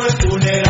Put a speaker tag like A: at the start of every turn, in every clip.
A: fue funeral.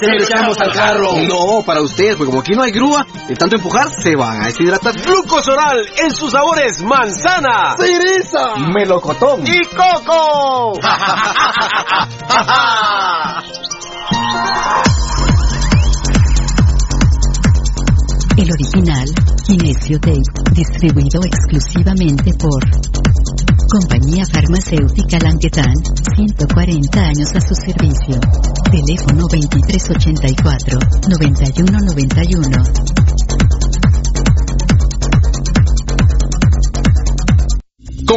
B: Se lo echamos al carro.
C: No, para ustedes, porque como aquí no hay grúa, de tanto empujar se van a deshidratar.
D: Glucosoral en sus sabores manzana,
C: cereza, melocotón
B: y coco.
E: El original, Kinesio Tape, distribuido exclusivamente por Compañía Farmacéutica Languetan, 140 años a su servicio. Teléfono 2384-9191.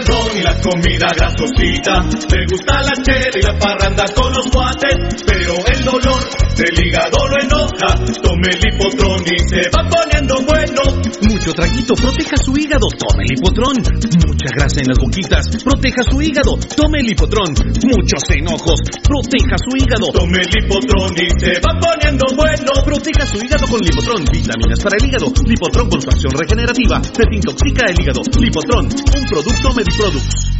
F: y la comida grasosita. Le gusta la chela y la parranda con los guates. Pero el dolor del hígado lo enoja. Tome el hipotrón y se va poniendo bueno.
G: Mucho traguito, proteja su hígado. Tome el hipotrón. Mucha grasa en las boquitas, proteja su hígado. Tome el hipotrón. Muchos enojos, proteja su hígado.
F: Tome el hipotrón y se va poniendo bueno.
G: Proteja su hígado con Lipotrón. Vitaminas para el hígado. Lipotrón con su acción regenerativa. Desintoxica el hígado. Lipotrón, un producto Mediproducts.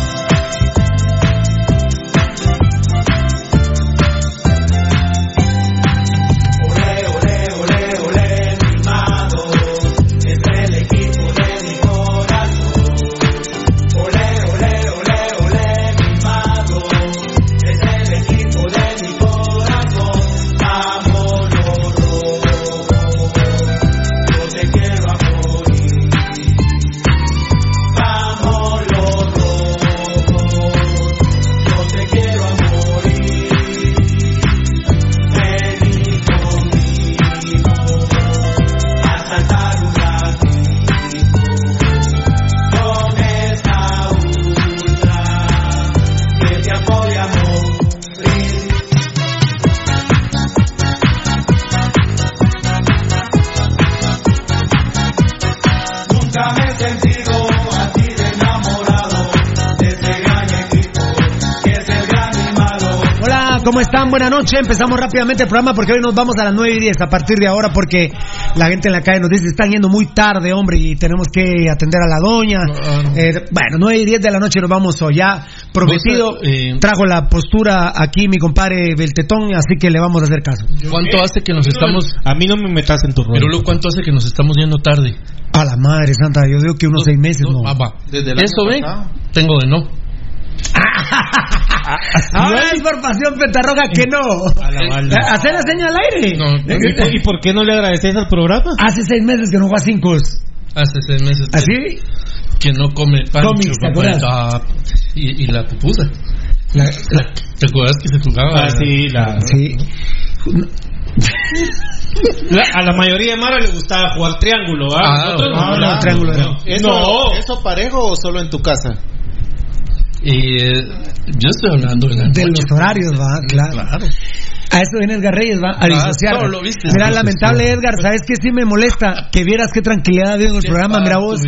H: Amigos? ¿Cómo están? Buenas noches. Empezamos rápidamente el programa porque hoy nos vamos a las 9 y 10 a partir de ahora porque la gente en la calle nos dice están yendo muy tarde, hombre, y tenemos que atender a la doña. Eh, bueno, 9 y 10 de la noche nos vamos hoy. Ya prometido,
I: eh,
H: trajo la postura aquí mi compadre Beltetón, así que le vamos a hacer caso.
I: ¿Cuánto hace que nos estamos...
J: A mí no me metas en tu rollo.
I: Pero luego, ¿cuánto hace que nos estamos yendo tarde?
H: A la madre santa, yo digo que unos seis meses, ¿no?
I: Ah.
J: Desde el
I: Eso
J: año
I: ve,
J: pasado.
I: tengo de no.
H: Ahora es por pasión pentarroga que no. ¿Hacer la señal al aire?
I: No,
J: ¿Y por- ¿Y por qué no le agradeces al programa?
H: Hace seis meses que no juega cinco.
I: Hace seis meses
H: ¿Así?
I: que no come ah, y, y la pupusa.
H: La-
I: ¿Te acuerdas que se jugaba?
J: Ah, sí, la,
H: sí.
J: la- a la mayoría de Mara le gustaba jugar triángulo, ¿ah?
I: Ah,
J: Nosotros
I: no,
H: no, triángulo no.
J: ¿Eso,
I: No.
J: ¿Eso parejo o solo en tu casa?
I: Y eh, yo estoy hablando de la
H: De los horarios, va, claro.
I: Claro.
H: A eso viene Edgar Reyes, va, a disociar.
I: todo lo viste.
H: Mira, lamentable,
I: sí.
H: Edgar, ¿sabes qué sí me molesta? Que vieras qué tranquilidad había en el programa, mira vos.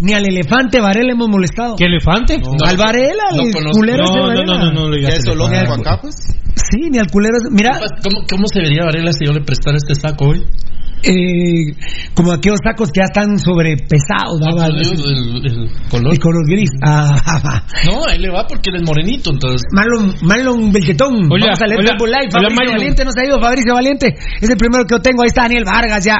H: Ni al elefante Varela hemos molestado.
J: ¿Qué elefante?
I: No.
H: Al Varela,
I: No
H: el culero
J: No, no,
H: Varela.
J: no, no, no, le digas
C: ¿Ya es zoológico
J: elefante.
C: acá, pues?
H: Sí, ni al culero. Mira,
I: ¿Cómo, ¿Cómo se vería Varela si yo le prestara este saco hoy?
H: Eh, como aquellos tacos que ya están sobrepesados, ¿va?
I: El, el- el color.
H: El color gris. Ah.
I: No, ahí le va porque él es morenito, entonces.
H: Marlon, Marlon Belquetón.
J: Hola,
H: Vamos a leer Live.
J: hola,
H: Fabricio. Valiente no se ha ido. Fabricio Valiente es el primero que yo tengo. Ahí está Daniel Vargas ya.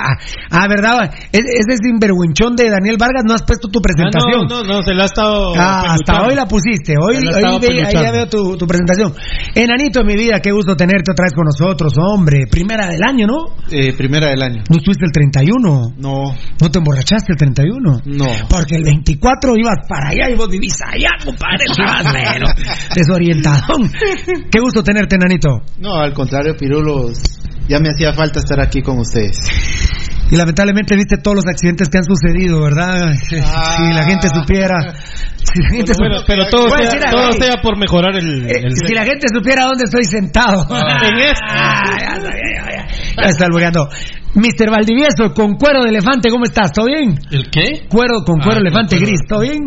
H: Ah, ¿verdad? Es- Ese sinvergüenchón de Daniel Vargas no has puesto tu
J: Ah,
H: presentación.
J: no, no, no, se la ha estado.
H: Ah, hasta hoy la pusiste. Hoy, hoy ve- ahí ya veo tu, tu presentación. Enanito, mi vida, qué gusto tenerte otra vez con nosotros, hombre. Primera del año, ¿no?
C: Eh, primera del año.
H: No estuviste el 31.
C: No,
H: ¿No te emborrachaste el 31?
C: no.
H: Porque el 24 ibas para allá y vos vivís allá, compadre. Estabas, desorientadón. Qué gusto tenerte, Nanito.
C: No, al contrario, Pirulos. Ya me hacía falta estar aquí con ustedes.
H: Y lamentablemente viste todos los accidentes que han sucedido, ¿verdad? Si la gente supiera. Si la gente
J: Bueno,
H: supiera-
J: pero todo, sea,
H: decir
J: todo
H: Gaby,
J: sea por mejorar el.
H: eh,
J: el
H: si la gente supiera dónde estoy sentado.
J: En este.
H: Ah, ya, ya, ya, ya. Ya está albureando. Mr. Valdivieso, con cuero de elefante, ¿cómo estás? ¿Todo bien?
I: ¿El qué?
H: Cuero con cuero
I: Ah,
H: elefante
I: cuero.
H: gris, ¿todo bien?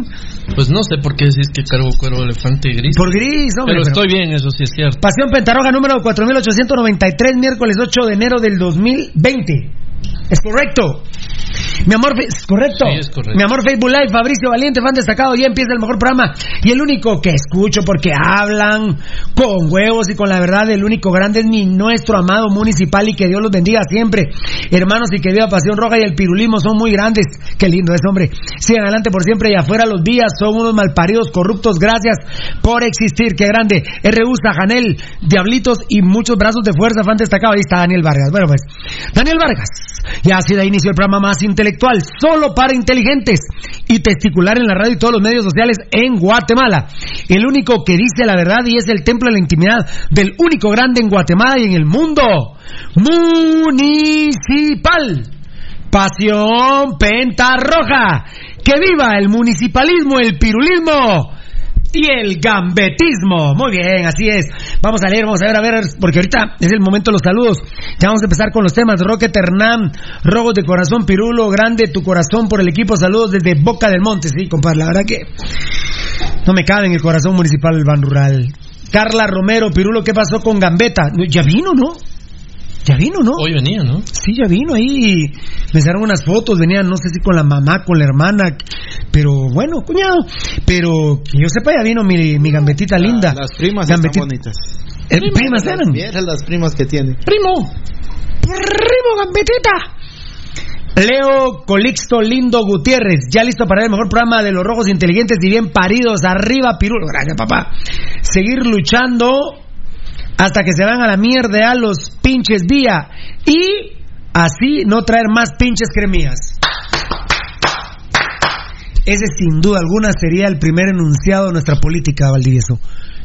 I: Pues no sé por qué decís que cargo cuero elefante gris.
H: Por gris, hombre.
I: pero
H: pero-
I: estoy bien, eso sí es cierto.
H: Pasión Pentaroga número 4893, miércoles 8 de enero del 2020. Es correcto. Mi amor, es correcto.
I: Sí, es correcto.
H: Mi amor, Facebook Live, Fabricio Valiente, fan destacado. Ya empieza el mejor programa. Y el único que escucho porque hablan con huevos y con la verdad, el único grande es mi nuestro amado municipal y que Dios los bendiga siempre. Hermanos, y que viva Pasión Roja y el pirulismo son muy grandes. Qué lindo es, hombre. Sigan adelante por siempre y afuera los días son unos malparidos corruptos. Gracias por existir. Qué grande. RU, Janel, Diablitos y muchos brazos de fuerza. Fan destacado. Ahí está Daniel Vargas. Bueno, pues, Daniel Vargas. Ya así da inicio el programa más intelectual, solo para inteligentes y testicular en la radio y todos los medios sociales en Guatemala. El único que dice la verdad y es el templo de la intimidad del único grande en Guatemala y en el mundo. Municipal. Pasión Penta Roja. Que viva el municipalismo, el pirulismo y el gambetismo. Muy bien, así es. Vamos a leer, vamos a ver, a ver, porque ahorita es el momento de los saludos. Ya vamos a empezar con los temas. Roque Hernán, Robos de Corazón, Pirulo, grande tu corazón por el equipo. Saludos desde Boca del Monte. Sí, compadre, la verdad que no me cabe en el corazón municipal del Ban Rural. Carla Romero, Pirulo, ¿qué pasó con Gambetta? Ya vino, ¿no? Ya vino, ¿no?
I: Hoy venía, ¿no?
H: Sí, ya vino ahí. Me sacaron unas fotos, venían, no sé si con la mamá, con la hermana, pero bueno, cuñado. Pero que yo sepa, ya vino mi, mi gambetita linda.
C: Las primas
H: Gambetita-
C: están bonitas.
H: Eh, ¿Primas eran?
C: Vieras las primas que tiene.
H: ¡Primo! ¡Primo, gambetita! Leo Colixto Lindo Gutiérrez, ya listo para el mejor programa de los rojos inteligentes y bien paridos. Arriba, Pirulo. Gracias, papá. Seguir luchando hasta que se van a la mierda a los pinches día y así no traer más pinches cremías. Ese sin duda alguna sería el primer enunciado de nuestra política, Valdivieso.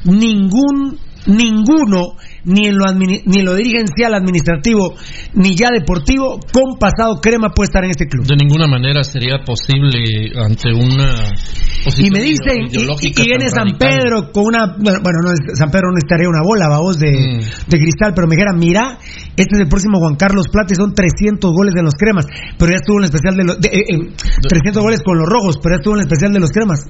H: Ningún, ninguno, ni en lo, ni en lo dirigencial administrativo, ni ya deportivo, con pasado crema puede estar en este club.
I: De ninguna manera sería posible ante una
H: Y me dicen, y, viene San. Pedro con una, bueno, no, San Pedro no necesitaría una bola, vamos, de,
I: Mm.
H: de cristal, pero me dijera, mira, este es el próximo Juan Carlos Plata y son 300 goles de los cremas, pero ya estuvo en el especial de los, de- eh, eh, 300 goles con los rojos, pero ya estuvo en el especial de los cremas.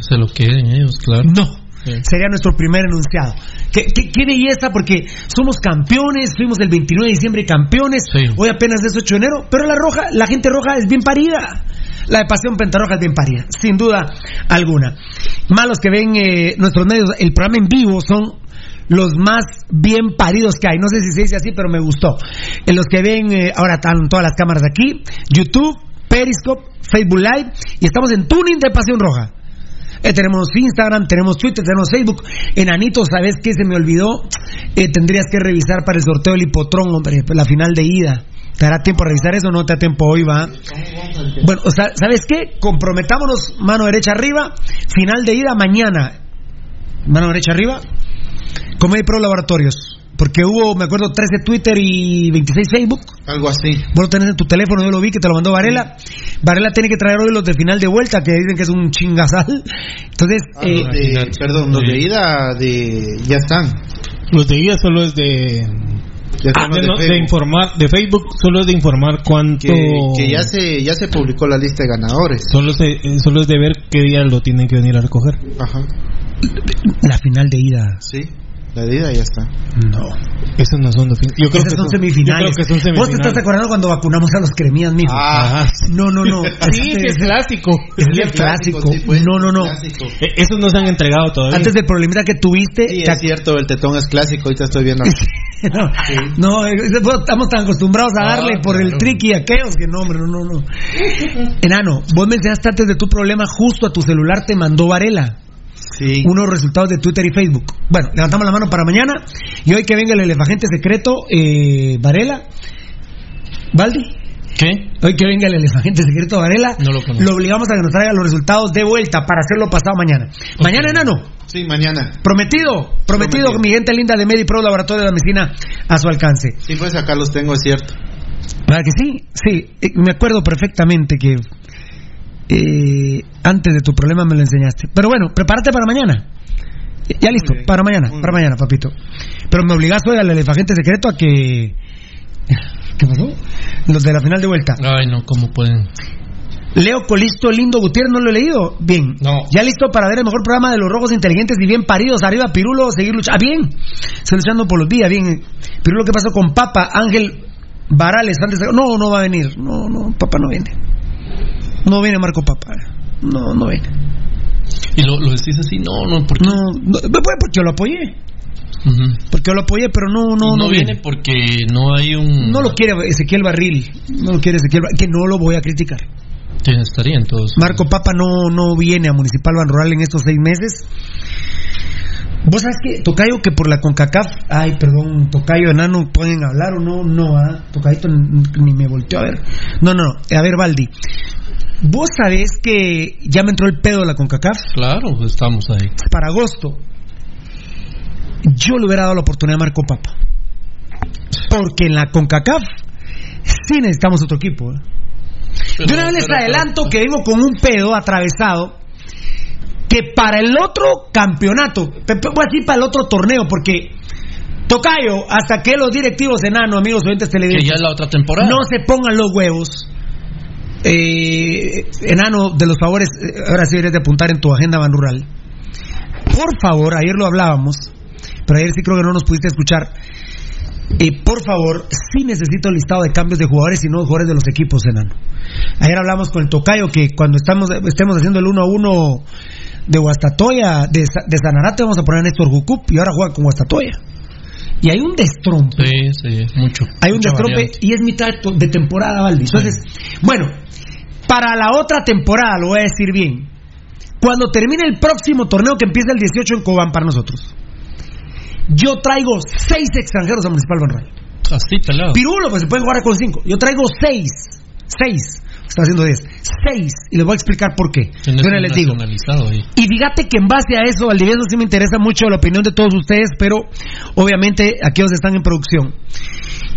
I: Se lo queden ellos, claro.
H: No. Sería nuestro primer enunciado. Qué, qué- qué belleza, porque somos campeones, fuimos el 29 de diciembre campeones, hoy apenas es 8 de enero, pero la roja, la gente roja es bien parida. La de Pasión Pentarroja es bien parida, sin duda alguna. Malos que ven eh, nuestros medios, el programa en vivo son los más bien paridos que hay. No sé si se dice así, pero me gustó. En los que ven, eh, ahora están todas las cámaras aquí, YouTube, Periscope, Facebook Live, y estamos en Tuning de Pasión Roja. Eh, tenemos Instagram, tenemos Twitter, tenemos Facebook. Enanito, ¿sabes qué se me olvidó? Eh, tendrías que revisar para el sorteo del hipotrón, hombre, la final de ida. ¿Te dará tiempo a revisar eso? No te da tiempo hoy, va. Bueno, o sea, ¿sabes qué? Comprometámonos, mano derecha arriba, final de ida mañana. Mano derecha arriba, Comedy Pro Laboratorios. Porque hubo, me acuerdo, 13 Twitter y 26 Facebook.
K: Algo así.
H: Vos lo tenés en tu teléfono, yo lo vi que te lo mandó Varela. Varela tiene que traer hoy los de final de vuelta, que dicen que es un chingazal. Entonces,
K: Ah,
H: eh,
K: los de- perdón, los de ida de, ya están.
J: Los de ida solo es de.
K: Ya están
J: Ah, de,
K: de
J: no- de
K: Facebook.
J: informar de Facebook solo es de informar cuánto
K: Que, que ya se ya se publicó la lista de ganadores.
J: solo se, eh, solo es de ver qué día lo tienen que venir a recoger
K: Ajá.
H: la final de ida.
K: Sí, la de ida ya está.
H: No.
J: esos no son yo creo
H: Esas
J: que
H: son semifinales.
J: yo creo que son
H: Vos te estás
J: semifinales
H: acordando cuando vacunamos a los cremías, mijo.
K: Ah.
H: No, no, no.
J: sí sí, es clásico
H: Es el clásico.
K: pues,
H: no, no, no.
J: Eh, esos no se han entregado todavía
H: Antes del problemita que tuviste.
K: Sí, es cierto, el tetón es clásico, ahorita estoy viendo.
H: no, no, eh, estamos tan acostumbrados a darle por el tricky a aquellos que no, hombre, no, no, no. Enano, vos mencionaste antes de tu problema, justo a tu celular te mandó Varela.
K: Sí.
H: Unos resultados de Twitter y Facebook. Bueno, levantamos la mano para mañana. Y hoy que venga el elefagente secreto, eh, Varela. ¿Valdi?
I: ¿Qué?
H: Hoy que venga el elefagente secreto Varela,
I: No lo conozco.
H: obligamos a que nos traiga los resultados de vuelta para hacerlo pasado mañana. Mañana, enano.
K: Sí, mañana.
H: Prometido, prometido,
K: Prometido.
H: mi gente linda de MediPro Laboratorio de la Medicina a su alcance.
K: Sí, pues acá los tengo, es cierto.
H: ¿Verdad que sí? Sí, me acuerdo perfectamente que eh, antes de tu problema me lo enseñaste. Pero bueno, prepárate para mañana. Ya listo, para mañana, para mañana, papito. Pero me obligas hoy al elefante secreto a que... ¿Qué pasó? Los de la final de vuelta.
I: Ay, no, ¿cómo pueden?
H: Leo Colisto Lindo Gutiérrez, ¿no lo he leído? Bien.
I: No.
H: Ya listo para ver el mejor programa de los rojos inteligentes y bien paridos. Arriba, Pirulo, seguir luchando. Ah, bien. Estoy luchando por los días, bien. Pirulo, ¿qué pasó con Papa? Ángel Varales, antes de- No, no va a venir. No, no, Papa no viene. No viene Marco Papa. No, no viene.
I: Y lo, lo decís así, no, no, porque
H: No, no, pues, porque yo lo apoyé. Porque yo lo apoyé, pero no, no,
I: no,
H: no,
I: viene porque no hay un...
H: No lo quiere Ezequiel Barril. No lo quiere Ezequiel Barril, que no lo voy a criticar.
I: Sí, estaría entonces.
H: Marco Papa no, no viene a Municipal Ban Rural en estos seis meses. Vos sabes que, Tocayo, que por la CONCACAF, ay, perdón, Tocayo, enano, ¿pueden hablar o no? No, ah, Tocayito ni, me volteó a ver. No, no, no, a ver, Baldi. Vos sabés que ya me entró el pedo de la CONCACAF
I: Claro, estamos ahí.
H: para agosto. Yo le hubiera dado la oportunidad a Marco Papa. Porque en la CONCACAF sí necesitamos otro equipo. ¿eh? De una vez les
I: pero-
H: adelanto que vengo con un pedo atravesado que para el otro campeonato, voy a decir para el otro torneo, porque Tocayo, hasta que los directivos enanos, amigos oyentes
I: Que
H: televidentes,
I: ya es la otra temporada.
H: no se pongan los huevos. Eh, enano, de los favores, eh, ahora sí deberías de apuntar en tu agenda Ban Rural. Por favor, ayer lo hablábamos, pero ayer sí creo que no nos pudiste escuchar. Eh, por favor, sí necesito el listado de cambios de jugadores y no jugadores de los equipos, enano. Ayer hablamos con el Tocayo que cuando estamos, estemos haciendo el 1 a 1 de Guastatoya, de, de Sanarate, vamos a poner a Néstor Jucup y ahora juega con Guastatoya. Y hay un destrompe.
I: Sí, sí, mucho.
H: Hay un destrompe
I: variante.
H: y es mitad de, de temporada, Valdi. Entonces, bueno, para la otra temporada, lo voy a decir bien. Cuando termine el próximo torneo que empieza el 18 en Cobán para nosotros, yo traigo seis extranjeros a Municipal Banral.
I: Así, pelado.
H: Pirulo, pues se pueden jugar con cinco. Yo traigo seis. Seis. Está haciendo diez. Seis. Y les voy a explicar por qué. Yo les digo.
I: ahí.
H: Y fíjate que en base a eso, Valdivieso sí me interesa mucho la opinión de todos ustedes, pero obviamente aquellos están en producción.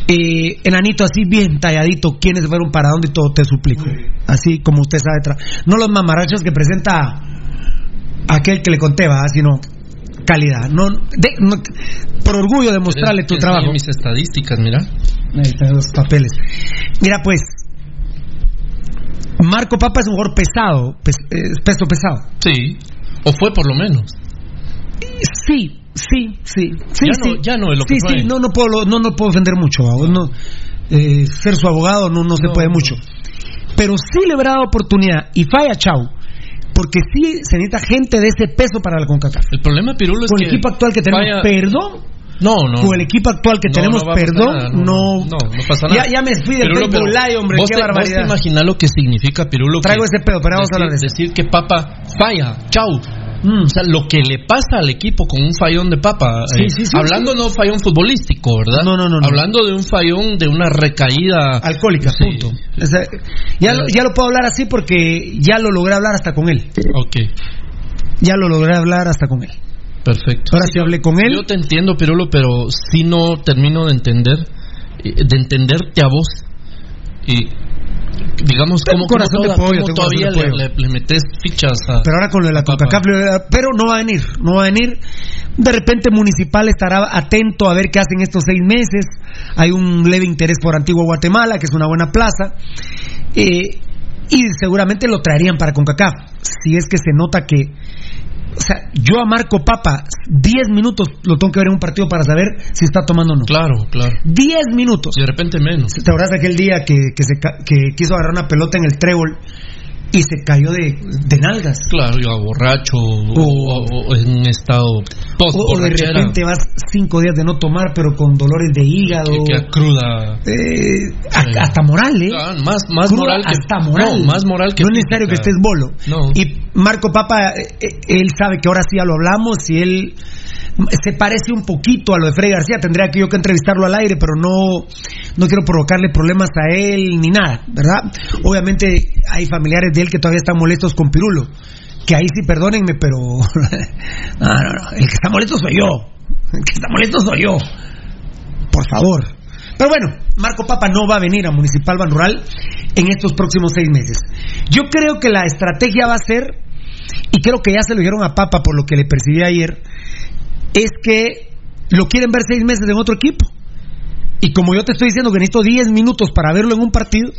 H: Eh, enanito así bien talladito, quiénes fueron para dónde y todo, te suplico. Así como usted sabe, tra- no los mamarachos que presenta aquel que le conté, va, sino calidad. No, de- no- por orgullo de mostrarle tu trabajo.
I: mis estadísticas, mira.
H: Ahí están los papeles. Mira, pues, Marco Papa es un jugador pesado, pes- eh, peso pesado.
I: Sí. O fue por lo menos.
H: Sí, sí, sí, sí,
I: Ya no-
H: sí.
I: ya no es lo
H: sí,
I: que
H: sí, no, no puedo, no, no puedo defender mucho, no, eh, ser su abogado no, no se puede mucho. Pero sí le habrá dado oportunidad y falla Chau, porque sí se necesita gente de ese peso para la CONCACAF.
I: El problema, Pirulo, es
H: Con
I: que...
H: el equipo actual que tenemos,
I: falla-
H: perdón,
I: No, no.
H: con el equipo actual que
I: No,
H: tenemos,
I: no
H: perdón,
I: nada,
H: no,
I: no, no pasa nada.
H: Ya, ya me fui del
I: Pirulo,
H: Live, hombre,
I: vos
H: qué
I: te- Vos te
H: barbaridad.
I: imaginas lo que significa, Pirulo.
H: Traigo
I: que
H: ese pedo, pero vamos a hablar de eso.
I: Decir que Papa falla, chau.
H: Mm.
I: O sea, lo que le pasa al equipo con un fallón de Papa.
H: Sí,
I: eh,
H: sí, sí,
I: hablando no fallón futbolístico, ¿verdad?
H: No, no, no, no.
I: Hablando de un fallón de una recaída.
H: Alcohólica, punto. O sea, ya, lo, ya lo puedo hablar así porque ya lo logré hablar hasta con él.
I: Ok,
H: Ya lo logré hablar hasta con él.
I: perfecto.
H: Ahora sí hablé con él.
I: Yo te entiendo, Pirulo, pero sí no termino de entender, eh, de entenderte a vos. Y digamos, como, como
H: corazón de
I: toda-
H: pollo,
I: como todavía
H: de
I: le,
H: pollo.
I: le- le metes fichas a.
H: Pero ahora con lo de la. CONCACAF, pero no va a venir, no va a venir. De repente Municipal estará atento a ver qué hacen estos seis meses. Hay un leve interés por Antigua Guatemala, que es una buena plaza. Eh, y seguramente lo traerían para CONCACAF. Si es que se nota que... O sea, yo a Marco Papa, 10 minutos lo tengo que ver en un partido para saber si está tomando o no.
I: Claro, claro.
H: 10 minutos.
I: Y de repente menos.
H: ¿Te acuerdas de aquel día que, que, se que quiso agarrar una pelota en el trébol y se cayó de, de nalgas?
I: Claro, iba borracho o, o- o en un estado post
H: O, o de repente vas cinco días de no tomar, pero con dolores de hígado.
I: que cruda.
H: eh, hasta moral, ¿eh?
I: Ah, más, más
H: Cruda
I: moral que
H: hasta moral.
I: No, más moral que
H: No es necesario que estés bolo.
I: No.
H: Y Marco Papa, eh, eh, él sabe que ahora sí ya lo hablamos y él se parece un poquito a lo de Freddy García. Tendría que yo que entrevistarlo al aire, pero no, no quiero provocarle problemas a él ni nada, ¿verdad? Obviamente hay familiares de él que todavía están molestos con Pirulo. Que ahí sí, perdónenme, pero. El que está molesto soy yo. El que está molesto soy yo. Por favor. Pero bueno, Marco Papa no va a venir a Municipal Ban Rural en estos próximos seis meses. Yo creo que la estrategia va a ser, y creo que ya se lo dijeron a Papa por lo que le percibí ayer, es que lo quieren ver seis meses en otro equipo. Y como yo te estoy diciendo que necesito 10 minutos para verlo en un partido,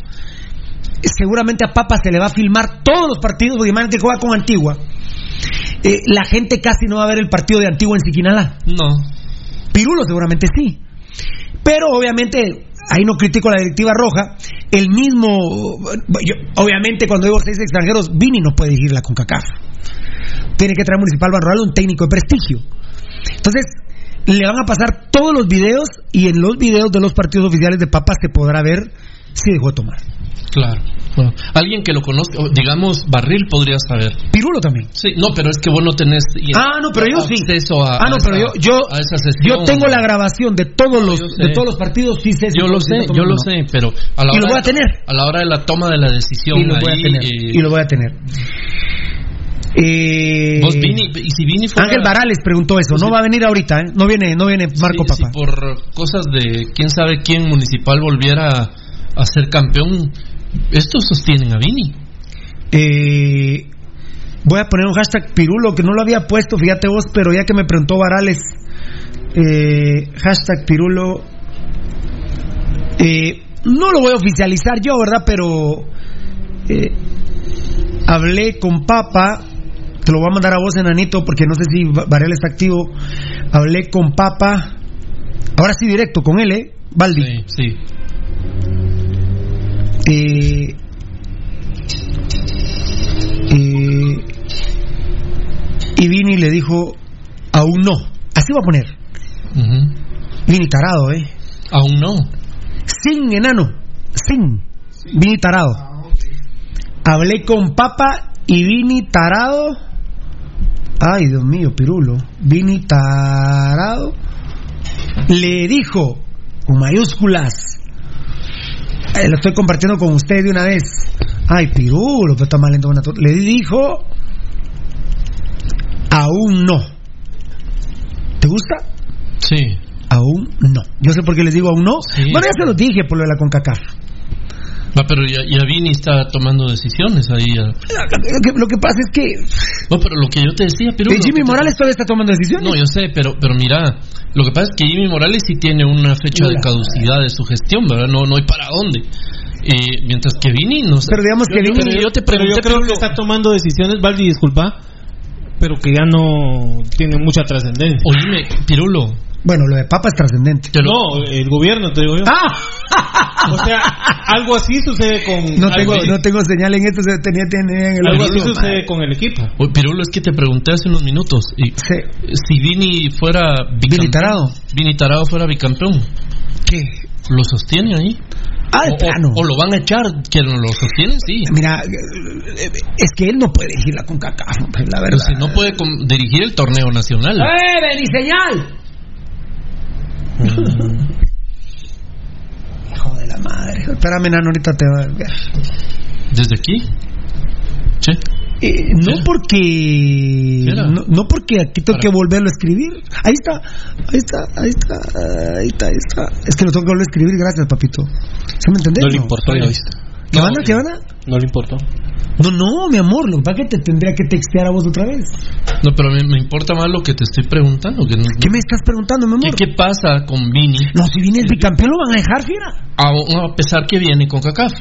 H: seguramente a Papa se le va a filmar todos los partidos, porque imagínate que juega con Antigua. Eh, la gente casi no va a ver el partido de Antigua en Siquinalá.
I: No.
H: Pirulo seguramente sí. Pero obviamente, ahí no critico a la directiva roja. El mismo, yo- obviamente cuando digo seis extranjeros, Vini no puede dirigir la CONCACAF. Tiene que traer Municipal Barroal un técnico de prestigio. Entonces, le van a pasar todos los videos y en los videos de los partidos oficiales de Papa se podrá ver si dejó de tomar.
I: Claro. Bueno, alguien que lo conozca, digamos, Barril podría saber.
H: Pirulo también.
I: Sí, no, pero es que vos no tenés
H: Ah, no, pero yo sí.
I: acceso a,
H: Ah, no,
I: a
H: pero
I: esa-
H: yo, yo,
I: a esa sesión.
H: yo tengo la grabación de todos los, de todos los partidos, sí sé.
I: Yo lo sé, yo lo sé, pero a la
H: Y
I: hora
H: lo voy a tener.
I: A la hora de la toma de la decisión
H: Y lo voy a tener.
I: eh,
H: Y lo voy a tener. Eh,
I: vos Vini, y si Vini fuera
H: Ángel Varales preguntó eso. No va a venir ahorita, ¿eh? No viene, no viene Marco
I: si,
H: Papa.
I: si por cosas de quién sabe quién municipal volviera a ser campeón, estos sostienen a Vini.
H: Eh, voy a poner un hashtag Pirulo que no lo había puesto, fíjate vos, pero ya que me preguntó Varales, eh, hashtag Pirulo. eh, no lo voy a oficializar yo, ¿verdad? Pero eh, hablé con Papa, te lo voy a mandar a vos, enanito, porque no sé si Va- Varela está activo. Hablé con Papa, ahora sí directo con él, ¿eh? Baldi.
I: Sí, sí.
H: Eh, eh, y Vini le dijo, aún no. Así va a poner.
I: Ujú.
H: Vini tarado, ¿eh?
I: Aún no.
H: Sin enano. Sin. Vini tarado. Hablé con Papa y Vini tarado. Ay, Dios mío, Pirulo. Vini tarado. Le dijo, con mayúsculas. Eh, lo estoy compartiendo con usted de una vez. Ay, Pirulo, pero está mal lento. Le dijo, aún no. ¿Te gusta?
I: Sí.
H: Aún no. Yo sé por qué les digo aún no.
I: Sí.
H: Bueno, ya se los dije por lo de la CONCACAF.
I: Va, pero ya, ya Vini está tomando decisiones ahí. ya.
H: Lo que, lo que pasa es que
I: No, pero lo que yo te decía, pero
H: Jimmy Morales todavía está tomando decisiones.
I: No, yo sé, pero, pero mira, lo que pasa es que Jimmy Morales sí tiene una fecha de
H: Hola.
I: caducidad de su gestión, ¿verdad? No, no hay para dónde. Eh, mientras que Vini no sé.
H: Pero digamos que
J: Yo-
H: Vini-
J: pero yo,
I: te
J: pero yo
I: pregunté,
J: creo
I: Pirulo.
J: que está tomando decisiones, Valdi, disculpa. pero que ya no tienen mucha trascendencia.
I: Oíme, Pirulo.
H: Bueno, lo de Papa es trascendente.
J: No, el gobierno, te digo yo.
H: ¡Ah!
J: O sea, algo así sucede con.
H: No tengo, no tengo señal en esto, se tenía, tenía en el
J: algo así sucede con el equipo.
I: Oye, Pirulo, es que te pregunté hace unos minutos. Y Si Vini fuera bicampeón.
H: Vini Tarado.
I: Vini Tarado fuera bicampeón.
H: ¿Qué?
I: ¿Lo sostiene ahí?
H: Ah,
I: o,
H: plano.
I: o lo van a echar, que lo lo sostienen, sí.
H: Mira, es que él no puede dirigir la CONCACAF, la
I: Pero
H: verdad.
I: si no puede dirigir el torneo nacional.
H: ¡Eh, Beni señal! Hijo de la madre. Espérame, Nano, ahorita te va a ver.
I: ¿Desde aquí? Sí.
H: Eh, no porque no, no porque aquí tengo que volverlo a escribir ahí está ahí está ahí está ahí está ahí está es que lo tengo que volver a escribir gracias papito ¿se me entendés?
J: No le importó, ya viste.
H: ¿qué van a qué van a?
J: No le importó.
H: No no mi amor lo que pasa es que te tendría que textear a vos otra vez
I: No, pero me, me importa más lo que te estoy preguntando. Que no-
H: ¿qué me estás preguntando mi
I: ¿Qué,
H: amor?
I: qué pasa con Vini?
H: no si viene el bicampeón lo van a dejar fiera
I: A, a pesar que viene con CACAF.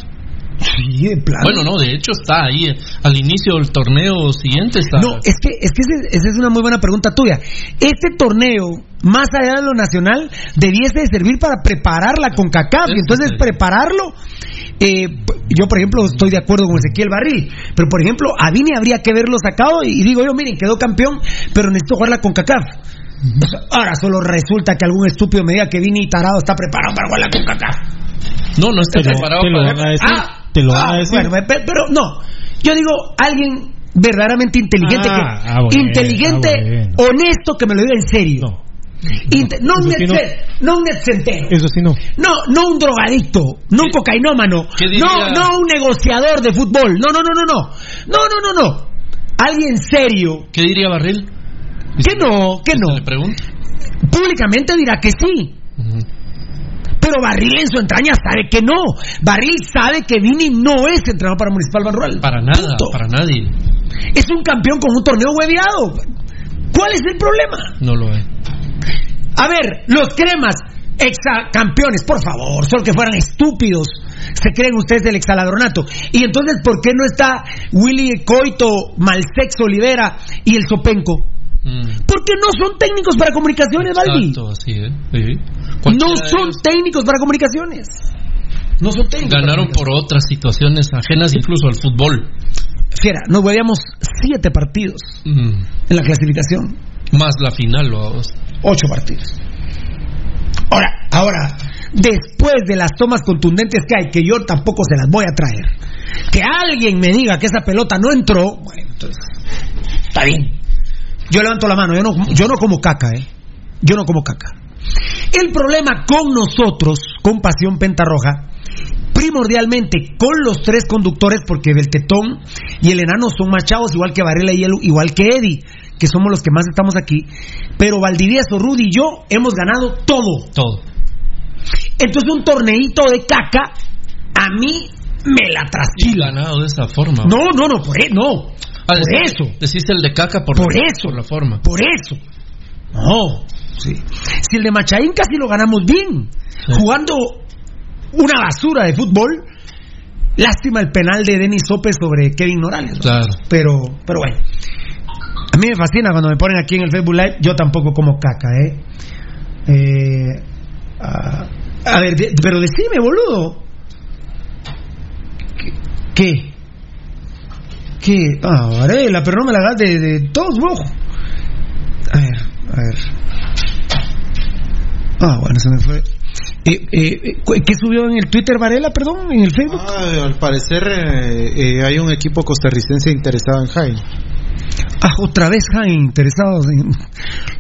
H: sí de plano
I: Bueno, no, de hecho está ahí. eh, Al inicio del torneo siguiente está.
H: No, es que, es que esa es una muy buena pregunta tuya. Este torneo, más allá de lo nacional, debiese de servir para preparar la CONCACAF. Y entonces prepararlo, eh, yo por ejemplo estoy de acuerdo con Ezequiel Barril, pero por ejemplo a Vini habría que haberlo sacado y, y digo yo, miren, quedó campeón, pero necesito jugar la CONCACAF. O sea, ahora solo resulta que algún estúpido me diga que Vini Tarado está preparado para jugar la CONCACAF.
I: No, no está preparado
J: te lo
I: para.
J: van a decir.
H: Ah,
J: te lo van
H: ah,
J: a decir.
H: bueno, pe- pero no. Yo digo, alguien verdaderamente inteligente,
J: Ah,
H: que,
J: ah, bueno,
H: inteligente,
J: ah, bueno.
H: honesto, que me lo diga en serio.
J: No.
H: No, un
J: Eso sí no.
H: net- no un.
J: Eso sí no.
H: No, no un drogadicto, no un cocainómano, no, no un negociador de fútbol. No, no, no, no, no. No, no, no, no. Alguien serio.
I: ¿Qué diría Barril?
H: Que no, que
I: ¿Se
H: no.
I: le pregunta?
H: Públicamente dirá que sí. Pero Barril en su entraña sabe que no. Barril sabe que Vini no es entrenador para Municipal Ban Rural.
I: Para nada,
H: Punto.
I: para nadie.
H: Es un campeón con un torneo hueveado. ¿Cuál es el problema?
I: No lo es.
H: A ver, los cremas, exacampeones, por favor, solo que fueran estúpidos. Se creen ustedes del exaladronato. Y entonces, ¿por qué no está Willy Coito, Malsexo Olivera y el Sopenco?
I: Mm.
H: Porque no son técnicos para comunicaciones,
I: así es. Sí.
H: No son
I: ellos
H: técnicos para comunicaciones. No son técnicos.
I: Ganaron por otras situaciones ajenas incluso al fútbol.
H: Fiera, nos hueveamos siete partidos
I: Mm.
H: en la clasificación.
I: Más la final, vamos.
H: Ocho partidos. Ahora, ahora, después de las tomas contundentes que hay, que yo tampoco se las voy a traer, que alguien me diga que esa pelota no entró, bueno, entonces, está bien. Yo levanto la mano, yo no, yo no como caca, ¿eh? Yo no como caca. El problema con nosotros, con Pasión Pentarroja, primordialmente con los tres conductores, porque Beltetón y el enano son machados, igual que Varela y Elu, igual que Eddie, que somos los que más estamos aquí. Pero Valdivieso, Rudy y yo hemos ganado todo.
I: Todo.
H: Entonces un torneito de caca, a mí me la trasquila.
I: ganado de esa forma.
H: No, no, no, por, e- no,
I: Ah,
H: por
I: decís-
H: eso.
I: Decís el de caca por,
H: Por
I: la,
H: eso.
I: por la forma.
H: por eso. No, sí. Si el de Machaín casi lo ganamos bien,
I: Sí.
H: jugando una basura de fútbol. Lástima el penal de Denis Sopes sobre Kevin Morales. ¿no?
I: Claro.
H: Pero, pero bueno. A mí me fascina cuando me ponen aquí en el Facebook Live. Yo tampoco como caca, ¿eh? Eh, ah, a ver, de- pero decime, boludo. ¿Qué? ¿Qué? Ah, Varela, pero no me la hagas de, todos, rojo. A ver, a ver. Ah, bueno, se me fue. Eh, eh, ¿cu- ¿Qué subió en el Twitter Varela, perdón? ¿En el Facebook?
K: Ah, al parecer eh, eh, hay un equipo costarricense interesado en Jaime.
H: Ah, otra vez Jaén, interesados en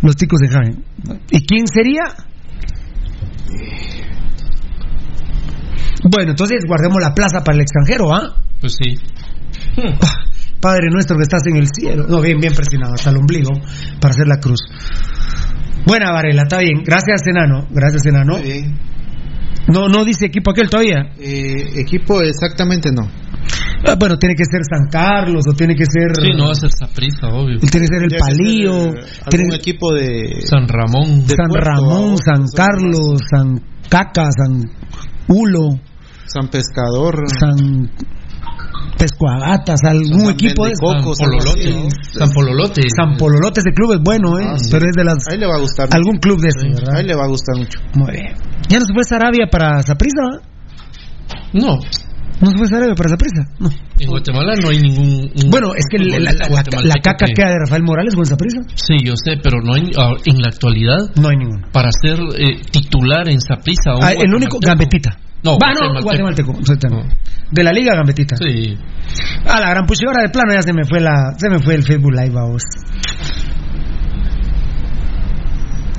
H: los chicos de Jaén. ¿Y quién sería? Bueno, entonces guardemos la plaza para el extranjero, ¿ah?
I: Pues sí.
H: Ah, Padre nuestro que estás en el cielo. No, bien, bien presionado, hasta el ombligo para hacer la cruz. Buena Varela, está bien. Gracias, enano. Gracias, enano.
K: Muy bien.
H: No, no dice equipo aquel todavía.
K: Eh, equipo exactamente no.
H: Ah, bueno, tiene que ser San Carlos o tiene que ser.
I: Sí, no va a ser Saprissa, obvio.
H: Tiene que ser el
K: Tiene que ser,
H: Palío.
K: eh,
H: tiene-
K: algún equipo de
I: San Ramón.
K: de
H: San
K: Puerto,
H: Ramón. San Carlos, San Caca, San Hulo,
K: San Pescador.
H: San. Pescuagatas, algún equipo de
I: San Pololote. San Pololote.
H: San Pololote, ese club es bueno, ¿eh?
K: Ah, sí.
H: Pero es de las.
K: Ahí le va a gustar.
H: Algún club de esos, ¿verdad?
K: Ahí le va a gustar mucho.
H: Muy bien. ¿Ya no se fue Sarabia para Zaprisa?
I: No.
H: ¿No se fue Sarabia para Zaprisa? No.
I: En Guatemala no hay ningún. un-
H: Bueno, es que la, caca
I: que-
H: queda de Rafael Morales con Zaprisa.
I: Sí, yo sé, pero no hay, ah, en la actualidad,
H: No hay ninguno.
I: para ser eh, titular en Saprissa.
H: Ah, el único, Gambetita.
I: No,
H: Va, no,
I: guatemalteco.
H: guatemalteco. De la Liga Gambetita.
I: Sí.
H: A la gran pucha, ahora de plano ya se me fue la, se me fue el Facebook Live a vos.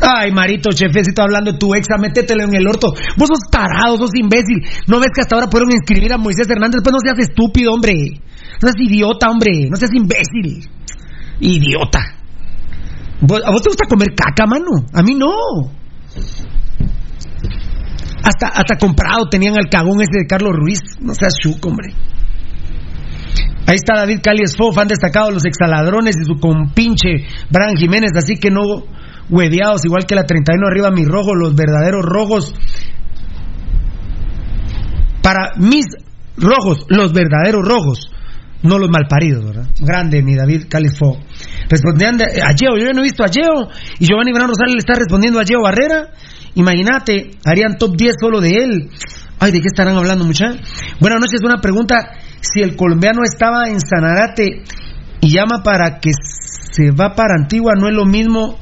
H: Ay, Marito, chefecito, hablando de tu exa, métetelo en el orto. Vos sos tarado, sos imbécil. ¿No ves que hasta ahora pudieron inscribir a Moisés Hernández? Pues no seas estúpido, hombre. No seas idiota, hombre. No seas imbécil. Idiota. ¿Vos- ¿A vos te gusta comer caca, mano? A mí no. Hasta, hasta comprado tenían al cagón ese de Carlos Ruiz. No seas chuco, hombre. Ahí está David Cali Esfo, fan destacado de los exaladrones y su compinche Brian Jiménez, así que no hueveados, igual que la 31 arriba, mis rojos, los verdaderos rojos. Para mis rojos, los verdaderos rojos, no los malparidos, ¿verdad? Grande, mi David Califo. Respondían de- a Geo, yo ya no he visto a Geo, y Giovanni Bran Rosales le está respondiendo a Geo Barrera. Imagínate, harían top 10 solo de él. Ay, ¿de qué estarán hablando, muchachos? Buenas noches, una pregunta. Si el colombiano estaba en Sanarate y llama para que se va para Antigua, no es lo mismo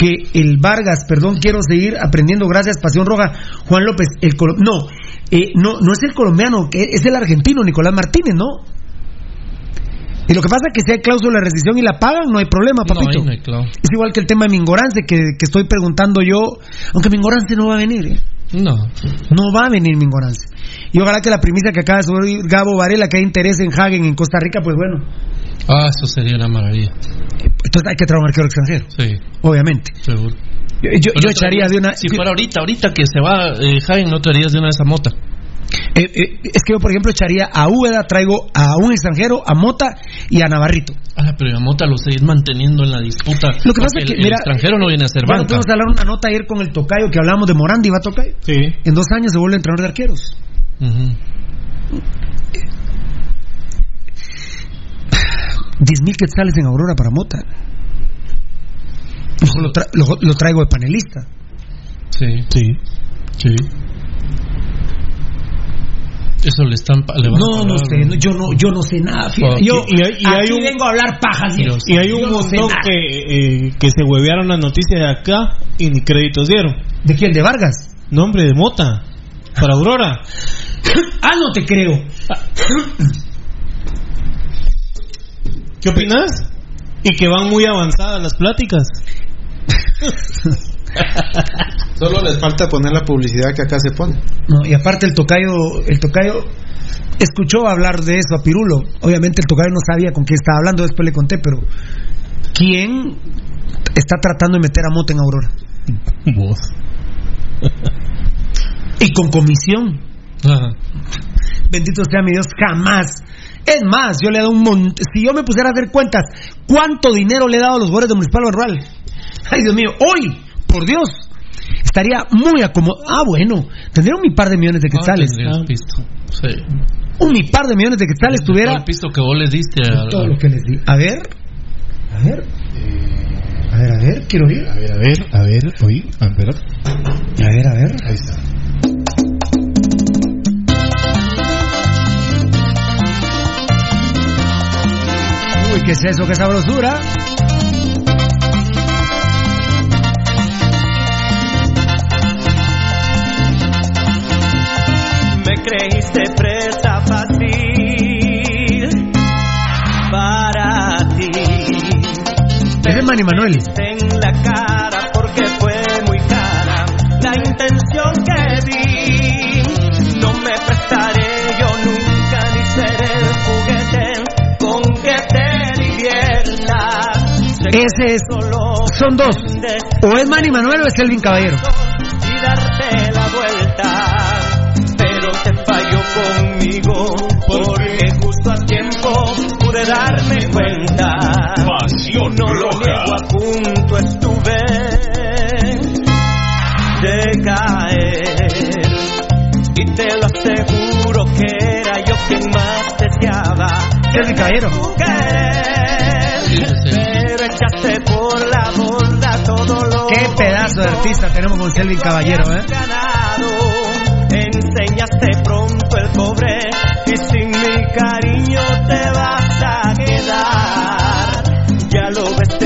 H: que el Vargas, perdón, quiero seguir aprendiendo, gracias, Pasión Roja, Juan López, el colo- no, eh, no, no es el colombiano, que es el argentino, Nicolás Martínez, ¿no? Y lo que pasa es que si hay cláusula de rescisión y la pagan, no hay problema, papito.
I: no hay.
H: Es igual que el tema de Mingorance, que, que estoy preguntando yo, aunque Mingorance no va a venir, ¿eh?
I: No.
H: No va a venir Mingorance. Y ojalá que la primicia que acaba de subir Gabo Varela, que hay interés en Hagen en Costa Rica, pues bueno,
I: Ah, eso sería una maravilla.
H: entonces hay que traer un arquero extranjero,
I: Sí,
H: obviamente.
I: seguro.
H: Yo, yo-
I: Pero
H: yo echaría de una...
I: Si fuera ahorita, ahorita que se va eh, Jaime, no traerías de una de esa mota.
H: Eh, eh, es que yo, por ejemplo, echaría a Úbeda, traigo a un extranjero, a Mota y a Navarrito.
I: Ah, pero a Mota lo seguís manteniendo en la disputa.
H: Lo que pasa es que,
I: el, el
H: mira,
I: extranjero no viene a ser
H: Bueno,
I: banca.
H: que hablar una nota ayer con el Tocayo que hablábamos de Morandi, ¿va Tocayo?
J: Sí.
H: En dos años se vuelve entrenador de arqueros.
I: Ujú.
H: 10 mil quetzales en Aurora para Mota. Lo, tra- lo- lo traigo de panelista.
I: Sí. Sí. Sí. Eso le están. Le van a
H: No, no sé, no, yo no, yo no sé nada. fíjate.
I: Ah,
H: Yo
J: y hay- y hay
H: aquí
J: un-
H: vengo a hablar pajas. Viejo.
J: Y hay un
H: no sé
J: montón que, eh, que se huevearon las noticias de acá y ni créditos dieron.
H: ¿De quién? ¿De Vargas?
J: Nombre de Mota. Para Aurora.
H: ah, no te creo.
J: ¿Qué opinas? Y que van muy avanzadas las pláticas.
K: Solo les falta poner la publicidad que acá se pone.
H: No, y aparte el tocayo, el tocayo escuchó hablar de eso a Pirulo. Obviamente el tocayo no sabía con quién estaba hablando, después le conté, pero ¿quién está tratando de meter a Mota en Aurora?
I: Vos.
H: Y con comisión.
I: Ajá.
H: Bendito sea mi Dios, jamás. Es más, yo le he dado un montón. Si yo me pusiera a hacer cuentas, ¿cuánto dinero le he dado a los jugadores de Municipal Rural? Ay, Dios mío, hoy, por Dios, estaría muy acomodado. Ah, bueno, tendría un mi par de millones de quetzales.
I: Ah, pisto. Sí.
H: un mi par de millones de quetzales tuviera
I: el pisto que vos le diste a.
H: todo lo que les di. A ver, a ver, a ver, a ver, quiero oír.
K: A ver, a ver, a ver, oí, a ver.
H: A ver, a ver.
K: Ahí está.
H: Uy, ¿qué es eso? ¿Qué sabrosura?
L: Me creíste presa fácil para ti.
H: Ese es Manny Manuel.
L: En la cara porque fue muy cara la intención
H: Ese es.
L: solo
H: Son dos. O es Manny Manuel o es Elvin Caballero.
L: y darte la vuelta. Pero te falló conmigo porque justo a tiempo pude darme cuenta.
A: Pasión
L: no lo
A: roja.
L: niego, a punto estuve de caer. Y te lo aseguro que era yo quien más deseaba
H: Selvin Caballero.
L: pero echaste por la borda todo lo
H: Qué pedazo de artista tenemos con Selvin Caballero, ¿eh?
L: Enseñaste pronto el cobre y sin mi cariño te vas a quedar. Ya lo ves,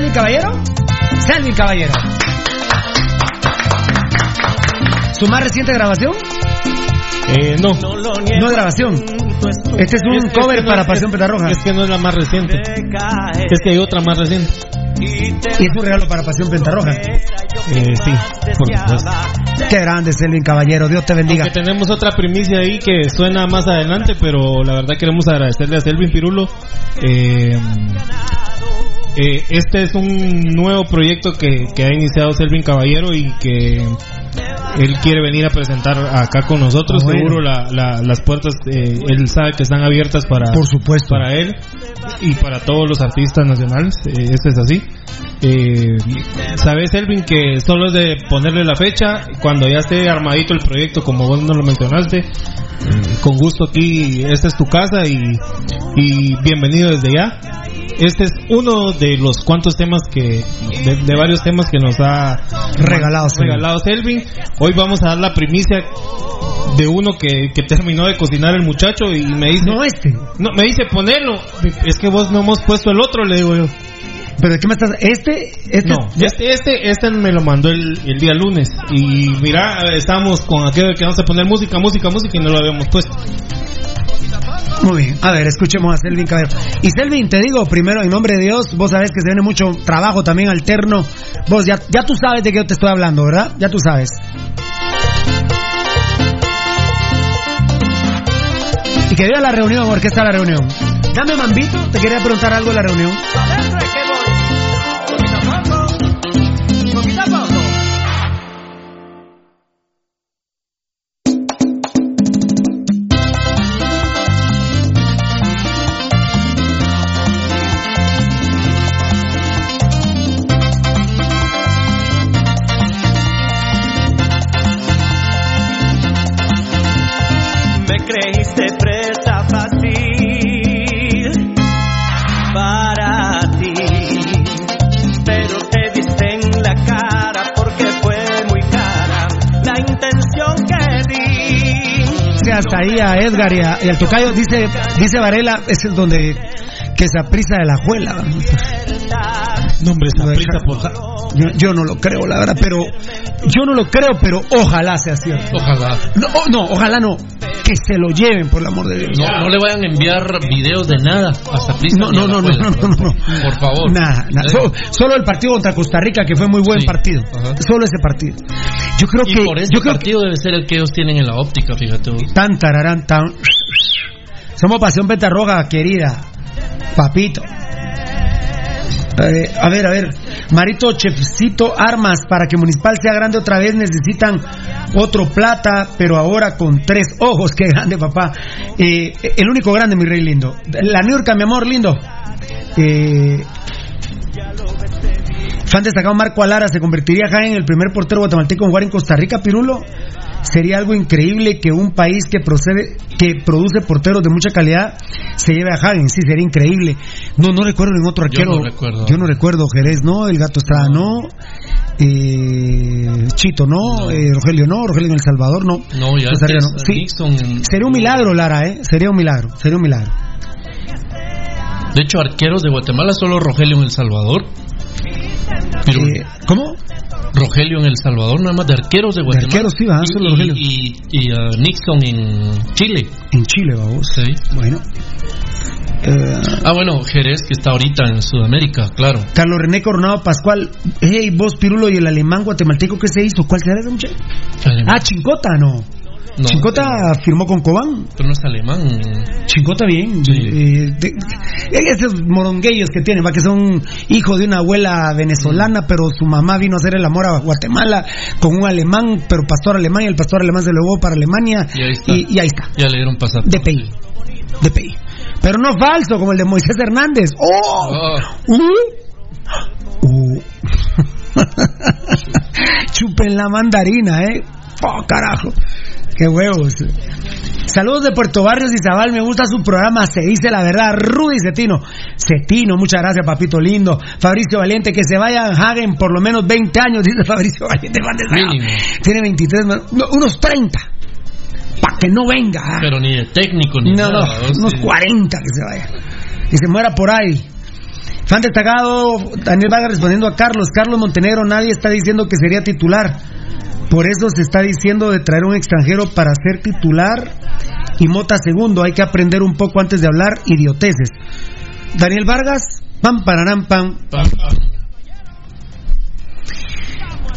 H: ¿Selvin Caballero? Selvin Caballero. ¿Su más reciente grabación?
J: Eh, no.
H: No es grabación. Este es un
J: Es- es
H: cover
J: que no-
H: para
J: es-
H: Pasión Pentarroja.
J: Es que no es la más reciente. Es que hay otra más reciente.
H: Y es un regalo para Pasión Pentarroja.
J: Eh, sí, por supuesto.
H: Qué grande, Selvin Caballero. Dios te bendiga.
J: Aunque tenemos otra primicia ahí que suena más adelante, pero la verdad queremos agradecerle a Selvin Pirulo. Eh, eh, este es un nuevo proyecto que, que ha iniciado Selvin Caballero y que él quiere venir a presentar acá con nosotros.
H: Ah, bueno.
J: Seguro la- la- las puertas, eh, él sabe que están abiertas para,
H: Por supuesto.
J: para él y para todos los artistas nacionales. Eh, esto es así. Eh, Sabes, Elvin, que solo es de ponerle la fecha cuando ya esté armadito el proyecto, como vos nos lo mencionaste. Con gusto aquí, esta es tu casa y, y bienvenido desde ya. Este es uno de los cuantos temas que, de, de varios temas que nos ha
H: Regalado Selvin.
J: regalado Selvin. Hoy vamos a dar la primicia de uno que, que terminó de cocinar el muchacho y me dice
H: No este.
J: no me dice ponelo es que vos no hemos puesto el otro le digo yo
H: ¿Pero de qué me estás...? Este... este
J: no este este este me lo mandó el, el día lunes y mira estábamos con aquello de que vamos a poner música música música y no lo habíamos puesto
H: Muy bien, a ver, escuchemos a Selvin Caballero. Y Selvin, te digo, primero, en nombre de Dios, vos sabés que se viene mucho trabajo también alterno. Vos ya, ya tú sabes de qué yo te estoy hablando, ¿verdad? Ya tú sabes. Y que viva la reunión, orquesta la reunión. Dame mambito, te quería preguntar algo de la reunión. Ahí a Edgar y, a- y al tocayo, dice, dice Varela, es el donde que se aprisa de la juela.
J: No, hombre, esa prisa por...
H: Yo, yo no lo creo, la verdad, pero yo no lo creo, pero ojalá sea cierto.
I: Ojalá.
H: No, oh, no, ojalá no. Que se lo lleven, por el amor de Dios.
I: No, no le vayan a enviar videos de nada hasta prisa.
H: No, no, no, no,
I: escuela.
H: no, no, no.
I: Por favor.
H: Nada, nada. Solo, solo el partido contra Costa Rica, que fue muy buen
I: Sí.
H: partido.
I: Ajá.
H: Solo ese partido. Yo creo
I: y
H: que.
I: por ese
H: yo creo
I: partido debe ser el que ellos tienen en la óptica, fíjate
H: que tan tararán, tan. Somos Pasión Roja, querida. Papito. Eh, a ver, a ver. Marito Chefcito Armas, para que Municipal sea grande otra vez necesitan otro plata, pero ahora con tres ojos. Qué grande, papá. Eh, el único grande, mi rey lindo. La Niurka, mi amor lindo. Eh, fan destacado Marco Alara se convertiría acá en el primer portero guatemalteco en jugar en Costa Rica, Pirulo. Sería algo increíble que un país que procede, que produce porteros de mucha calidad se lleve a Hagen, sí, sería increíble. No, no recuerdo en otro
I: Yo
H: arquero.
I: no recuerdo.
H: Yo no recuerdo Jerez, no, el Gato Estrada, no, eh, Chito, no, eh, Rogelio, no, Rogelio en El Salvador, no.
I: No, ya
H: no. Sí.
I: En-
H: Sería un milagro, Lara, ¿eh? Sería un milagro, sería un milagro.
I: De hecho, arqueros de Guatemala solo Rogelio en El Salvador. Pero
H: Eh, ¿Cómo?
I: Rogelio en El Salvador, nada más de arqueros de Guatemala.
H: arqueros, sí, va,
I: y,
H: solo
I: y-
H: Rogelio.
I: Y, y, uh, Nixon en Chile.
H: En Chile, vamos.
I: Sí.
H: Bueno. Eh,
I: Ah, bueno, Jerez, que está ahorita en Sudamérica, claro.
H: Carlos René Coronado Pascual. Hey, vos, Pirulo, y el alemán guatemalteco, ¿qué se hizo? ¿Cuál será ese muchacho? Ah, Chincota, no.
I: No,
H: Chincota firmó con Cobán.
I: Pero no es alemán.
H: Chincota bien. Eh, de- esos moronguellos que tienen, va que son hijos de una abuela venezolana, pero su mamá vino a hacer el amor a Guatemala con un alemán, pero pastor alemán, y el pastor alemán se lo llevó para Alemania.
I: Y ahí está.
H: Y, y ahí está.
I: Ya le dieron pasaporte.
H: DPI. DPI. Pero no falso, como el de Moisés Hernández. ¡Oh! Uh. Uh. Chupen la mandarina, ¿eh? ¡Oh, carajo! ¡Qué huevos! Saludos de Puerto Barrios y Zabal, me gusta su programa, se dice la verdad, Rudy Cetino. Cetino, muchas gracias, papito lindo. Fabricio Valiente, que se vaya a Hagen por lo menos 20 años, dice Fabricio Valiente. Tiene 23, no, unos 30. Para que no venga. ¿ah?
I: Pero ni de técnico ni
H: No,
I: nada. ¿no?
H: unos
I: Sí.
H: 40 que se vaya. Que se muera por ahí. Fan destacado, Daniel Vargas respondiendo a Carlos. Carlos Montenegro, nadie está diciendo que sería titular. Por eso se está diciendo de traer un extranjero para ser titular y Mota segundo. Hay que aprender un poco antes de hablar idioteces. Daniel Vargas, pam, pararam, pam.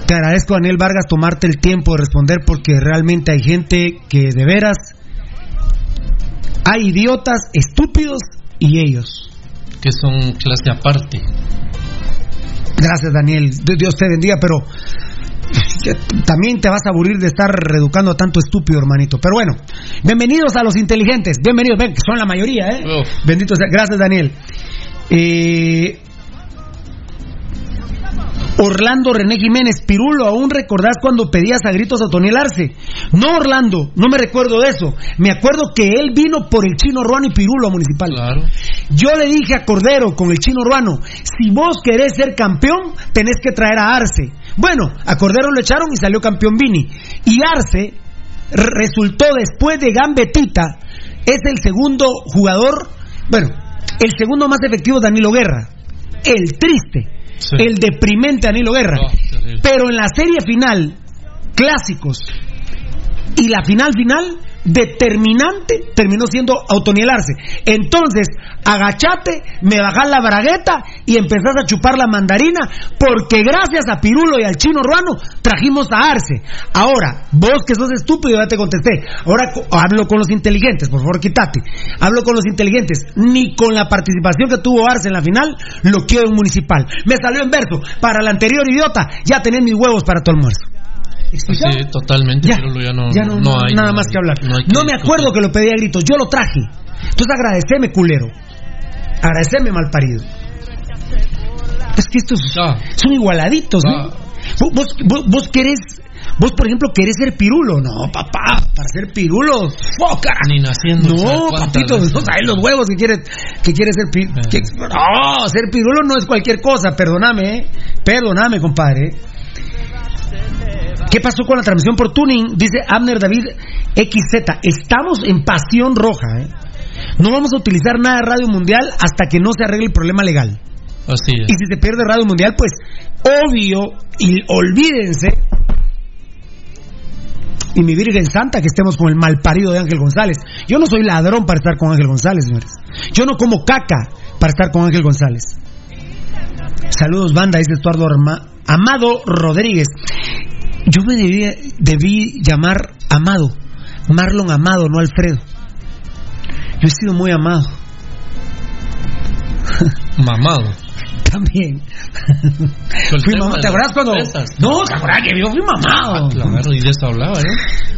H: Te agradezco, Daniel Vargas, tomarte el tiempo de responder porque realmente hay gente que de veras hay idiotas, estúpidos y ellos.
I: Que son clase aparte.
H: Gracias, Daniel. Dios te bendiga, pero también te vas a aburrir de estar reeducando a tanto estúpido, hermanito. Pero bueno, bienvenidos a los inteligentes. Bienvenidos, ven, que son la mayoría, ¿eh? Bendito sea. Gracias, Daniel. Eh, Orlando René Jiménez, Pirulo, ¿aún recordás cuando pedías a gritos a Toniel Arce? No, Orlando, no me recuerdo de eso. Me acuerdo que él vino por el chino Ruano y Pirulo a Municipal. Yo le dije a Cordero con el chino Ruano, si vos querés ser campeón, tenés que traer a Arce. Bueno, a Cordero lo echaron y salió campeón Vini. Y Arce re- resultó después de Gambetita, es el segundo jugador, bueno, el segundo más efectivo Danilo Guerra. El triste, el deprimente Danilo Guerra. Pero en la serie final, clásicos, y la final final determinante terminó siendo autonielarse. Entonces, agachate, me bajás la bragueta y empezás a chupar la mandarina porque gracias a Pirulo y al chino ruano trajimos a Arce. Ahora, vos que sos estúpido, ya te contesté. Ahora hablo con los inteligentes, por favor, quítate. Hablo con los inteligentes. Ni con la participación que tuvo Arce en la final, lo quiero en municipal. Me salió en verso. Para el anterior idiota, ya tenés mis huevos para tu almuerzo.
I: Sí, totalmente. pero ya no,
H: Ya no,
I: no
H: no-
I: hay
H: nada más que hablar.
I: no que
H: me acuerdo que lo pedí a gritos, yo lo traje. Entonces agradeceme, culero. Agradeceme, malparido. Es que estos son igualaditos, ¿no? Vos, vos, vos- vos querés, vos por ejemplo querés ser pirulo, no, papá, para ser pirulo, ¡oh, carajo!
I: Ni naciendo.
H: No,
I: ¿sabes cuántas
H: papito,
I: veces?
H: no sabes los huevos que quiere, que quiere ser pi- que- No, ser pirulo no es cualquier cosa, perdóname, eh. Perdóname, compadre. ¿Qué pasó con la transmisión por tuning? Dice Abner David XZ. Estamos en pasión roja, ¿eh? No vamos a utilizar nada de Radio Mundial hasta que no se arregle el problema legal.
I: Así es.
H: Y si se pierde Radio Mundial, pues obvio, y olvídense. Y mi Virgen Santa que estemos con el malparido de Ángel González. Yo no soy ladrón para estar con Ángel González, señores. Yo no como caca para estar con Ángel González. Saludos, banda, dice Estuardo Arma- Amado Rodríguez. Yo me debí, debí llamar Amado. Marlon Amado, no Alfredo. Yo he sido muy amado.
I: Mamado.
H: También. Fui ¿Te acuerdas cuando.? No, ¿te acuerdas que yo fui mamado?
I: Claro, y de eso hablaba, ¿eh?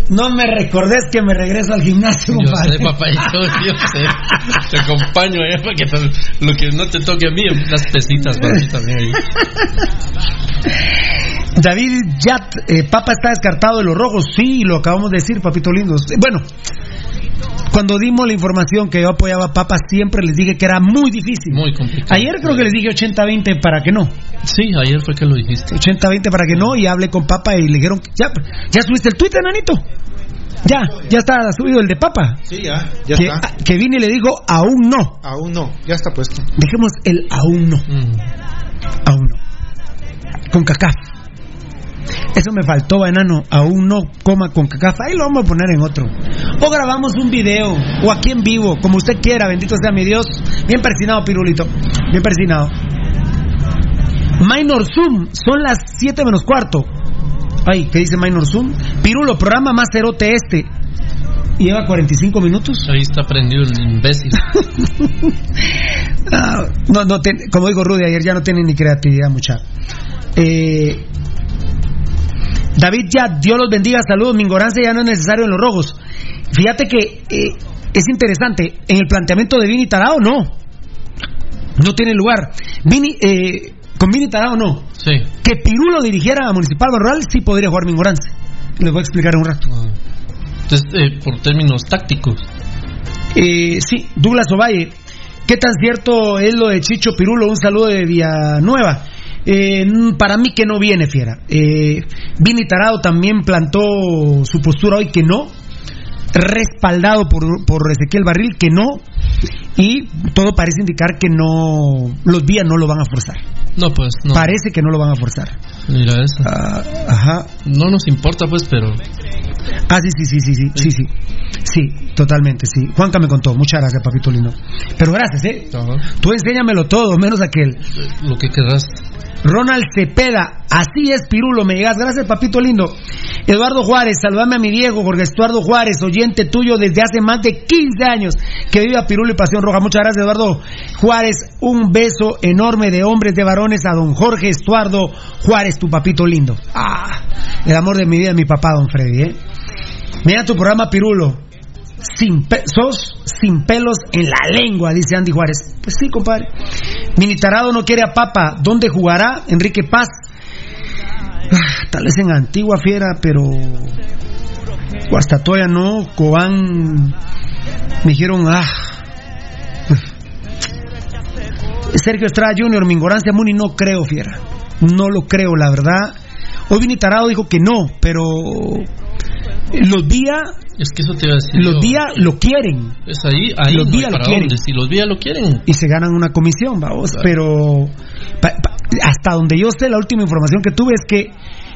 H: No me recordes que me regreso al gimnasio,
I: Yo
H: compadre.
I: sé, papá, yo, yo sé. Te acompaño, ¿eh? Para que te- lo que no te toque a mí, las pesitas para también. ahí.
H: David Yat, eh, Papa está descartado de los rojos. Sí, lo acabamos de decir, papito lindo. Bueno, cuando dimos la información que yo apoyaba a Papa, siempre les dije que era muy difícil.
I: Muy complicado.
H: Ayer creo que les dije 80-20 para que no.
I: Sí, ayer fue que lo dijiste.
H: 80-20 para que no. Y hablé con Papa y le dijeron: ¿Ya, ya subiste el Twitter, nanito? Ya, ya está subido el de Papa.
K: Sí, ya, ya
H: que,
K: está.
H: que vine y le dijo: Aún no.
K: Aún no, ya está puesto.
H: Dejemos el aún no.
I: Mm.
H: Aún no. Con CACAF. Eso me faltó, enano. Aún no coma con cacafa. Ahí lo vamos a poner en otro. O grabamos un video. O aquí en vivo. Como usted quiera. Bendito sea mi Dios. Bien persinado, pirulito. Bien persinado. Minor Zoom. Son las 7 menos cuarto. Ay, ¿qué dice Minor Zoom? Pirulo, programa más cerote este. Y lleva 45 minutos.
I: Ahí está prendido el imbécil.
H: Ah, no, no, ten- como digo Rudy ayer, ya no tiene ni creatividad mucha. Eh, David ya, Dios los bendiga, saludos, mi ignorancia ya no es necesario en los rojos. Fíjate que eh, es interesante, en el planteamiento de Vini Tarao no, no tiene lugar. Vini, eh, con Vini Tarao no.
I: Sí.
H: Que Pirulo dirigiera a Municipal Barral sí podría jugar mi ignorancia. Les voy a explicar en un rato.
I: Entonces, eh, por términos tácticos.
H: Eh, sí, Douglas Ovalle. ¿Qué tan cierto es lo de Chicho Pirulo? Un saludo de Villanueva. Eh, para mí que no viene, fiera. Eh, Vini Tarado también plantó su postura hoy que no. Respaldado por, por Ezequiel Barril que no. Y todo parece indicar que no. Los días no lo van a forzar.
I: No, pues no.
H: Parece que no lo van a forzar.
I: Mira eso.
H: ajá.
I: No nos importa, pues, pero.
H: Ah, sí, sí, sí, sí, sí, sí, sí. Sí, totalmente, sí. Juanca me contó. Muchas gracias, papito lindo. Pero gracias, ¿eh? Tú enséñamelo todo, menos aquel.
I: Lo que querrás.
H: Ronald Cepeda, así es, Pirulo, me llegas. Gracias, papito lindo. Eduardo Juárez, saludame a mi viejo, Jorge Estuardo Juárez, oyente tuyo desde hace más de 15 años. Que viva Pirulo y Pasión Roja. Muchas gracias, Eduardo Juárez. Un beso enorme de hombres, de varones a don Jorge Estuardo Juárez, tu papito lindo. Ah, el amor de mi vida, mi papá, don Freddy, ¿eh? Mira tu programa, Pirulo. Sos sin pelos en la lengua, dice Andy Juárez. Pues sí, compadre. Minitarado no quiere a Papa. ¿Dónde jugará Enrique Paz? Ah, Tal vez en Antigua Fiera, pero. Guastatoya no. Cobán. Me dijeron, ah. Sergio Estrada Jr., Mingorancia Muni, no creo, Fiera. No lo creo, la verdad. Hoy Vinitarado dijo que no, pero. Los días.
I: Es que eso te iba a decir.
H: Los días lo quieren.
I: Es ahí, ahí
H: Los
I: no
H: días lo quieren.
I: dónde. Si los días lo quieren.
H: y se ganan una comisión, vamos. Pero pa- pa- hasta donde yo sé, la última información que tuve es que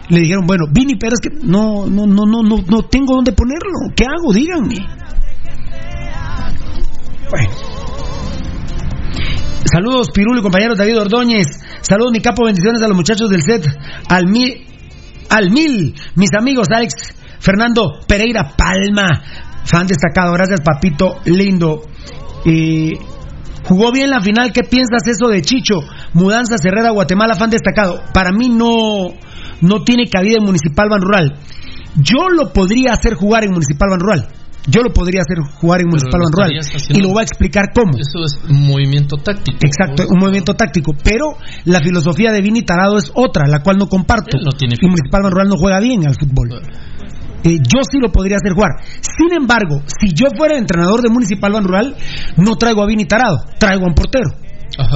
H: le dijeron, bueno, Vini, pero es que no, no, no, no, no, no tengo dónde ponerlo. ¿Qué hago? Díganme. Bueno. Saludos, Pirulo y compañeros David Ordóñez. Saludos, mi capo, bendiciones a los muchachos del set. Al mil, al mil, mis amigos Alex, Fernando Pereira Palma, fan destacado. Gracias, papito lindo. Eh, jugó bien la final. ¿Qué piensas eso de Chicho? Mudanza Herrera, Guatemala, fan destacado. Para mí no, no tiene cabida en Municipal Ban Rural. Yo lo podría hacer jugar en Municipal Ban Rural. Yo lo podría hacer jugar en
I: Pero
H: Municipal Ban Rural. Y lo voy a explicar cómo.
I: Eso es un movimiento táctico.
H: Exacto, un movimiento táctico. Pero la filosofía de Vini Tarado es otra, la cual no comparto.
I: Él no tiene
H: y Municipal Ban Rural no juega bien al fútbol. Eh, yo sí lo podría hacer jugar. Sin embargo, si yo fuera el entrenador de Municipal Ban Rural, no traigo a Vini Tarado, traigo a un portero.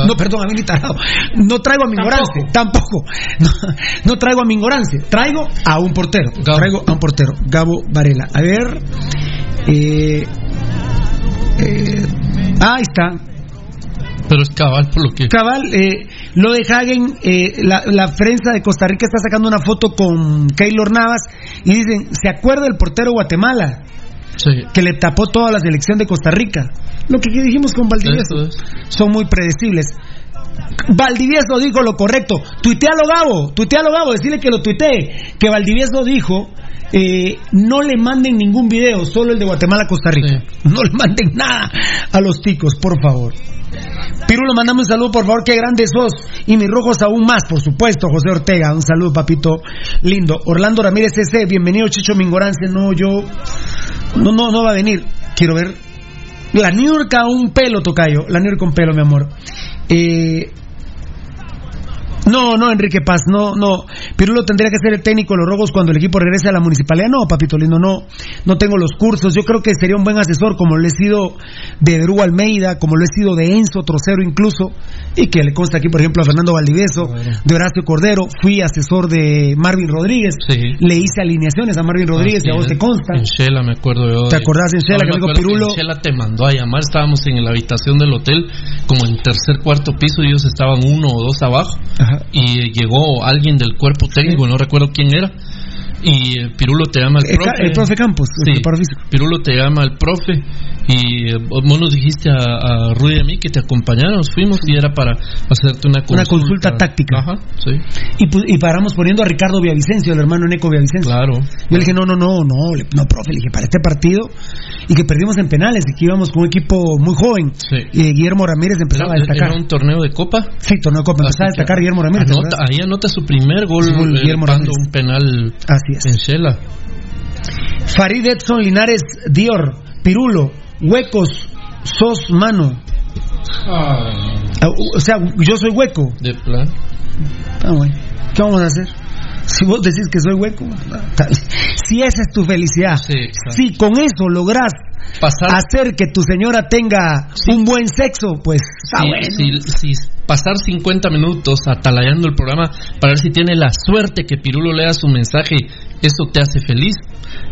H: No, perdón, a Vini Tarado. No traigo a mi ignorancia, tampoco. No, no traigo a mi ignorancia, traigo a un portero. Traigo a un portero, Gabo Varela. A ver. Eh, eh, ah, ahí está.
I: Pero es cabal por lo que.
H: Cabal, eh, lo de Hagen, eh, la, la prensa de Costa Rica está sacando una foto con Keylor Navas y dicen, ¿se acuerda el portero Guatemala? Que le tapó toda la selección de Costa Rica. Lo que dijimos con Valdivieso. Son muy predecibles. Valdivieso dijo lo correcto. Tuitealo Gabo, tuitealo Gabo, decirle que lo tuitee. Que Valdivieso dijo, eh, no le manden ningún video, solo el de Guatemala Costa Rica. No le manden nada a los ticos, por favor. Pirulo, mandame un saludo, por favor, qué grande sos. Y mis rojos aún más, por supuesto, José Ortega. Un saludo, papito lindo. Orlando Ramírez C. bienvenido, Chicho Mingorance. No, yo. No, no, no va a venir. Quiero ver. La Niurka, un pelo, tocayo. La Niurka, un pelo, mi amor. Eh. No, no, Enrique Paz, no, no. Pirulo tendría que ser el técnico de los rojos cuando el equipo regrese a la municipalidad. No, papito lindo, no. No tengo los cursos. Yo creo que sería un buen asesor, como lo he sido de Drew Almeida, como lo he sido de Enzo Trocero incluso, y que le consta aquí, por ejemplo, a Fernando Valdivieso, de Horacio Cordero. Fui asesor de Marvin Rodríguez. Le hice alineaciones a Marvin Rodríguez, y a vos te consta.
I: En Shela me acuerdo yo.
H: ¿Te
I: de-
H: acordás en Shela
I: No,
H: que
I: acuerdo
H: Pirulo?
I: en Shela te mandó a llamar, estábamos en la habitación del hotel, como en tercer, cuarto piso, y ellos estaban uno o dos abajo. Y llegó alguien del cuerpo técnico, no recuerdo quién era, y eh, Pirulo te llama al
H: El, ca-
I: profe.
H: el profe Campos, el
I: Sí. Pirulo te llama al profe y eh, vos nos dijiste a, a Rudy y a mí que te acompañáramos, fuimos y era para hacerte una consulta.
H: Una consulta táctica.
I: Ajá, sí.
H: Y, pu- y paramos poniendo a Ricardo Villavicencio, el hermano Neco Villavicencio.
I: Claro.
H: Yo le dije, no, no, no, no, no, profe, le dije, para este partido, y que perdimos en penales, y que íbamos con un equipo muy joven, y Guillermo Ramírez empezaba a
I: Era,
H: destacar.
I: era un torneo de copa.
H: Sí, torneo de copa, empezaba a destacar Guillermo Ramírez.
I: ahí anota su primer gol,
H: gol,
I: eh,
H: Guillermo Ramírez.
I: un penal
H: Así es.
I: en Shela.
H: Farid Edson Linares Dior, Pirulo, Huecos, Sos Mano. Ah, O sea, yo soy hueco.
I: De plan.
H: Ah, bueno. ¿Qué vamos a hacer? Si vos decís que soy hueco, tal- si esa es tu felicidad, si con eso logras hacer que tu señora tenga un buen sexo, pues está
I: Sí,
H: bueno.
I: sí, sí, pasar 50 minutos atalayando el programa para ver si tiene la suerte que Pirulo lea su mensaje, eso te hace feliz,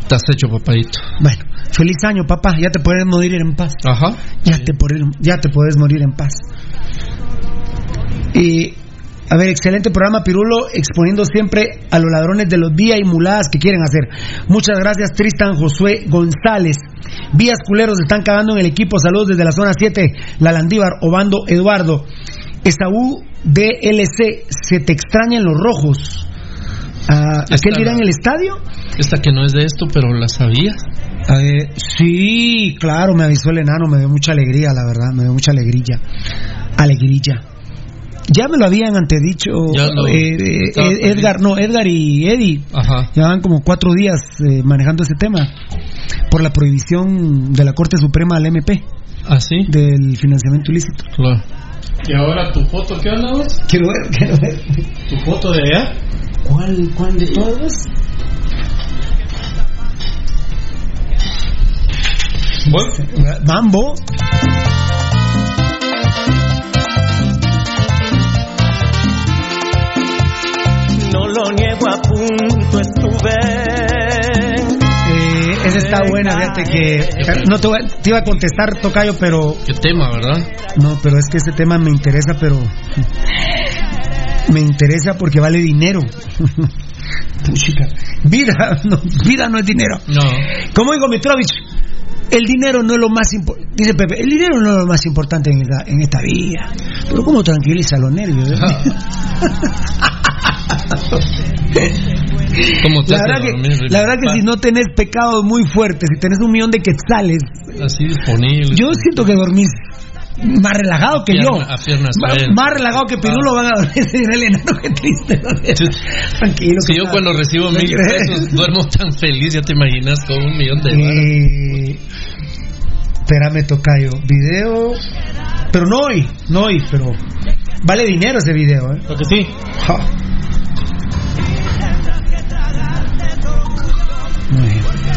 I: te has hecho papadito.
H: Bueno, feliz año, papá. Ya te puedes morir en paz.
I: Ajá.
H: Ya te, puedes- ya te puedes morir en paz. Y, a ver, excelente programa, Pirulo, exponiendo siempre a los ladrones de los días y muladas que quieren hacer. Muchas gracias, Tristan Josué González. Vías culeros están cagando en el equipo. Saludos desde la zona 7, La Landívar, Obando, Eduardo. Esaú DLC, se te extrañan los rojos. Ah, ¿Aquel
I: Esta-
H: dirá en el estadio?
I: Esta que no es de esto, pero la sabía.
H: Eh, sí, claro, me avisó el enano, me dio mucha alegría, la verdad, me dio mucha alegría. Alegrilla. Ya me lo habían antedicho eh, eh, Edgar, no, Edgar y Eddie.
I: Ajá.
H: Llevaban como cuatro días eh, manejando ese tema por la prohibición de la Corte Suprema al MP
I: ¿Ah, sí?
H: del financiamiento ilícito.
I: Claro.
J: ¿Y ahora tu foto qué onda vos?
H: Quiero ver, quiero ver.
J: ¿Tu foto de allá?
H: ¿Cuál, cuál de todas? Mambo.
L: No lo niego, a punto estuve.
H: Esa está buena, fíjate que no te iba a contestar Tocayo, pero
I: Qué tema, ¿verdad?
H: no, pero es que ese tema me interesa, pero me interesa porque vale dinero. Puchica. Vida, no, vida no es dinero.
I: No.
H: Como digo Mitrovich, el dinero no es lo más importante. Dice Pepe, el dinero no es lo más importante en esta, en esta vida. Pero ¿cómo tranquiliza los nervios? eh?
I: ¿Cómo te
H: la, verdad que, la verdad que si no tenés pecados muy fuertes, si tenés un millón de quetzales,
I: Así disponible.
H: yo siento que dormís más relajado que
I: Pierna-
H: yo.
I: a pierna
H: Ma-
I: suelta.
H: más relajado que Pirulo van a dormir. El enano, qué triste. Tranquilo.
I: Si
H: que
I: yo cuando recibo
H: no
I: mil
H: crees.
I: pesos duermo tan feliz, ya te imaginas con un millón de.
H: Eh, espérame, tocayo. Video. Pero no hoy, no hoy, pero vale dinero ese video, ¿eh?
J: Lo que sí.
H: Ja.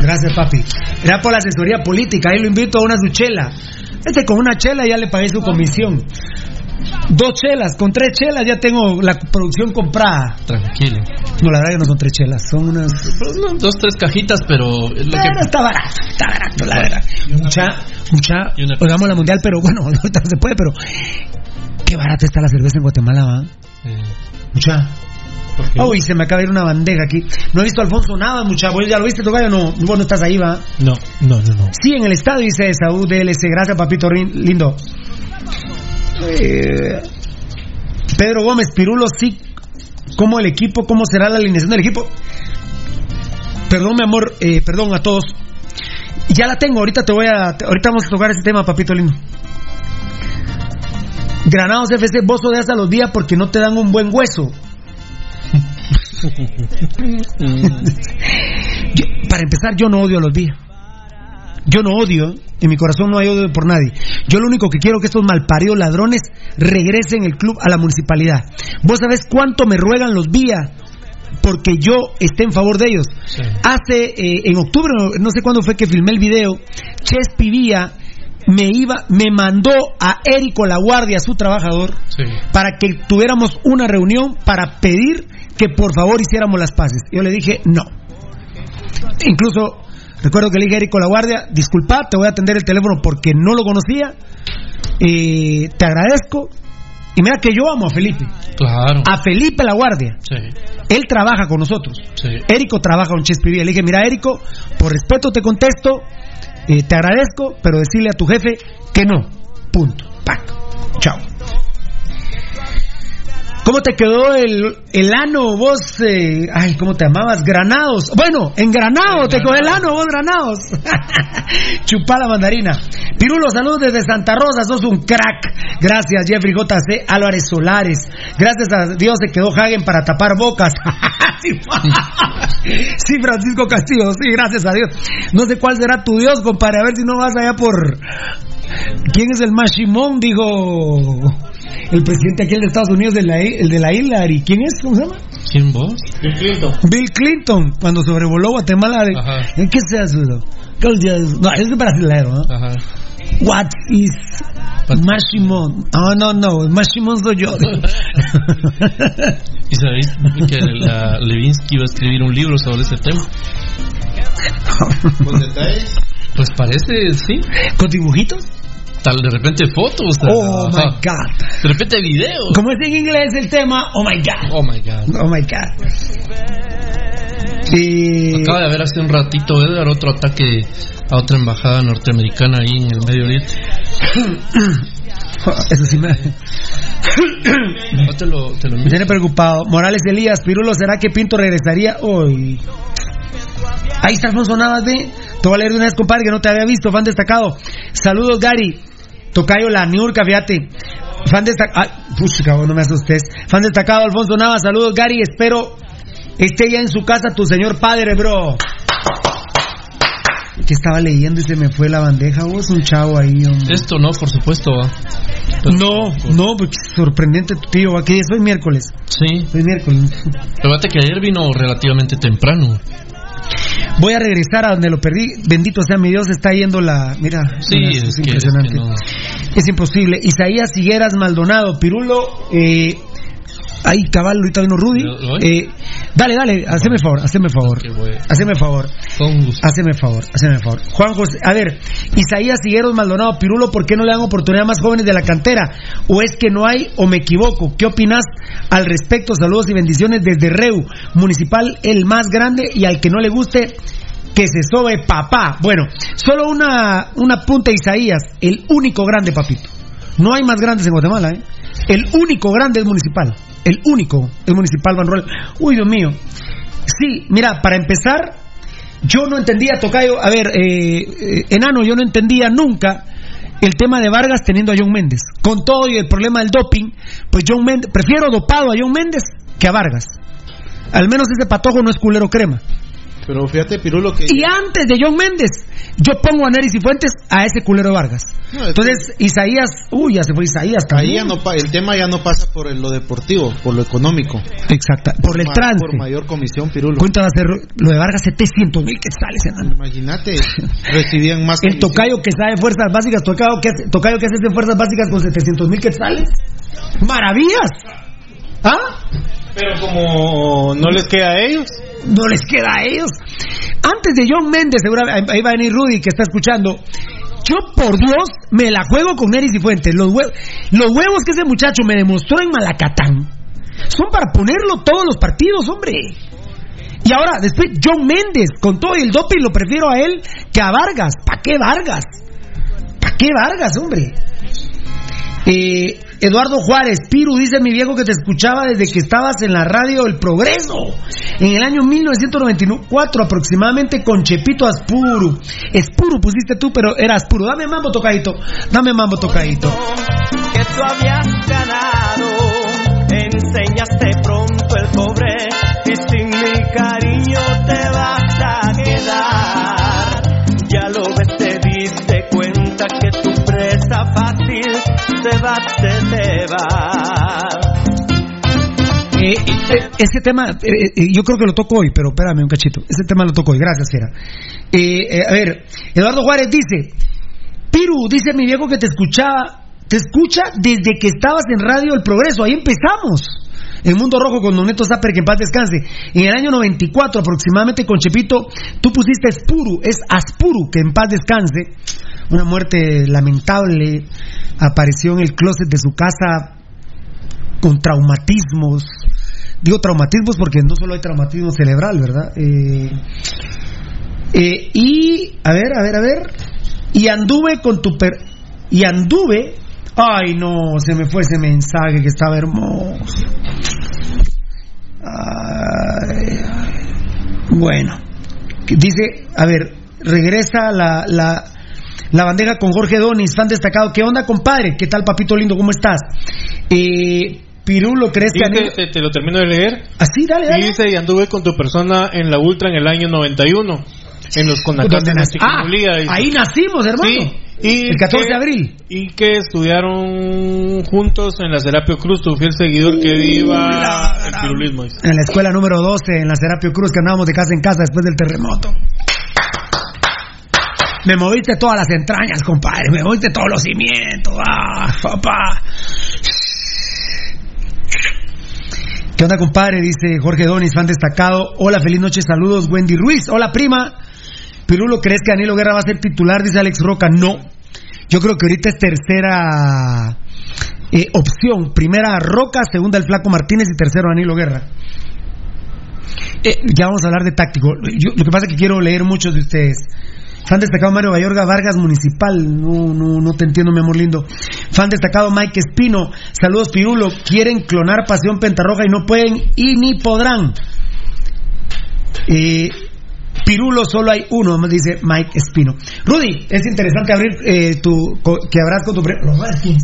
H: Gracias, papi. Era por la asesoría política. Ahí lo invito a una su chela. Este con una chela ya le pagué su comisión. Dos chelas, con tres chelas ya tengo la producción comprada.
I: Tranquilo.
H: No, la verdad que no son tres chelas, son unas.
I: Pues no, dos, tres cajitas, pero es lo
H: Pero
I: que...
H: está barato, está barato, la verdad. Mucha, mucha, oigamos la mundial, pero bueno, ahorita no se puede, pero qué barata está la cerveza en Guatemala, ¿va? Mucha. Uy, se me acaba de ir una bandeja aquí. No he visto a Alfonso nada, mucha. ¿Vos ya lo viste, Tocayo? No, vos no estás ahí, ¿va?
J: No, no, no, no.
H: Sí, en el estadio dice Saúl DLC. Gracias, papito lindo. Eh, Pedro Gómez, Pirulo, sí. ¿Cómo el equipo? ¿Cómo será la alineación del equipo? Perdón, mi amor, eh, perdón a todos. Ya la tengo, ahorita te voy a. Ahorita vamos a tocar ese tema, papito lindo. Granados FC, vos odias a los días porque no te dan un buen hueso. Yo- para empezar, yo no odio a los días. Yo no odio, en mi corazón no hay odio por nadie. Yo lo único que quiero es que estos malparidos ladrones regresen el club a la municipalidad. ¿Vos sabés cuánto me ruegan los vías porque yo esté en favor de ellos? Hace, eh, en octubre, no- no sé cuándo fue que filmé el video, Chespi Vía me iba, me mandó a Érico La Guardia, su trabajador,
I: sí.
H: para que tuviéramos una reunión para pedir que por favor hiciéramos las paces. Yo le dije no. Incluso recuerdo que le dije a Eric La Guardia, disculpa, te voy a atender el teléfono porque no lo conocía. Eh, te agradezco, Y mira que yo amo a Felipe.
I: Claro.
H: A Felipe La Guardia.
I: Sí.
H: Él trabaja con nosotros.
I: Sí.
H: Érico trabaja con Chespirito. Le dije, mira, Érico, por respeto te contesto, eh, te agradezco, pero decirle a tu jefe que no. Punto. Pac. Chao. ¿Cómo te quedó el, el ano vos? eh, ay, ¿cómo te llamabas? Granados. Bueno, en Granado te quedó el ano vos, Granados. Chupá la mandarina. Pirulo, saludos desde Santa Rosa, sos un crack. Gracias, Jeffrey JC Álvarez Solares. Gracias a Dios se quedó Hagen para tapar bocas. sí, Francisco Castillo, sí, gracias a Dios. No sé cuál será tu Dios, compadre, a ver si no vas allá por... ¿Quién es el Mashimón? Dijo el presidente aquí el de Estados Unidos, de la, el de la isla. ¿Y quién es? ¿Cómo se llama?
I: ¿Quién vos?
J: Bill Clinton.
H: Bill Clinton, cuando sobrevoló Guatemala. De. ¿En qué se hace eso? ¿Qué es? No, es brasileño, ¿no?
I: Ajá.
H: What is Mashimon? Oh, no, no, Mashimon soy yo.
I: ¿Y sabéis que la Levinsky iba a escribir un libro sobre ese tema?
K: ¿Con detalles?
I: Pues parece, sí.
H: ¿Con dibujitos?
I: Tal de repente fotos.
H: Oh my. God.
I: De repente videos.
H: Como es en inglés el tema, oh my God.
I: Oh my god.
H: Oh my God. Y...
I: Acaba de haber hace un ratito, Edgar, otro ataque a otra embajada norteamericana ahí en el Medio Oriente.
H: Eso sí me...
I: No te lo, te lo
H: Me tiene preocupado. Morales Elías, Pirulo, ¿será que Pinto regresaría hoy? Ahí está Alfonso Navas, ve. Te voy a leer de una vez, compadre, que no te había visto. Fan destacado. Saludos, Gary. Tocayo La Niurka, fíjate. Fan destacado. Pucha, cabrón, no me asustes. Fan destacado, Alfonso Navas. Saludos, Gary. Espero esté ya en su casa tu señor padre, bro. Que estaba leyendo y se me fue la bandeja. Vos, un chavo ahí, hombre.
I: Esto no, por supuesto. va.
H: No, no, porque es sorprendente tu tío. Aquí es hoy miércoles.
I: Sí.
H: Hoy miércoles.
I: Fíjate que ayer vino relativamente temprano.
H: Voy a regresar a donde lo perdí. Bendito sea mi Dios, está yendo la. Mira,
I: Sí,
H: mira,
I: es, que, es
H: impresionante.
I: que no.
H: Es imposible. Isaías Higueras Maldonado, Pirulo. Eh, ahí, cabal, ahorita vino Rudy.
I: ¿Lo- lo
H: Eh, dale, dale, haceme favor, haceme favor. Haceme favor. Haceme favor, haceme favor. Juan José, a ver, Isaías Higueros Maldonado, Pirulo, ¿por qué no le dan oportunidad a más jóvenes de la cantera? ¿O es que no hay o me equivoco? ¿Qué opinas al respecto? Saludos y bendiciones desde Reu, municipal el más grande y al que no le guste que se sobe papá. Bueno, solo una, una punta Isaías, el único grande, papito. No hay más grandes en Guatemala, ¿eh? El único grande es municipal. El único es municipal, Van Ruel. Uy, Dios mío. Sí, mira, para empezar, yo no entendía, Tocayo, a ver, eh, eh, enano, yo no entendía nunca el tema de Vargas teniendo a John Méndez. Con todo y el problema del doping, pues John Méndez, prefiero dopado a John Méndez que a Vargas. Al menos ese patojo no es culero crema.
K: Pero fíjate, Pirulo, que...
H: Y antes de John Méndez, yo pongo a Neris y Fuentes a ese culero de Vargas.
K: No, es
H: Entonces, Isaías, uy, ya se fue Isaías
K: Ahí
H: también.
K: ya no pa- el tema ya no pasa por el- lo deportivo, por lo económico.
H: Exacta, por el trance.
K: Por mayor comisión, Pirulo.
H: ¿Cuánto va a ser lo de Vargas? 700 mil quetzales, enano.
K: Imagínate, recibían más
H: El tocayo que sabe fuerzas básicas, tocayo que hace, tocayo que hace de fuerzas básicas con 700 mil quetzales. ¡Maravillas! ¿Ah?
J: Pero como no les queda a ellos.
H: No les queda a ellos. Antes de John Méndez, seguramente, ahí va a venir Rudy que está escuchando. Yo, por Dios, me la juego con Neris y Fuentes. Los, hue- los huevos que ese muchacho me demostró en Malacatán son para ponerlo todos los partidos, hombre. Y ahora, después, John Méndez, con todo el doping, lo prefiero a él que a Vargas. ¿Para qué Vargas? ¿Para qué Vargas, hombre? Eduardo Juárez, Piru, dice mi viejo que te escuchaba desde que estabas en la radio El Progreso, en el año 1994 aproximadamente con Chepito Aspuru. Espuru pusiste tú, pero era Aspuru. Dame mambo tocadito, dame mambo tocadito.
L: que tú habías ganado. Enseñaste pronto el cobre y sin mi cariño te vas va, va.
H: Eh, eh, ese tema, eh, eh, yo creo que lo toco hoy, pero espérame un cachito. Ese tema lo toco hoy, gracias, Fiera. Eh, eh, a ver, Eduardo Juárez dice: Piru, dice mi viejo que te escuchaba, te escucha desde que estabas en Radio El Progreso. Ahí empezamos. En Mundo Rojo con Don Neto Zapper, que en paz descanse. En el año 94, aproximadamente con Chepito, tú pusiste Spuru, es Aspuru, que en paz descanse. Una muerte lamentable. Apareció en el closet de su casa con traumatismos. Digo traumatismos porque no solo hay traumatismo cerebral, ¿verdad? Eh, eh, y, a ver, a ver, a ver. Y anduve con tu per... Y anduve... Ay, no, se me fue ese mensaje que estaba hermoso. Ay, bueno, dice, a ver, regresa la, la, la bandeja con Jorge Donis, fan destacado. ¿Qué onda, compadre? ¿Qué tal, papito lindo? ¿Cómo estás? Eh, Pirulo, ¿crees que...
J: Te, te lo termino de leer.
H: Así, dale, dale.
J: Y dice, y anduve con tu persona en la Ultra en el año 91. En los Conacas de
H: Ah, ahí nacimos, hermano.
J: Sí. Y
H: El 14
J: que-
H: de abril.
J: Y que estudiaron juntos en la Serapio Cruz, tu fiel seguidor que viva el pirulismo.
H: En la escuela número 12, en la Serapio Cruz, que andábamos de casa en casa después del terremoto. Me moviste todas las entrañas, compadre. Me moviste todos los cimientos. Ah, papá. ¿Qué onda, compadre? Dice Jorge Donis, fan destacado. Hola, feliz noche, saludos, Wendy Ruiz. Hola, prima. Pirulo, ¿crees que Danilo Guerra va a ser titular? Dice Alex Roca. No. Yo creo que ahorita es tercera eh, opción. Primera Roca, segunda el Flaco Martínez y tercero Danilo Guerra. Eh, ya vamos a hablar de táctico. Lo que pasa es que quiero leer muchos de ustedes. Fan destacado Mario Bayorga Vargas Municipal. No, no, no te entiendo, mi amor lindo. Fan destacado Mike Espino. Saludos, Pirulo. Quieren clonar Pasión Pentarroja y no pueden y ni podrán. Eh, Pirulo solo hay uno, dice Mike Espino. Rudy, es interesante abrir eh, tu que abras con tu pre- los Redskins.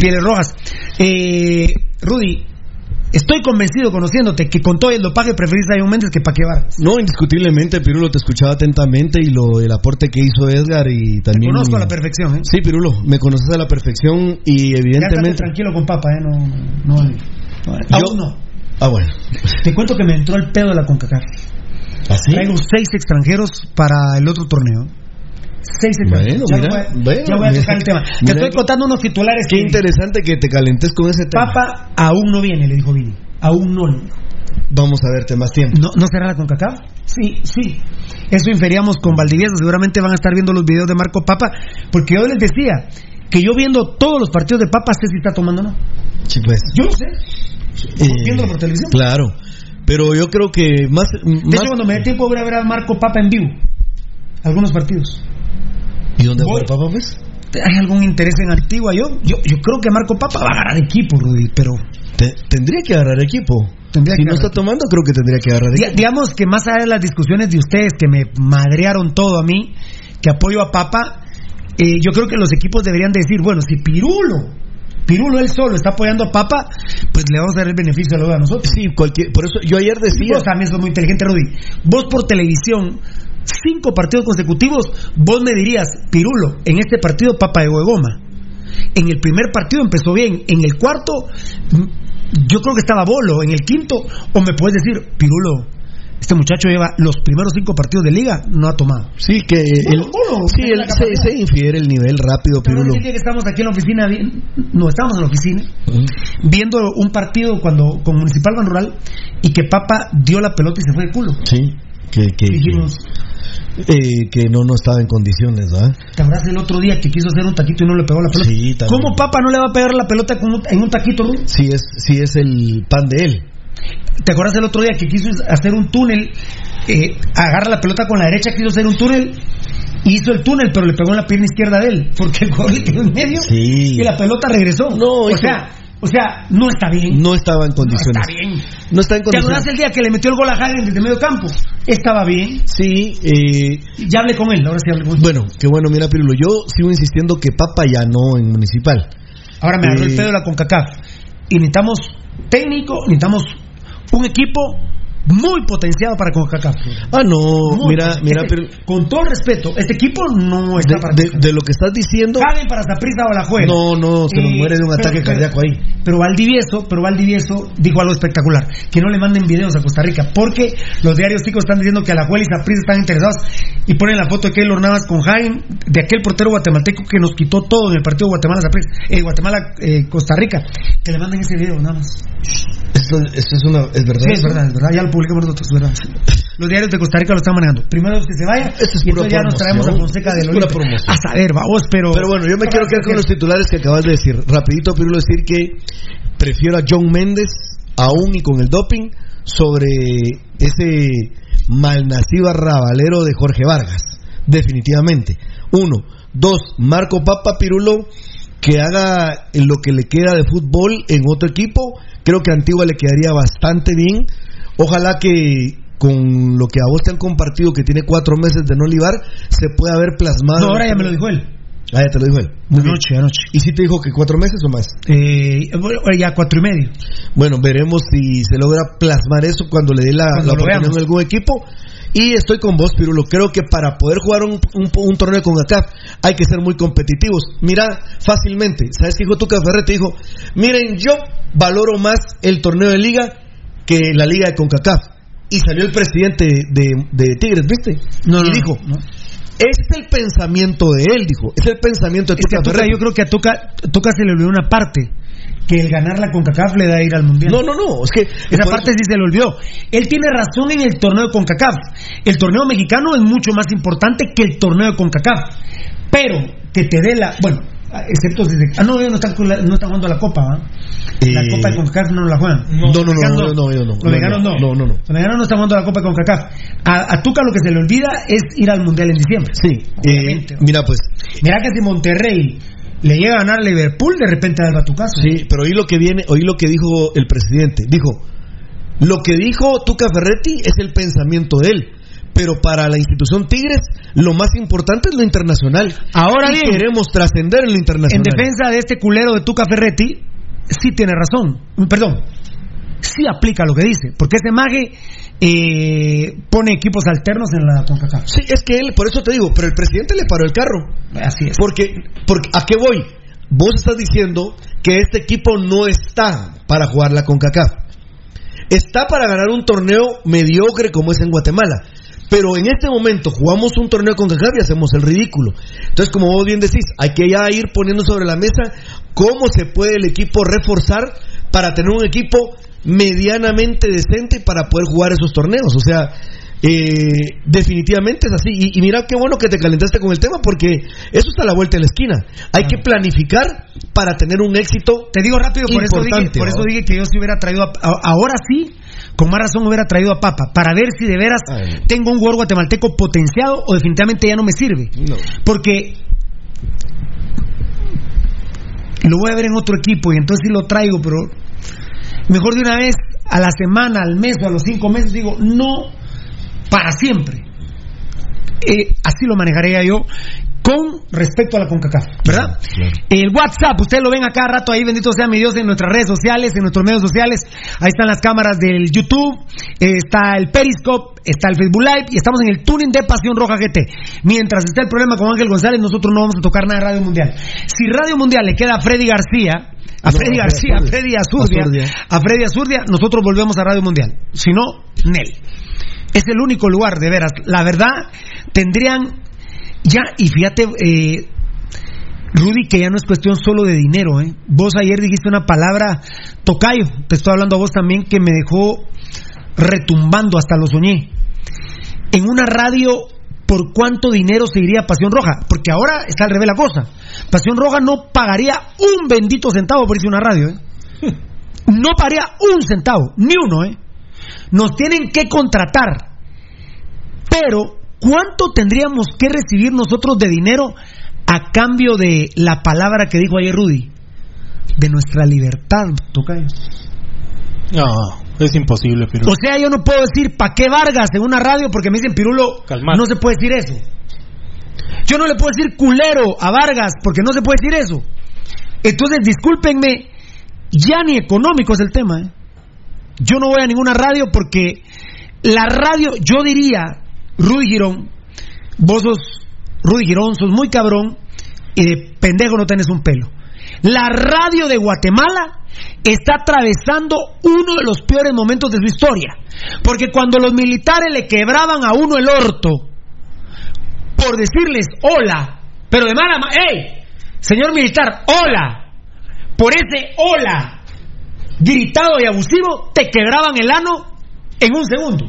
H: Pieles rojas. Eh, Rudy, estoy convencido conociéndote que con todo el dopaje preferís a John Méndez que Paque Vargas.
M: No, indiscutiblemente, Pirulo, te escuchaba atentamente y lo el aporte que hizo Edgar y también...
H: conozco a la perfección, ¿eh?
M: Sí, Pirulo, me conoces a la perfección y
H: Ya
M: evidentemente...
H: tranquilo con papa, ¿eh? No, no, no, no. Aún no.
M: Ah, bueno.
H: Te cuento que me entró el pedo de la CONCACAF.
M: ¿Así?
H: Traigo seis extranjeros para el otro torneo. Seis extranjeros.
M: Bueno,
H: ya,
M: mira,
H: voy a,
M: bueno,
H: ya voy a
M: mira.
H: tocar el tema. Te
M: Mira
H: estoy contando unos titulares
M: Qué
H: que
M: interesante que te calentes con ese tema.
H: Papa aún no viene, le dijo Vini. Aún no.
M: Vamos a verte más tiempo.
H: ¿No, ¿No será la CONCACAF? Sí, sí. Eso inferíamos con Valdivieso. Seguramente van a estar viendo los videos de Marco Papa. Porque yo les decía que yo viendo todos los partidos de Papa sé si está tomando o no.
M: Sí, pues.
H: Yo lo sé.
M: Eh,
H: Viéndolo por televisión.
M: Claro. Pero yo creo que más...
H: De hecho, cuando me dé tiempo voy a ver a Marco Papa en vivo. Algunos partidos.
M: ¿Y dónde va el Papa, pues?
H: ¿Hay algún interés en Antigua? Yo, yo, yo creo que Marco Papa va a agarrar equipo, Rudy, pero...
M: Te- tendría que agarrar equipo.
H: Tendría
M: si
H: que
M: no está tomando, creo que tendría que agarrar
H: Di-
M: equipo.
H: digamos que más allá de las discusiones de ustedes que me madrearon todo a mí, que apoyo a Papa, eh, yo creo que los equipos deberían decir, bueno, si Pirulo, Pirulo él solo está apoyando a Papa, pues le vamos a dar el beneficio de la duda a nosotros.
M: Sí, cualquier, por eso yo ayer decía...
H: Vos también sos muy inteligente, Rudy. Vos por televisión, cinco partidos consecutivos, vos me dirías, Pirulo, en este partido Papa de Goma. En el primer partido empezó bien, en el cuarto mm, yo creo que estaba bolo, en el quinto, o me puedes decir, Pirulo, este muchacho lleva los primeros cinco partidos de liga, no ha tomado.
M: Sí, que
H: Bueno,
M: el,
H: bueno,
M: sí,
H: la
M: se, infiere el nivel rápido, Pirulo.
H: el que estamos aquí en la oficina, no estamos en la oficina, viendo un partido cuando con Municipal Ban Rural y que Papa dio la pelota y se fue de culo.
M: Sí, que, que,
H: Dijimos,
M: que, eh, que no, no estaba en condiciones, ¿verdad?
H: ¿Te acuerdas el otro día que quiso hacer un taquito y no le pegó la pelota?
M: Sí, también.
H: ¿Cómo Papa no le va a pegar la pelota en un taquito, Rudy?
M: Sí es, sí es el pan de él.
H: ¿Te acuerdas el otro día que quiso hacer un túnel? Eh, agarra la pelota con la derecha, quiso hacer un túnel. Hizo el túnel, pero le pegó en la pierna izquierda de él. Porque el jugador le quedó en medio
M: Sí.
H: y la pelota regresó.
M: No,
H: o sea, o sea, no está bien.
M: No estaba en condiciones.
H: está bien.
M: No está en
H: ¿Te
M: condiciones.
H: el día que le metió el gol a Hagen desde medio campo? Estaba bien.
M: Sí, eh,
H: Ya hablé con él, ahora sí hablé con él.
M: bueno, qué bueno, mira, Pirulo. Yo sigo insistiendo que Papa ya no en Municipal.
H: Ahora me agarró el
M: Eh,
H: pedo de la CONCACAF. Y necesitamos técnico, necesitamos un equipo muy potenciado para CONCACAF.
M: Ah, no,
H: Muy
M: mira, mira,
H: Este-
M: pero
H: con todo respeto, este equipo no está para
M: de, de- de lo que estás diciendo,
H: para Zaprisa o la juega.
M: no, no, se nos
H: Eh,
M: muere de un
H: pero-
M: ataque
H: pero-
M: cardíaco ahí.
H: Pero Valdivieso, pero Valdivieso dijo algo espectacular, que no le manden videos a Costa Rica, porque los diarios chicos están diciendo que Alajuela y Zaprisa están interesados y ponen la foto de Keylor Navas con Jaime, de aquel portero guatemalteco que nos quitó todo en el partido Guatemala eh, Guatemala eh, Costa Rica, que le manden ese video nada más.
M: Esto es una, es verdad.
H: Sí, es
M: eso?
H: verdad, es verdad, ya lo nosotros, verdad. Los diarios de Costa Rica lo están manejando. Primero que se vaya,
M: Esto es
H: y
M: pura
H: ya nos traemos a. Fonseca de
M: Es
H: lo
M: pura promoción.
H: A saber, vamos, pero.
M: Pero bueno, yo me quiero quedar con los titulares que acabas de decir. Rapidito, Pirulo, decir que prefiero a John Méndez, aún y con el doping, sobre ese malnacido arrabalero de Jorge Vargas. Definitivamente. Uno. Dos, Marco Papa Pirulo, que haga lo que le queda de fútbol en otro equipo. Creo que a Antigua le quedaría bastante bien. Ojalá que con lo que a vos te han compartido, que tiene cuatro meses de no libar, se pueda haber plasmado.
H: No, ahora ya me lo dijo él.
M: Ah, ya te lo dijo él. Muy bien.
H: Anoche, anoche.
M: ¿Y si te dijo que cuatro meses o más?
H: Eh, bueno, ya cuatro y medio.
M: Bueno, veremos si se logra plasmar eso cuando le dé la, la oportunidad en algún equipo. Y estoy con vos, Pirulo. Creo que para poder jugar un, un- un torneo con ACAF hay que ser muy competitivos. Mira, fácilmente. ¿Sabes qué dijo Tuca Ferretti? Dijo, miren, yo valoro más el torneo de liga que la liga de CONCACAF. Y salió el presidente de, de Tigres, ¿viste?
H: No,
M: y
H: no,
M: dijo,
H: no.
M: es el pensamiento de él, dijo. Es el pensamiento de
H: Es que
M: Tuca
H: a Tuca,
M: Ferretti.
H: yo creo que a Tuca, Tuca se le olvidó una parte. Que el ganar la CONCACAF le da a ir al Mundial.
M: No, no, no. Es que
H: Esa parte sí se le olvidó. Él tiene razón en el torneo de CONCACAF. El torneo mexicano es mucho más importante que el torneo de CONCACAF. Pero que te dé la. Bueno, excepto si. se- Ah, no, ellos no están, con la- no están jugando la Copa, ¿va? La
M: Eh,
H: Copa de CONCACAF no la juegan.
M: No, no, no, no, no, ellos no.
H: Los
M: No,
H: mexicanos no.
M: no, no, no.
H: Los mexicanos no están jugando la Copa de CONCACAF. A, a Tuca lo que se le olvida es ir al Mundial en diciembre.
M: Sí,
H: Obviamente.
M: eh, mira pues,
H: Mira que si Monterrey le llega a ganar Liverpool, de repente da el batucazo.
M: sí, pero oí lo que viene, oí lo que dijo el presidente. Dijo, lo que dijo Tuca Ferretti es el pensamiento de él. Pero para la institución Tigres, lo más importante es lo internacional.
H: Ahora bien,
M: queremos trascender en lo
H: En
M: internacional.
H: defensa de este culero de Tuca Ferretti, sí tiene razón. Perdón, sí aplica lo que dice. Porque ese mague eh, pone equipos alternos en la CONCACAF.
M: Sí, es que él, por eso te digo, pero el presidente le paró el carro.
H: Así es.
M: Porque, porque ¿a qué voy? Vos estás diciendo que este equipo no está para jugar la CONCACAF. Está para ganar un torneo mediocre como es en Guatemala. Pero en este momento jugamos un torneo con CONCACAF y hacemos el ridículo. Entonces, como vos bien decís, hay que ya ir poniendo sobre la mesa cómo se puede el equipo reforzar para tener un equipo medianamente decente para poder jugar esos torneos. O sea, eh, definitivamente es así. Y, y mira qué bueno que te calentaste con el tema porque eso está a la vuelta de la esquina. Hay que planificar para tener un éxito.
H: Te digo rápido, por eso dije, por eso dije que yo si hubiera traído, a- a- ahora sí, con más razón hubiera traído a Papa, para ver si de veras
M: Ay.
H: tengo un jugador guatemalteco potenciado o definitivamente ya no me sirve.
M: No.
H: Porque lo voy a ver en otro equipo y entonces sí lo traigo, pero mejor de una vez a la semana, al mes o a los cinco meses digo, no para siempre. Eh, así lo manejaría yo con respecto a la CONCACAF, ¿verdad? El WhatsApp, ustedes lo ven a cada rato ahí, bendito sea mi Dios, en nuestras redes sociales, en nuestros medios sociales. Ahí están las cámaras del YouTube, eh, está el Periscope, está el Facebook Live y estamos en el tuning de Pasión Roja GT. Mientras está el problema con Ángel González, nosotros no vamos a tocar nada de Radio Mundial. Si Radio Mundial le queda a Freddy García, a
M: No,
H: Freddy García, a
M: Freddy
H: Freddy Azurdia,
M: Azurdia.
H: a Freddy Azurdia, nosotros volvemos a Radio Mundial. Si no, Nel. Es el único lugar, de veras. La verdad, tendrían ya, y fíjate, eh, Rudy, que ya no es cuestión solo de dinero, ¿eh? Vos ayer dijiste una palabra, tocayo, te estoy hablando a vos también, que me dejó retumbando, hasta lo soñé. En una radio, ¿por cuánto dinero se iría Pasión Roja? Porque ahora está al revés la cosa. Pasión Roja no pagaría un bendito centavo por irse a una radio, ¿eh? No pagaría un centavo, ni uno, ¿eh? Nos tienen que contratar. Pero, ¿cuánto tendríamos que recibir nosotros de dinero a cambio de la palabra que dijo ayer Rudy? De nuestra libertad, Tocayo.
J: No, es imposible, pero.
H: O sea, yo no puedo decir pa' qué Vargas en una radio porque me dicen Pirulo,
J: Calmate.
H: no se puede decir eso. Yo no le puedo decir culero a Vargas porque no se puede decir eso. Entonces, discúlpenme, ya ni económico es el tema. ¿eh? Yo no voy a ninguna radio porque la radio, yo diría, Rudy Girón, vos sos, Rudy Girón, sos muy cabrón y de pendejo no tenés un pelo. La radio de Guatemala está atravesando uno de los peores momentos de su historia. Porque cuando los militares le quebraban a uno el orto por decirles hola, pero de mala manera, ¡Ey! Señor militar, hola. Por ese hola gritado y abusivo, te quebraban el ano en un segundo.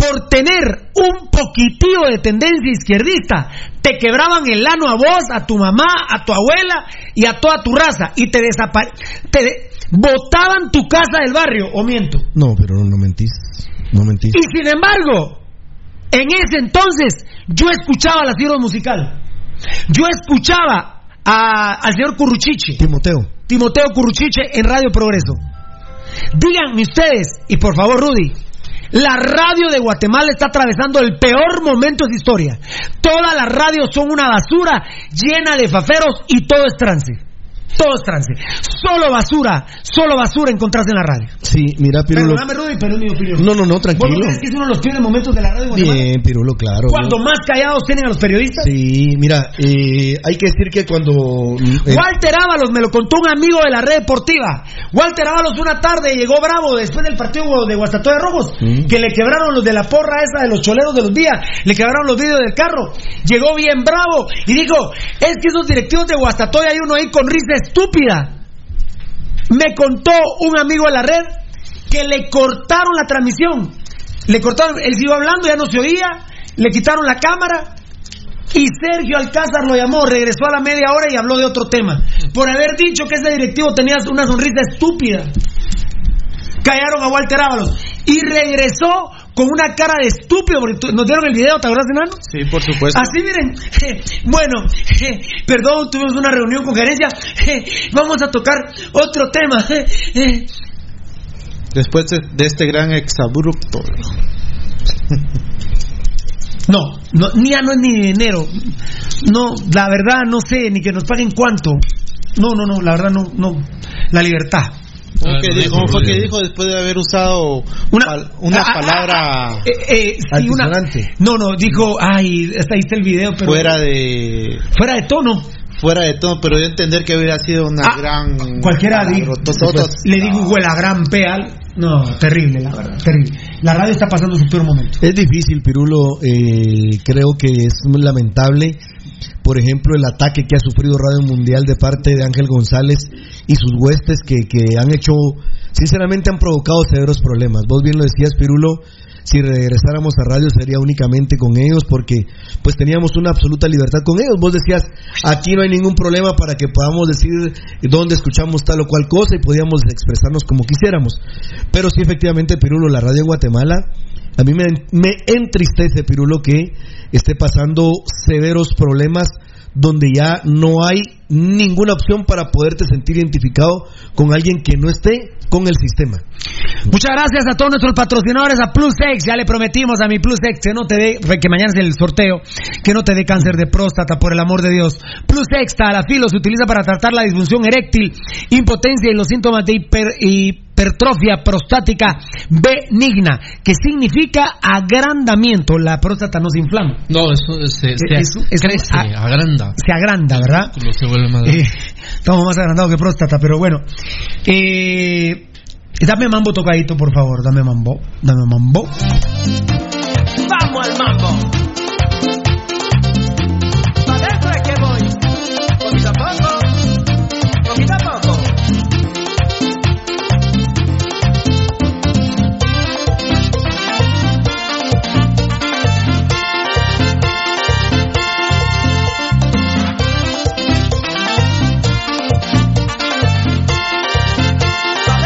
H: Por tener un poquitillo de tendencia izquierdista, te quebraban el ano a vos, a tu mamá, a tu abuela y a toda tu raza y te desapare te de- botaban tu casa del barrio, o miento.
M: No, pero no, no mentís. No mentís.
H: Y sin embargo, en ese entonces yo escuchaba la Ciro musical. Yo escuchaba a- al señor Curruchiche.
M: Timoteo.
H: Timoteo Curruchiche en Radio Progreso. Díganme ustedes, y por favor Rudy, la radio de Guatemala está atravesando el peor momento de su historia. Todas las radios son una basura llena de faferos y todo es trance. Todo es trance. Solo basura, solo basura encontrás en la radio.
M: Sí, mira, Pirulo.
H: Perdóname Rudy, pero es mi opinión.
M: No, no, no,
H: ¿Vos
M: tranquilo.
H: no crees que es uno de los peores momentos de la radio?
M: Bien, Pirulo, claro.
H: Cuando más callados tienen a los periodistas.
M: Sí, mira, eh, hay que decir que cuando... eh,
H: Walter Ábalos me lo contó un amigo de la red deportiva. Walter Ábalos una tarde llegó bravo después del partido de Guastatoya Rojos,
M: Mm.
H: que le quebraron los de la porra esa de los choleros de los días, le quebraron los vídeos del carro. Llegó bien bravo y dijo, es que esos directivos de Guastatoya hay uno ahí con risa estúpida. Me contó un amigo de la red que le cortaron la transmisión. Le cortaron, él siguió hablando, ya no se oía, le quitaron la cámara, y Sergio Alcázar lo llamó, regresó a la media hora y habló de otro tema. Por haber dicho que ese directivo tenía una sonrisa estúpida. Callaron a Walter Ábalos. Y regresó con una cara de estúpido, porque tú- nos dieron el video, ¿te acuerdas, enano?
K: Sí, por supuesto.
H: Así miren, bueno, perdón, tuvimos una reunión con gerencia, vamos a tocar otro tema.
K: Después de, de este gran exabrupto.
H: No, no, ni ya no es ni de enero. No, la verdad no sé, ni que nos paguen cuánto. No, no, no, la verdad no, no. La libertad.
K: ¿Cómo, que dijo, ¿Cómo fue que dijo después de haber usado una, una
H: Ah, ah,
K: palabra
H: Eh, eh, sí, una- no, no, dijo, ay, hasta ahí está el video, pero.
K: fuera de
H: Fuera de tono.
K: fuera de todo, pero yo entender que hubiera sido una
H: Ah,
K: gran
H: Cualquiera dijo. Le digo, huele a gran peal. No, terrible, la verdad, terrible. La radio está pasando su peor momento.
M: Es difícil, Pirulo. eh, creo que es muy lamentable. Por ejemplo, el ataque que ha sufrido Radio Mundial de parte de Ángel González y sus huestes que, que han hecho, sinceramente han provocado severos problemas. Vos bien lo decías, Pirulo, si regresáramos a radio sería únicamente con ellos porque pues teníamos una absoluta libertad con ellos. Vos decías, aquí no hay ningún problema para que podamos decir dónde escuchamos tal o cual cosa y podíamos expresarnos como quisiéramos. Pero sí, efectivamente, Pirulo, la radio en Guatemala a mí me, entristece, Pirulo, que esté pasando severos problemas donde ya no hay ninguna opción para poderte sentir identificado con alguien que no esté con el sistema.
H: Muchas gracias a todos nuestros patrocinadores, a PlusX. Ya le prometimos a mi PlusX que no te dé, que mañana es el sorteo, que no te dé cáncer de próstata, por el amor de Dios. PlusX, Talafilo, se utiliza para tratar la disfunción eréctil, impotencia y los síntomas de hiper- hipertrofia prostática benigna, que significa agrandamiento. La próstata no se inflama.
I: No, eso se, se
H: Es- es-
I: crece,
H: a-
I: agranda.
H: Se agranda, ¿verdad?
I: Lo se vuelve más
H: Eh, estamos más agrandados que próstata, pero bueno. Eh, dame mambo tocadito, por favor. Dame mambo. Dame mambo.
L: Vamos al mambo.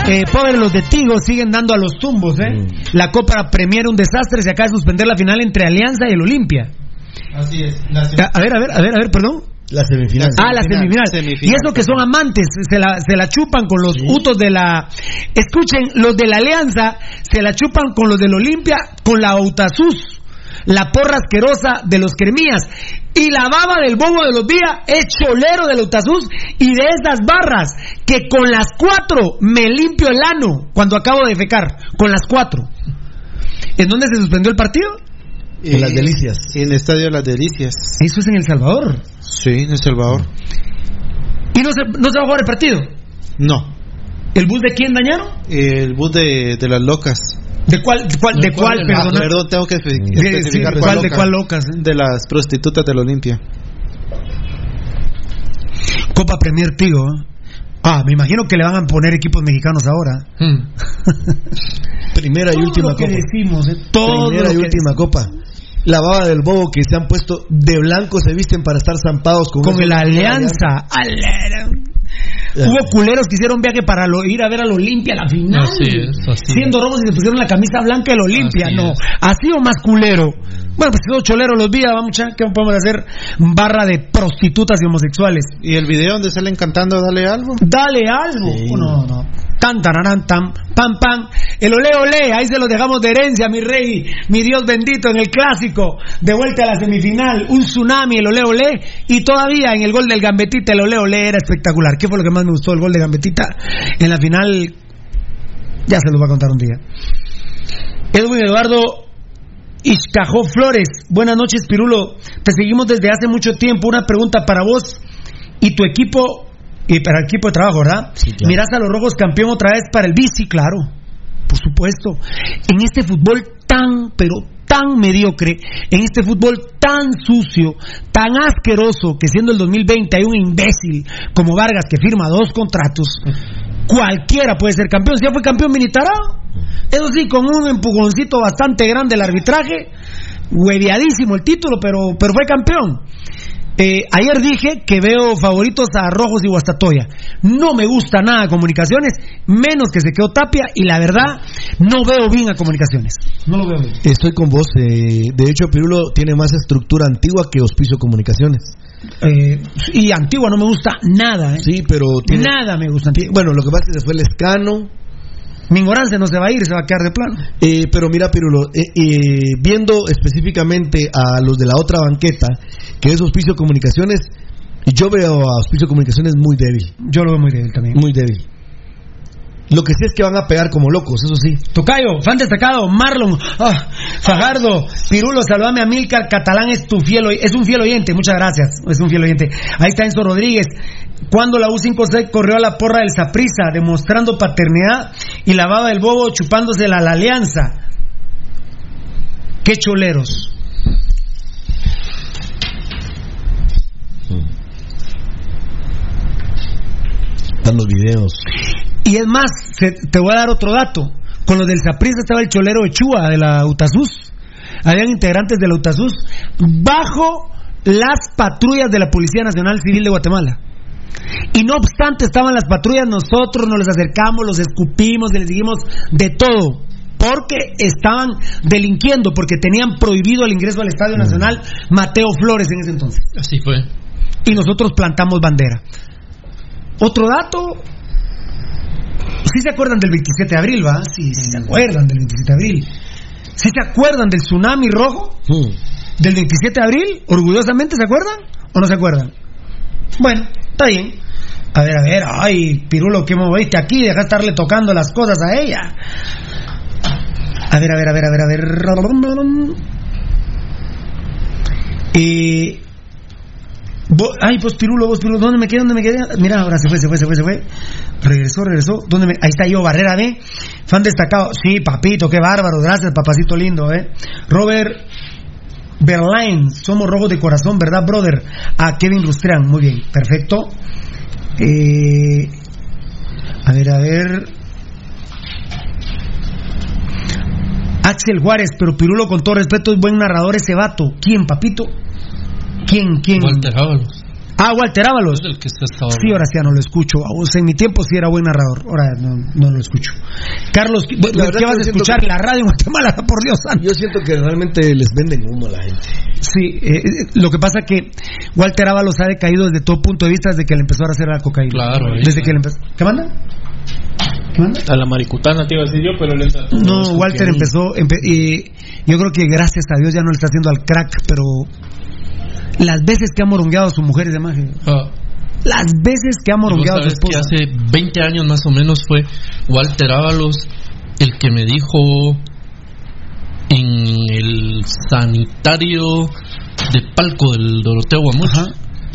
H: Eh, pobre, los de Tigo siguen dando a los tumbos, ¿eh?
K: Mm.
H: La Copa Premier un desastre. Se acaba de suspender la final entre Alianza y el Olimpia.
K: Así es.
H: A a ver, a ver, a ver, a ver, perdón.
M: La semifinal.
H: Ah, la semifinal. Y eso que son amantes, se la, se la chupan con los utos de la... Escuchen, los de la Alianza se la chupan con los del Olimpia, con la Autasus, la porra asquerosa de los Cremías. Y la baba del bobo de los días es cholero del Autasus y de esas barras que con las cuatro me limpio el ano cuando acabo de fecar. Con las cuatro. ¿En dónde se suspendió el partido?
M: En Las Delicias.
K: En el estadio Las Delicias.
H: Eso es en El Salvador.
K: Sí, en El Salvador.
H: ¿Y no se, no se va a jugar el partido?
K: No.
H: ¿El bus de quién dañaron?
K: El bus de, de las locas.
H: ¿De cuál, de cuál, de cuál, perdona?
K: perdón, tengo que especificar
H: sí, ¿cuál de cuál locas?
K: De las prostitutas del Olimpia.
H: Copa Premier Tigo. ¿eh? Ah, me imagino que le van a poner equipos mexicanos ahora.
M: Primera y
H: Todo
M: última
H: lo que
M: copa.
H: decimos, eh, todo
M: Primera
H: lo
M: y
H: que
M: última copa. La baba del bobo que se han puesto de blanco se visten para estar zampados con,
H: con el Alianza. Alera. Hubo culeros que hicieron viaje para lo- ir a ver al Olimpia a la final.
I: Así es, así
H: Siendo robos y se pusieron la camisa blanca del Olimpia.
I: Así
H: No,
I: es.
H: así o más culero. Bueno, pues esos choleros los días, vamos a ¿qué podemos hacer? Barra de prostitutas y homosexuales.
K: ¿Y el video donde salen cantando Dale algo?
H: Dale algo. No, no. Tan, tararán, tan, pam, pam. El ole, ole, ahí se lo dejamos de herencia, mi rey, mi Dios bendito, en el clásico. De vuelta a la semifinal, un tsunami, el ole, ole. Y todavía en el gol del Gambetita, el ole, ole era espectacular. ¿Qué fue lo que más me gustó del gol de Gambetita? En la final, ya se los voy a contar un día. Edwin Eduardo Iscajó Flores, buenas noches, Pirulo. Te seguimos desde hace mucho tiempo. Una pregunta para vos y tu equipo, y para el equipo de trabajo, ¿verdad? Mirás a los rojos campeón otra vez para el bici, claro. Por supuesto. En este fútbol tan, pero tan mediocre, en este fútbol tan sucio, tan asqueroso, que siendo el 2020 hay un imbécil como Vargas que firma dos contratos, cualquiera puede ser campeón. Si ya fue campeón militarado, eso sí, con un empujoncito bastante grande el arbitraje, hueviadísimo el título, pero, pero fue campeón. Eh, ayer dije que veo favoritos a Rojos y Guastatoya. No me gusta nada Comunicaciones, menos que se quedó Tapia, y la verdad, no veo bien a Comunicaciones. No lo veo bien.
M: Estoy con vos. eh, de hecho, Pirulo tiene más estructura antigua que Hospicio Comunicaciones.
H: Eh, y Antigua no me gusta nada. ¿eh?
M: Sí, pero tiene-
H: Nada me gusta Antigua.
M: Bueno, lo que pasa es que se fue el escano.
H: Mingorance no se va a ir, se va a quedar de plano.
M: Eh, pero mira, Pirulo, eh, eh, viendo específicamente a los de la otra banqueta, que es Hospicio Comunicaciones, yo veo a Hospicio Comunicaciones muy débil.
H: Yo lo veo muy débil también.
M: Muy débil. Lo que sí es que van a pegar como locos, eso sí.
H: Tocayo, fan destacado, Marlon, ah, Fajardo, Pirulo, saludame a Milcar, Catalán es tu fiel, es un fiel oyente, muchas gracias, es un fiel oyente. Ahí está Enzo Rodríguez, cuando la U5C corrió a la porra del Saprisa, demostrando paternidad y la baba del bobo chupándosela a la alianza. Qué choleros.
M: Están los videos.
H: Y es más, se- te voy a dar otro dato. Con los del Saprissa estaba el cholero de Chua de la UTASUS. Habían integrantes de la UTASUS bajo las patrullas de la Policía Nacional Civil de Guatemala. Y no obstante estaban las patrullas, nosotros nos les acercamos, los escupimos, y les dijimos de todo. Porque estaban delinquiendo, porque tenían prohibido el ingreso al Estadio Nacional Mateo Flores en ese entonces.
I: Así fue.
H: Y nosotros plantamos bandera. Otro dato, ¿Sí se acuerdan del 27 de abril, va? Sí, sí se acuerdan del 27 de abril. ¿Sí se acuerdan del tsunami rojo? Del 27 de abril, orgullosamente, ¿se acuerdan? ¿O no se acuerdan? Bueno, está bien. A ver, a ver, ay, Pirulo, ¿qué moviste aquí? Deja de estarle tocando las cosas a ella. A ver, a ver, a ver, a ver, a ver. Eh, Vos- ay, pues Pirulo, vos Pirulo, ¿dónde me quedé? ¿Dónde me quedé? Mira, ahora se fue, se fue, se fue, se fue. Regresó, regresó. ¿Dónde me... Ahí está yo, Barrera B. Fan destacado. Sí, papito, qué bárbaro. Gracias, papacito lindo, ¿eh? Robert Berlain. Somos rojos de corazón, ¿verdad, brother? A Kevin Rustrián. Muy bien, perfecto. Eh, a ver, a ver. Axel Juárez, pero Pirulo, con todo respeto, es buen narrador ese vato. ¿Quién, papito? ¿Quién, quién?
I: Walter Ábalos.
H: Ah, Walter Ábalos.
I: Es el que estaba
H: Sí, ahora sí ya no lo escucho. O sea, en mi tiempo sí era buen narrador. Ahora no, no lo escucho. Carlos, ¿qué,
M: La verdad
H: ¿qué vas a escuchar?
M: que-
H: La radio en Guatemala, por Dios santo.
M: Yo siento que realmente les venden humo a la gente.
H: Sí, eh, eh, lo que pasa que Walter Ábalos ha decaído desde todo punto de vista desde que le empezó a hacer la cocaína.
I: Claro,
H: Desde
I: está.
H: que le empezó. ¿Qué manda? ¿Qué manda?
J: A la maricutana te iba a decir yo, pero le todo
H: No, Walter empezó, empe- y yo creo que gracias a Dios ya no le está haciendo al crack, pero las veces que ha morongueado a su mujer y demás,
I: Ah,
H: las veces que ha morongueado a su
I: que hace 20 años más o menos fue Walter Ábalos el que me dijo en el sanitario de palco del Doroteo Guamuch,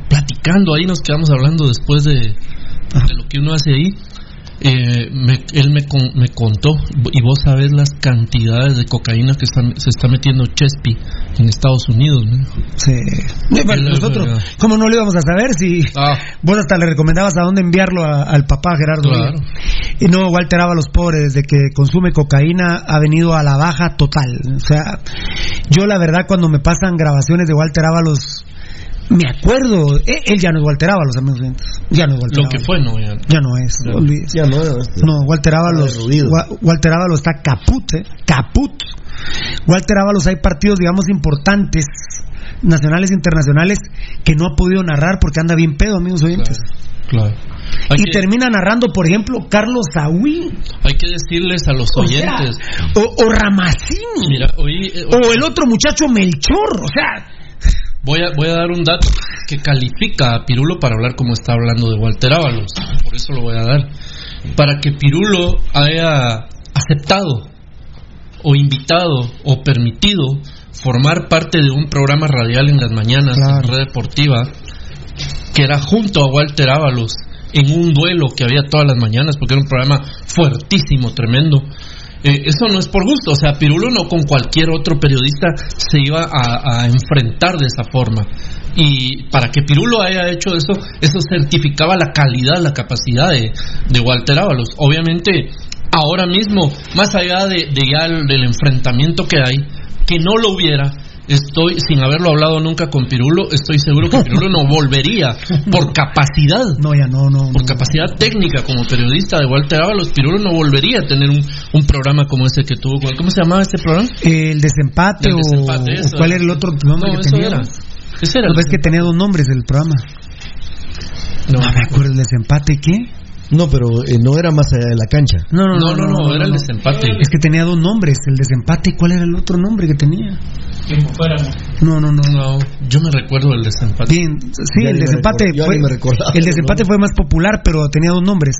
I: platicando ahí, nos quedamos hablando después de, de lo que uno hace ahí. Eh, me- él me, con- me contó, y vos sabés las cantidades de cocaína que está- se está metiendo Chespi en Estados Unidos. ¿no?
H: Sí. Nosotros, ¿cómo no lo íbamos a saber si vos hasta le recomendabas a dónde enviarlo a- al papá Gerardo?
I: Claro.
H: Y no, Walter Ábalos, pobre, desde que consume cocaína ha venido a la baja total. O sea, yo la verdad cuando me pasan grabaciones de Walter Ábalos, me acuerdo, eh, él ya no es Walter Ábalos, amigos oyentes. Ya no es Walter
I: Lo que
H: Ábalos.
I: fue, no, ya.
H: Ya no es,
I: Ya.
H: no olvides.
M: Ya no, este,
H: No, Walter Ábalos, Wa- Walter Ábalos está caput, eh, caput. Walter Ábalos hay partidos, digamos, importantes, nacionales e internacionales, que no ha podido narrar porque anda bien pedo, amigos oyentes.
I: Claro.
H: Y
I: Hay que-
H: termina narrando, por ejemplo, Carlos Saúl
I: Hay que decirles a los
H: O sea,
I: oyentes.
H: o, o Ramazzini,
I: Mira, oí, eh,
H: o el otro muchacho Melchor, o sea,
I: Voy a, voy a dar un dato que califica a Pirulo para hablar como está hablando de Walter Ábalos. Por eso lo voy a dar. Para que Pirulo haya aceptado o invitado o permitido formar parte de un programa radial en las mañanas en Red Deportiva que era junto a Walter Ábalos en un duelo que había todas las mañanas porque era un programa fuertísimo, tremendo. Eh, eso no es por gusto, o sea, Pirulo no con cualquier otro periodista se iba a, enfrentar de esa forma. Y para que Pirulo haya hecho eso, eso certificaba la calidad, la capacidad de, de Walter Ábalos. Obviamente, ahora mismo, más allá de, de ya el- del enfrentamiento que hay, que no lo hubiera, estoy, sin haberlo hablado nunca con Pirulo, estoy seguro que Pirulo no volvería por capacidad.
H: No, ya no, no.
I: Por capacidad técnica como periodista de Walter Ábalos, Pirulo no volvería a tener un, un programa como ese que tuvo. con- ¿Cómo se llamaba este programa?
H: el desempate,
I: El desempate,
H: o,
I: eso.
H: cuál era el otro nombre
I: No,
H: que tenía.
I: era. Ese era
H: ¿No
I: el
H: ves que tenía dos nombres el programa?
I: No,
H: me acuerdo el desempate, ¿qué?
M: No, pero eh, no era más allá de la cancha.
H: No, no,
I: No, no, no, era el desempate.
H: Es que tenía dos nombres, el desempate, ¿y cuál era el otro nombre que tenía? No, no, no.
I: No, yo me recuerdo del desempate.
H: Bien, sí,
M: Ya
H: el desempate fue
M: ni me recordaba
H: el
M: ese
H: desempate fue más popular, pero tenía dos nombres.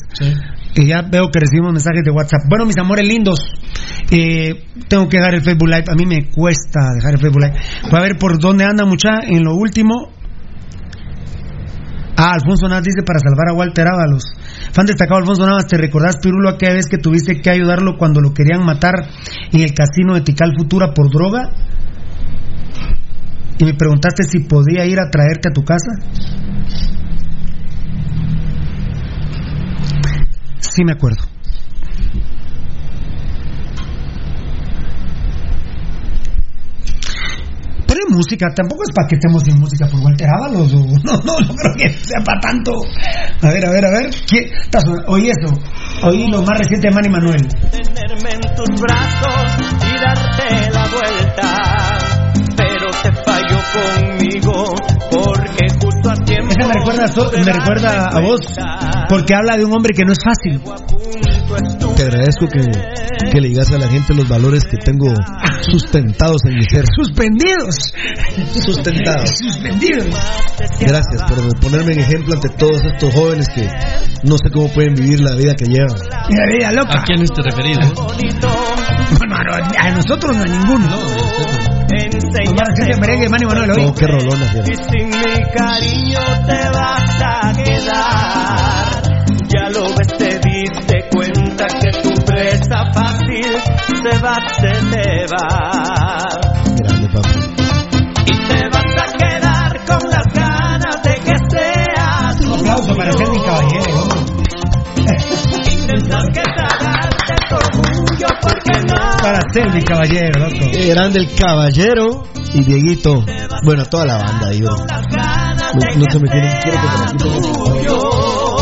H: Que ya veo que recibimos mensajes de WhatsApp. Bueno, mis amores lindos, eh, tengo que dejar el Facebook Live. A mí me cuesta dejar el Facebook Live. Voy a ver por dónde anda mucha en lo último. Ah, Alfonso Navas dice para salvar a Walter Ábalos. Fan destacado Alfonso Navas, ¿te recordás, Pirulo, aquella vez que tuviste que ayudarlo cuando lo querían matar en el casino de Tical Futura por droga? Y me preguntaste si podía ir a traerte a tu casa. Sí me acuerdo. Música, tampoco es para que estemos sin música por Walter Ábalos. No, no, no creo que sea para tanto. A ver, a ver, a ver. Sonando? Oí eso. Oí lo más reciente de Manny Manuel.
L: tenerme en tus brazos y darte la vuelta. Pero te falló conmigo porque
H: me recuerda, so- me recuerda a vos, porque habla de un hombre que no es fácil.
M: Te agradezco que, que le digas a la gente los valores que tengo sustentados en mi ser.
H: Suspendidos.
M: Sustentados.
H: Suspendidos.
M: Gracias por ponerme en ejemplo ante todos estos jóvenes que no sé cómo pueden vivir la vida que llevan.
H: La vida loca.
I: ¿A quiénes te referís?
H: Bueno, a nosotros no a ninguno. Lo merengue Manny Manuel
M: qué
L: Y sin mi cariño te vas a quedar. Ya lo ves, te diste cuenta que tu presa fácil se va, se te va.
H: Para Sergi Caballero, loco.
M: Qué grande el caballero y Dieguito. Bueno, toda la banda bro. No, no se me tienen. Quiero que me.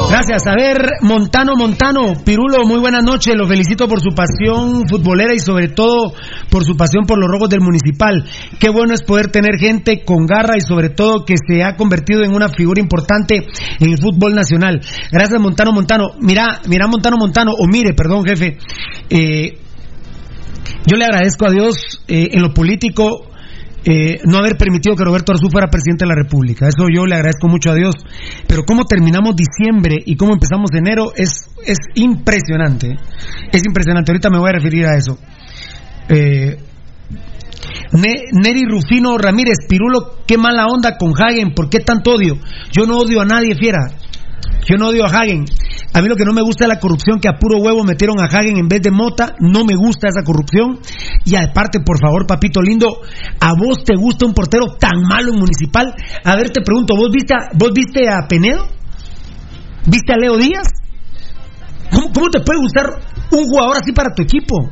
H: Gracias. A ver, Montano, Montano, Pirulo, muy buenas noches. Lo felicito por su pasión futbolera y sobre todo por su pasión por los rojos del municipal. Qué bueno es poder tener gente con garra y sobre todo que se ha convertido en una figura importante en el fútbol nacional. Gracias, Montano, Montano. Mira, mira, Montano, Montano, o mire, perdón, jefe. Eh, yo le agradezco a Dios eh, en lo político eh, no haber permitido que Roberto Arzú fuera presidente de la República. Eso yo le agradezco mucho a Dios. Pero cómo terminamos diciembre y cómo empezamos enero es, es impresionante. Es impresionante. Ahorita me voy a referir a eso. Eh, Ne- Neri Rufino Ramírez, Pirulo, qué mala onda con Hagen, ¿por qué tanto odio? Yo no odio a nadie, fiera. Yo no odio a Hagen. A mí lo que no me gusta es la corrupción que a puro huevo metieron a Hagen en vez de Mota. No me gusta esa corrupción. Y aparte, por favor, papito lindo, ¿a vos te gusta un portero tan malo en Municipal? A ver, te pregunto, ¿vos viste a, vos viste a Penedo? ¿Viste a Leo Díaz? ¿Cómo, te puede gustar un jugador así para tu equipo?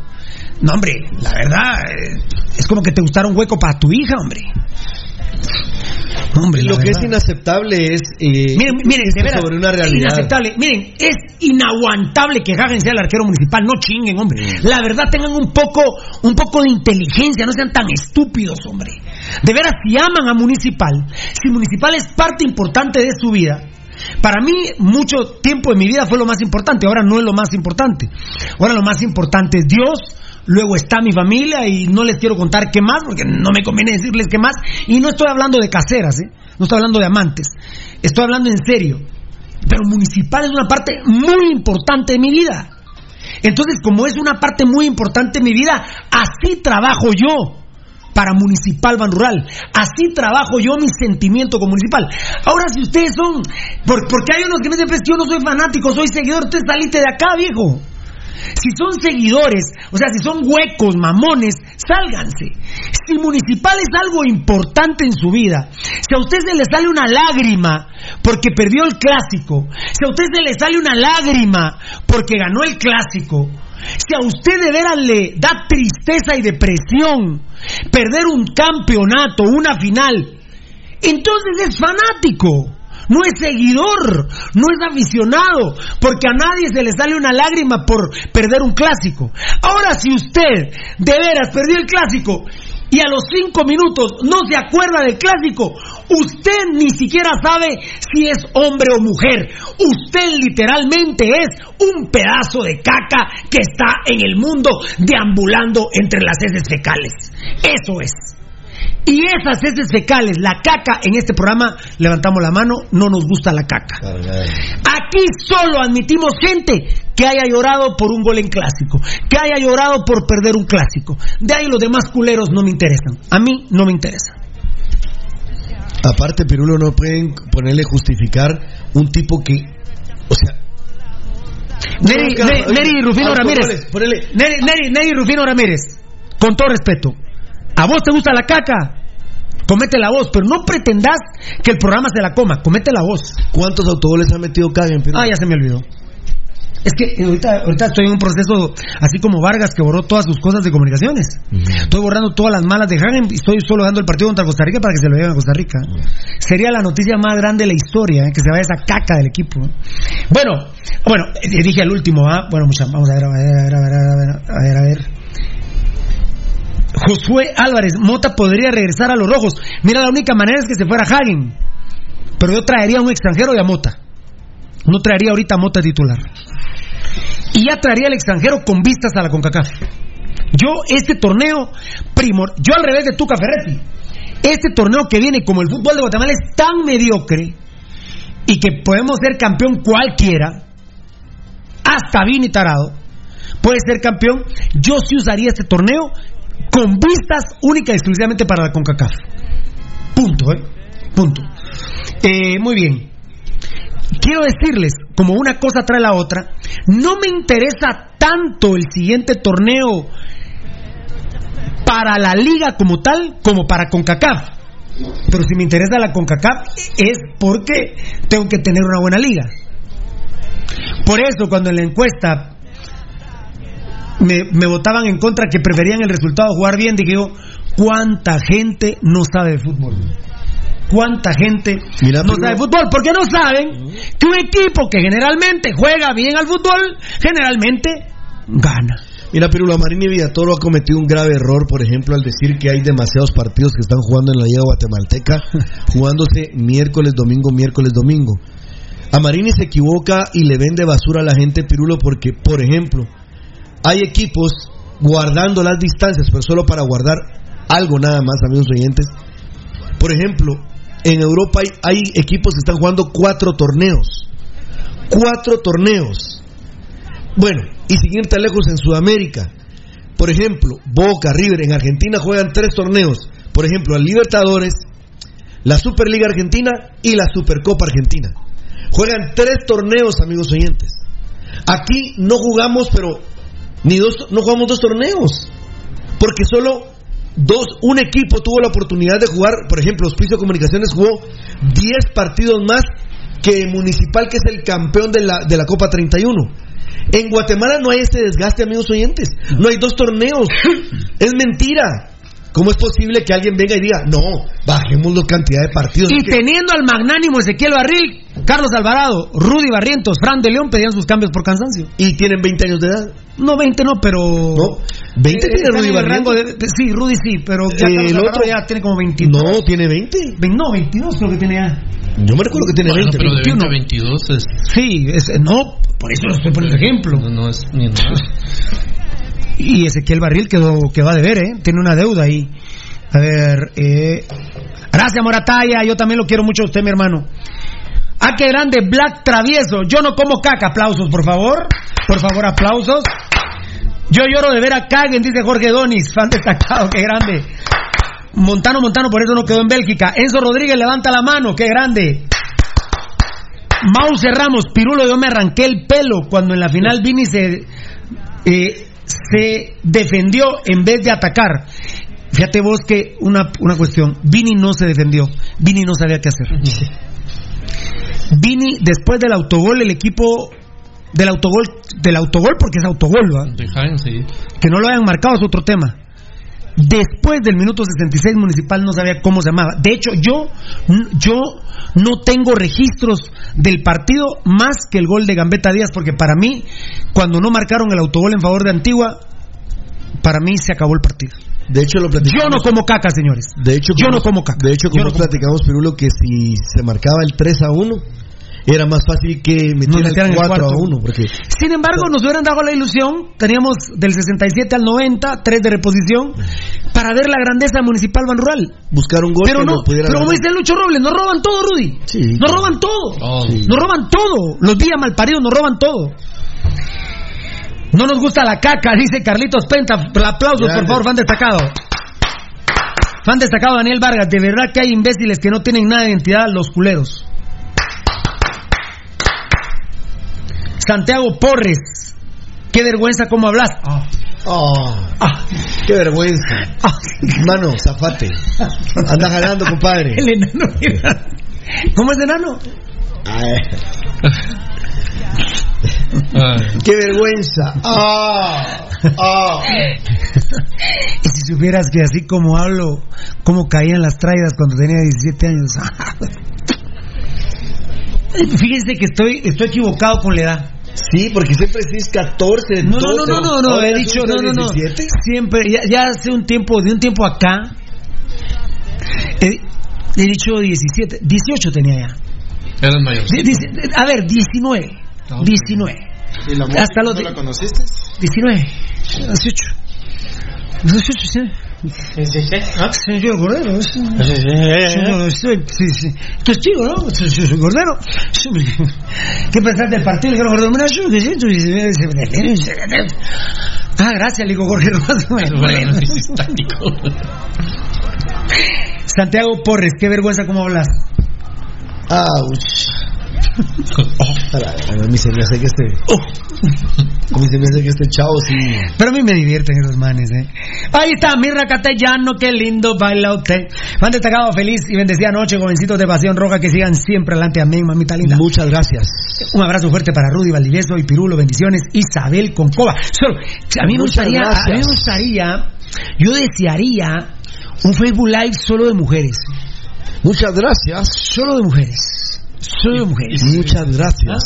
H: No, hombre, la verdad, eh, es como que te gustara un hueco para tu hija, hombre. Hombre,
M: Lo que es inaceptable es eh,
H: Miren, miren, de veras,
M: sobre una realidad.
H: inaceptable. Miren, es inaguantable que Hagen sea el arquero municipal. No chinguen, hombre.
M: Mm.
H: La verdad, tengan un poco, un poco de inteligencia. No sean tan estúpidos, hombre. De veras, si aman a Municipal, si Municipal es parte importante de su vida. Para mí, mucho tiempo de mi vida fue lo más importante. Ahora no es lo más importante. Ahora lo más importante es Dios. Luego está mi familia y no les quiero contar qué más porque no me conviene decirles qué más. Y no estoy hablando de caseras, ¿eh? no estoy hablando de amantes. Estoy hablando en serio. Pero municipal es una parte muy importante de mi vida. Entonces, como es una parte muy importante de mi vida, así trabajo yo para Municipal Ban Rural. Así trabajo yo mi sentimiento con Municipal. Ahora, si ustedes son. por- porque hay unos que me dicen, "Pues, yo no soy fanático, soy seguidor, usted salite de acá, viejo. Si son seguidores, o sea, si son huecos, mamones, sálganse. Si municipal es algo importante en su vida, si a usted se le sale una lágrima porque perdió el clásico, si a usted se le sale una lágrima porque ganó el clásico, si a usted de veras le da tristeza y depresión perder un campeonato, una final, entonces es fanático. No es seguidor, no es aficionado, porque a nadie se le sale una lágrima por perder un clásico. Ahora, si usted de veras perdió el clásico y a los cinco minutos no se acuerda del clásico, usted ni siquiera sabe si es hombre o mujer. Usted literalmente es un pedazo de caca que está en el mundo deambulando entre las heces fecales. Eso es. Y esas heces fecales, la caca, en este programa levantamos la mano, no nos gusta la caca. Aquí solo admitimos gente que haya llorado por un gol en clásico, que haya llorado por perder un clásico. De ahí los demás culeros no me interesan. A mí no me interesa.
M: Aparte, Pirulo, no pueden ponerle justificar un tipo que. O sea.
H: Neri, Neri- Rufino Ramírez.
M: ponele,
H: Neri, Neri- Neri Rufino Ramírez. Con todo respeto. ¿A vos te gusta la caca? Comete la voz, pero no pretendas que el programa se la coma. Comete la voz.
M: ¿Cuántos autogoles ha metido Kagen, Pirulo?
H: Ah, ya se me olvidó. Es que ahorita, ahorita estoy en un proceso así como Vargas que borró todas sus cosas de comunicaciones. Estoy borrando todas las malas de Hagen y estoy solo dando el partido contra Costa Rica para que se lo lleven a Costa Rica. Sería la noticia más grande de la historia, ¿eh? que se vaya esa caca del equipo. ¿eh? Bueno, bueno, eh, dije al último, ¿ah? Bueno, mucha, vamos a ver, a ver, a ver, a ver, a ver, a ver, a ver. Josué Álvarez, Mota podría regresar a los rojos. Mira, la única manera es que se fuera Hagen. Pero yo traería a un extranjero y a Mota. No traería ahorita a Mota titular. Y ya traería al extranjero con vistas a la CONCACAF. Yo, este torneo, primor, yo al revés de Tuca Ferretti, este torneo que viene como el fútbol de Guatemala es tan mediocre y que podemos ser campeón cualquiera, hasta Vini Tarado, puede ser campeón, yo sí usaría este torneo con vistas única y exclusivamente para la CONCACAF. Punto, ¿eh? Punto. Eh, muy bien. Quiero decirles, como una cosa trae la otra, no me interesa tanto el siguiente torneo para la liga como tal, como para CONCACAF. Pero si me interesa la CONCACAF es porque tengo que tener una buena liga. Por eso cuando en la encuesta me, me votaban en contra que preferían el resultado jugar bien, dije yo, ¿cuánta gente no sabe de fútbol? ¿Cuánta gente
M: Mira,
H: no sabe de fútbol? Porque no saben que un equipo que generalmente juega bien al fútbol, generalmente gana.
M: Mira, Pirulo, Marini Villatoro ha cometido un grave error, por ejemplo, al decir que hay demasiados partidos que están jugando en la Liga Guatemalteca, jugándose miércoles, domingo, miércoles, domingo. A Marini se equivoca y le vende basura a la gente, Pirulo, porque, por ejemplo, hay equipos guardando las distancias, pero solo para guardar algo nada más, amigos oyentes. Por ejemplo, en Europa hay, equipos que están jugando cuatro torneos. Cuatro torneos. Bueno, y sin tan lejos en Sudamérica. Por ejemplo, Boca, River, en Argentina juegan tres torneos. Por ejemplo, la Libertadores, la Superliga Argentina y la Supercopa Argentina. juegan tres torneos, amigos oyentes. Aquí no jugamos, pero ni dos, no jugamos dos torneos, porque solo dos, un equipo tuvo la oportunidad de jugar, por ejemplo, Hospicio Comunicaciones jugó 10 partidos más que Municipal, que es el campeón de la, de la Copa 31. En Guatemala no hay ese desgaste, amigos oyentes. No hay dos torneos. Es mentira. ¿Cómo es posible que alguien venga y diga, no, bajemos la cantidad de partidos?
H: Y teniendo al magnánimo Ezequiel Barril, Carlos Alvarado, Rudy Barrientos, Fran de León pedían sus cambios por cansancio.
M: Y tienen 20 años de edad.
H: No, 20 no, pero.
M: No, 20
H: Eh,
M: tiene Rudy
H: en el rango
M: Barrientos.
H: de- Sí, Rudy sí, pero ya
M: Eh, el otro-
H: ya tiene como 22.
M: No, tiene 20.
H: Ve- No, 22 creo que tiene ya.
M: Yo me recuerdo que tiene
I: Bueno,
M: 20.
I: pero de 20 a
H: 21.
I: 22 es.
H: Sí, es, no, por eso lo estoy poniendo ejemplo.
I: No, no es ni nada.
H: Y Ezequiel Barril quedó, quedó a deber, ¿eh? Tiene una deuda ahí. A ver, eh... Gracias, Morataya. Yo también lo quiero mucho a usted, mi hermano. Ah, qué grande, Black Travieso. Yo no como caca. Aplausos, por favor. Por favor, aplausos. Yo lloro de ver a Caguen, dice Jorge Donis. Fan destacado, qué grande. Montano, Montano, por eso no quedó en Bélgica. Enzo Rodríguez levanta la mano, qué grande. Mause Ramos, Pirulo, yo me arranqué el pelo cuando en la final Vini se, eh, se defendió en vez de atacar. Fíjate vos que una, una cuestión, Vini no se defendió, Vini no sabía qué hacer. Vini, después del autogol, el equipo del autogol, del autogol porque es autogol, ¿va?
I: De Jaén, sí.
H: que no lo hayan marcado es otro tema. Después del minuto 66 Municipal no sabía cómo se llamaba. De hecho, yo, yo no tengo registros del partido más que el gol de Gambetta Díaz, porque para mí, cuando no marcaron el autogol en favor de Antigua, para mí se acabó el partido.
M: De hecho, lo platicamos.
H: Yo no como caca, señores.
M: De hecho,
H: yo no como caca.
M: De hecho, como
H: no como
M: platicamos, Pirulo, que si se marcaba el 3 a 1, era más fácil que metieran el 4 a
H: cuarto.
M: 1. Porque
H: Sin embargo, nos hubieran dado la ilusión, teníamos del 67 al 90, tres de reposición, para ver la grandeza municipal Ban Rural.
M: buscar un gol
H: Pero
M: que
H: no,
M: pudiera
H: pero como dice Lucho Robles, nos roban todo, Rudy.
M: Sí.
H: Nos roban todo.
I: Oh,
M: Sí.
H: Nos roban todo. Los días malparidos nos roban todo. No nos gusta la caca, dice Carlitos Penta. Aplausos, por favor, fan destacado. Fan destacado Daniel Vargas. De verdad que hay imbéciles que no tienen nada de identidad, los culeros. Santiago Porres. Qué vergüenza cómo hablas.
M: Oh,
H: Ah.
M: qué vergüenza.
H: Ah.
M: Mano, zafate. Anda ganando, compadre.
H: El enano. mira. ¿Cómo es enano?
M: Ay,
I: Ay,
M: qué vergüenza. Ah, ah.
H: Y si supieras que así como hablo, cómo caían las traidas cuando tenía 17 años. Fíjense que estoy, estoy equivocado con la edad.
M: Sí, porque siempre decís 14,
H: No, no,
M: 12.
H: no, no, no, he dicho, no, no, no.
M: 17.
H: Siempre, ya, ya hace un tiempo, de un tiempo acá, he, he dicho 17, 18 tenía ya.
I: eras mayor.
H: Di- dice- a ver, 19,
I: Ah,
H: 19,
K: ¿Y la
H: Hasta los
K: ¿No la conociste?
H: 19, 18. 18, sí. Señor Cordero, es- Señor, sí, sí, sí. Testigo, ¿no? Sí, sí, soy Cordero. Sí, ¿Qué pensaste del partido? Le dijeron, Cordero, mira, yo que siento. y se- Ah, gracias, le digo.
I: Bueno, táctico.
H: Santiago Porres, qué vergüenza cómo hablas.
M: Ouch. A mí se me hace que este. A mí se me hace que este chavo sí.
H: Pero a mí me divierten esos manes, ¿eh? Ahí está, Mirra Catellano, qué lindo baila usted. Han destacado feliz y bendecida noche, jovencitos de Pasión Roja, que sigan siempre adelante. Amén, mamita linda.
M: Muchas gracias.
H: Un abrazo fuerte para Rudy Valdivieso y Pirulo, bendiciones. Isabel Concova. Solo, a mí me gustaría, a mí me gustaría, yo desearía un Facebook Live solo de mujeres.
M: Muchas gracias.
H: Solo de mujeres. Solo de mujeres.
M: Muchas gracias.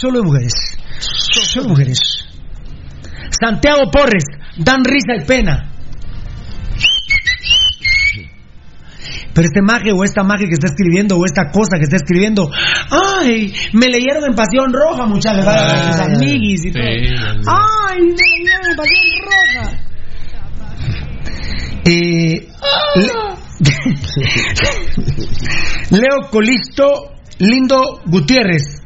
H: Solo de mujeres. Solo de mujeres. Santiago Porres, dan risa y pena. Pero este maje o esta maje que está escribiendo o esta cosa que está escribiendo, ay, me leyeron en Pasión Roja, muchachos, a sus
M: Ay,
H: amiguis y todo.
I: sí,
H: Ay, me leyeron en Pasión Roja. Eh, Le- Leo Colisto Lindo Gutiérrez.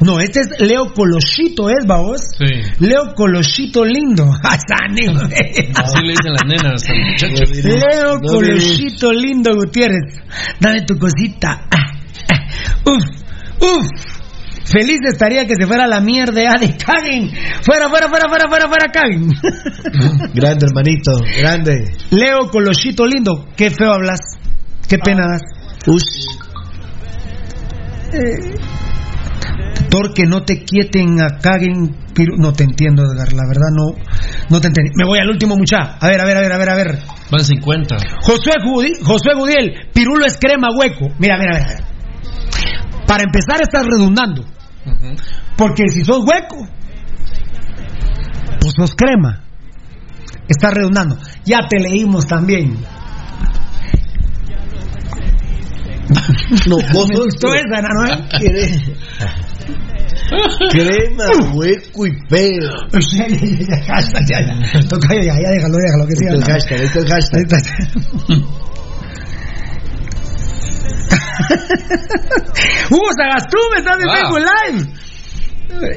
H: No, este es Leo Colosito, ¿es, vos?
I: Sí.
H: Leo Colosito Lindo. Güey.
I: Así le dicen las nenas al muchacho.
H: Leo
M: No
H: Colosito Lindo Gutiérrez. Dame tu cosita. Ah, ah. uf, uf. Feliz estaría que se fuera la mierda ya de Kagen. Fuera, fuera, fuera, fuera, fuera, fuera, Kagen.
M: Grande, hermanito, grande.
H: Leo Colochito lindo, qué feo hablas. Qué pena das.
M: Ush.
H: Porque no te quieten a Kagen. Piru- No te entiendo, Edgar, la verdad no, no te entendí. Me voy al último mucha. A ver, a ver, a ver, a ver, a ver.
I: Van 50.
H: Josué, Gudi- Josué Gudiel, Pirulo es crema hueco. Mira, mira, mira. Para empezar estás redundando. Porque si sos hueco, pues sos crema. Estás redundando. Ya te leímos también.
M: No, vos
H: Me
M: sos
H: gustó esa, ¿no?
M: Cre- Crema, hueco y feo.
H: Hashtag, ya, ya. Toca, ya, ya, déjalo, déjalo que siga.
M: Es el hashtag, este es el hashtag.
H: Está. Hugo Sagastume, estás en
I: Ah.
H: Facebook Live.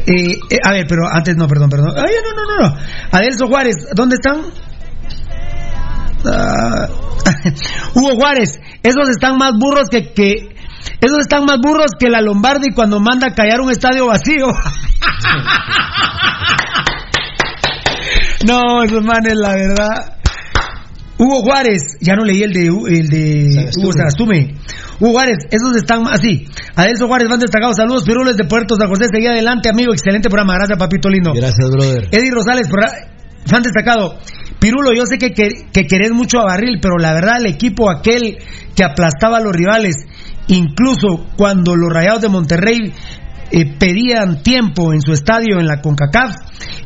H: Eh, eh, a ver, pero antes no, perdón, perdón. Ay, no, no, no, no. Adelso Juárez, ¿dónde están? Ah, Hugo Juárez, esos están más burros que, que esos están más burros que la Lombardi cuando manda a callar un estadio vacío. no, esos manes, la verdad. Hugo Juárez, ya no leí el de el de Hugo Sagastume. Hugo Juárez, esos están así. Adelso Juárez van destacados. Saludos, Pirules de Puerto San José. Seguí adelante, amigo. Excelente programa. Gracias, papito lindo.
M: Gracias, brother.
H: Eddie Rosales, fan destacado. Pirulo, yo sé que, que, que querés mucho a Barril, pero la verdad el equipo aquel que aplastaba a los rivales, incluso cuando los Rayados de Monterrey eh, pedían tiempo en su estadio en la CONCACAF,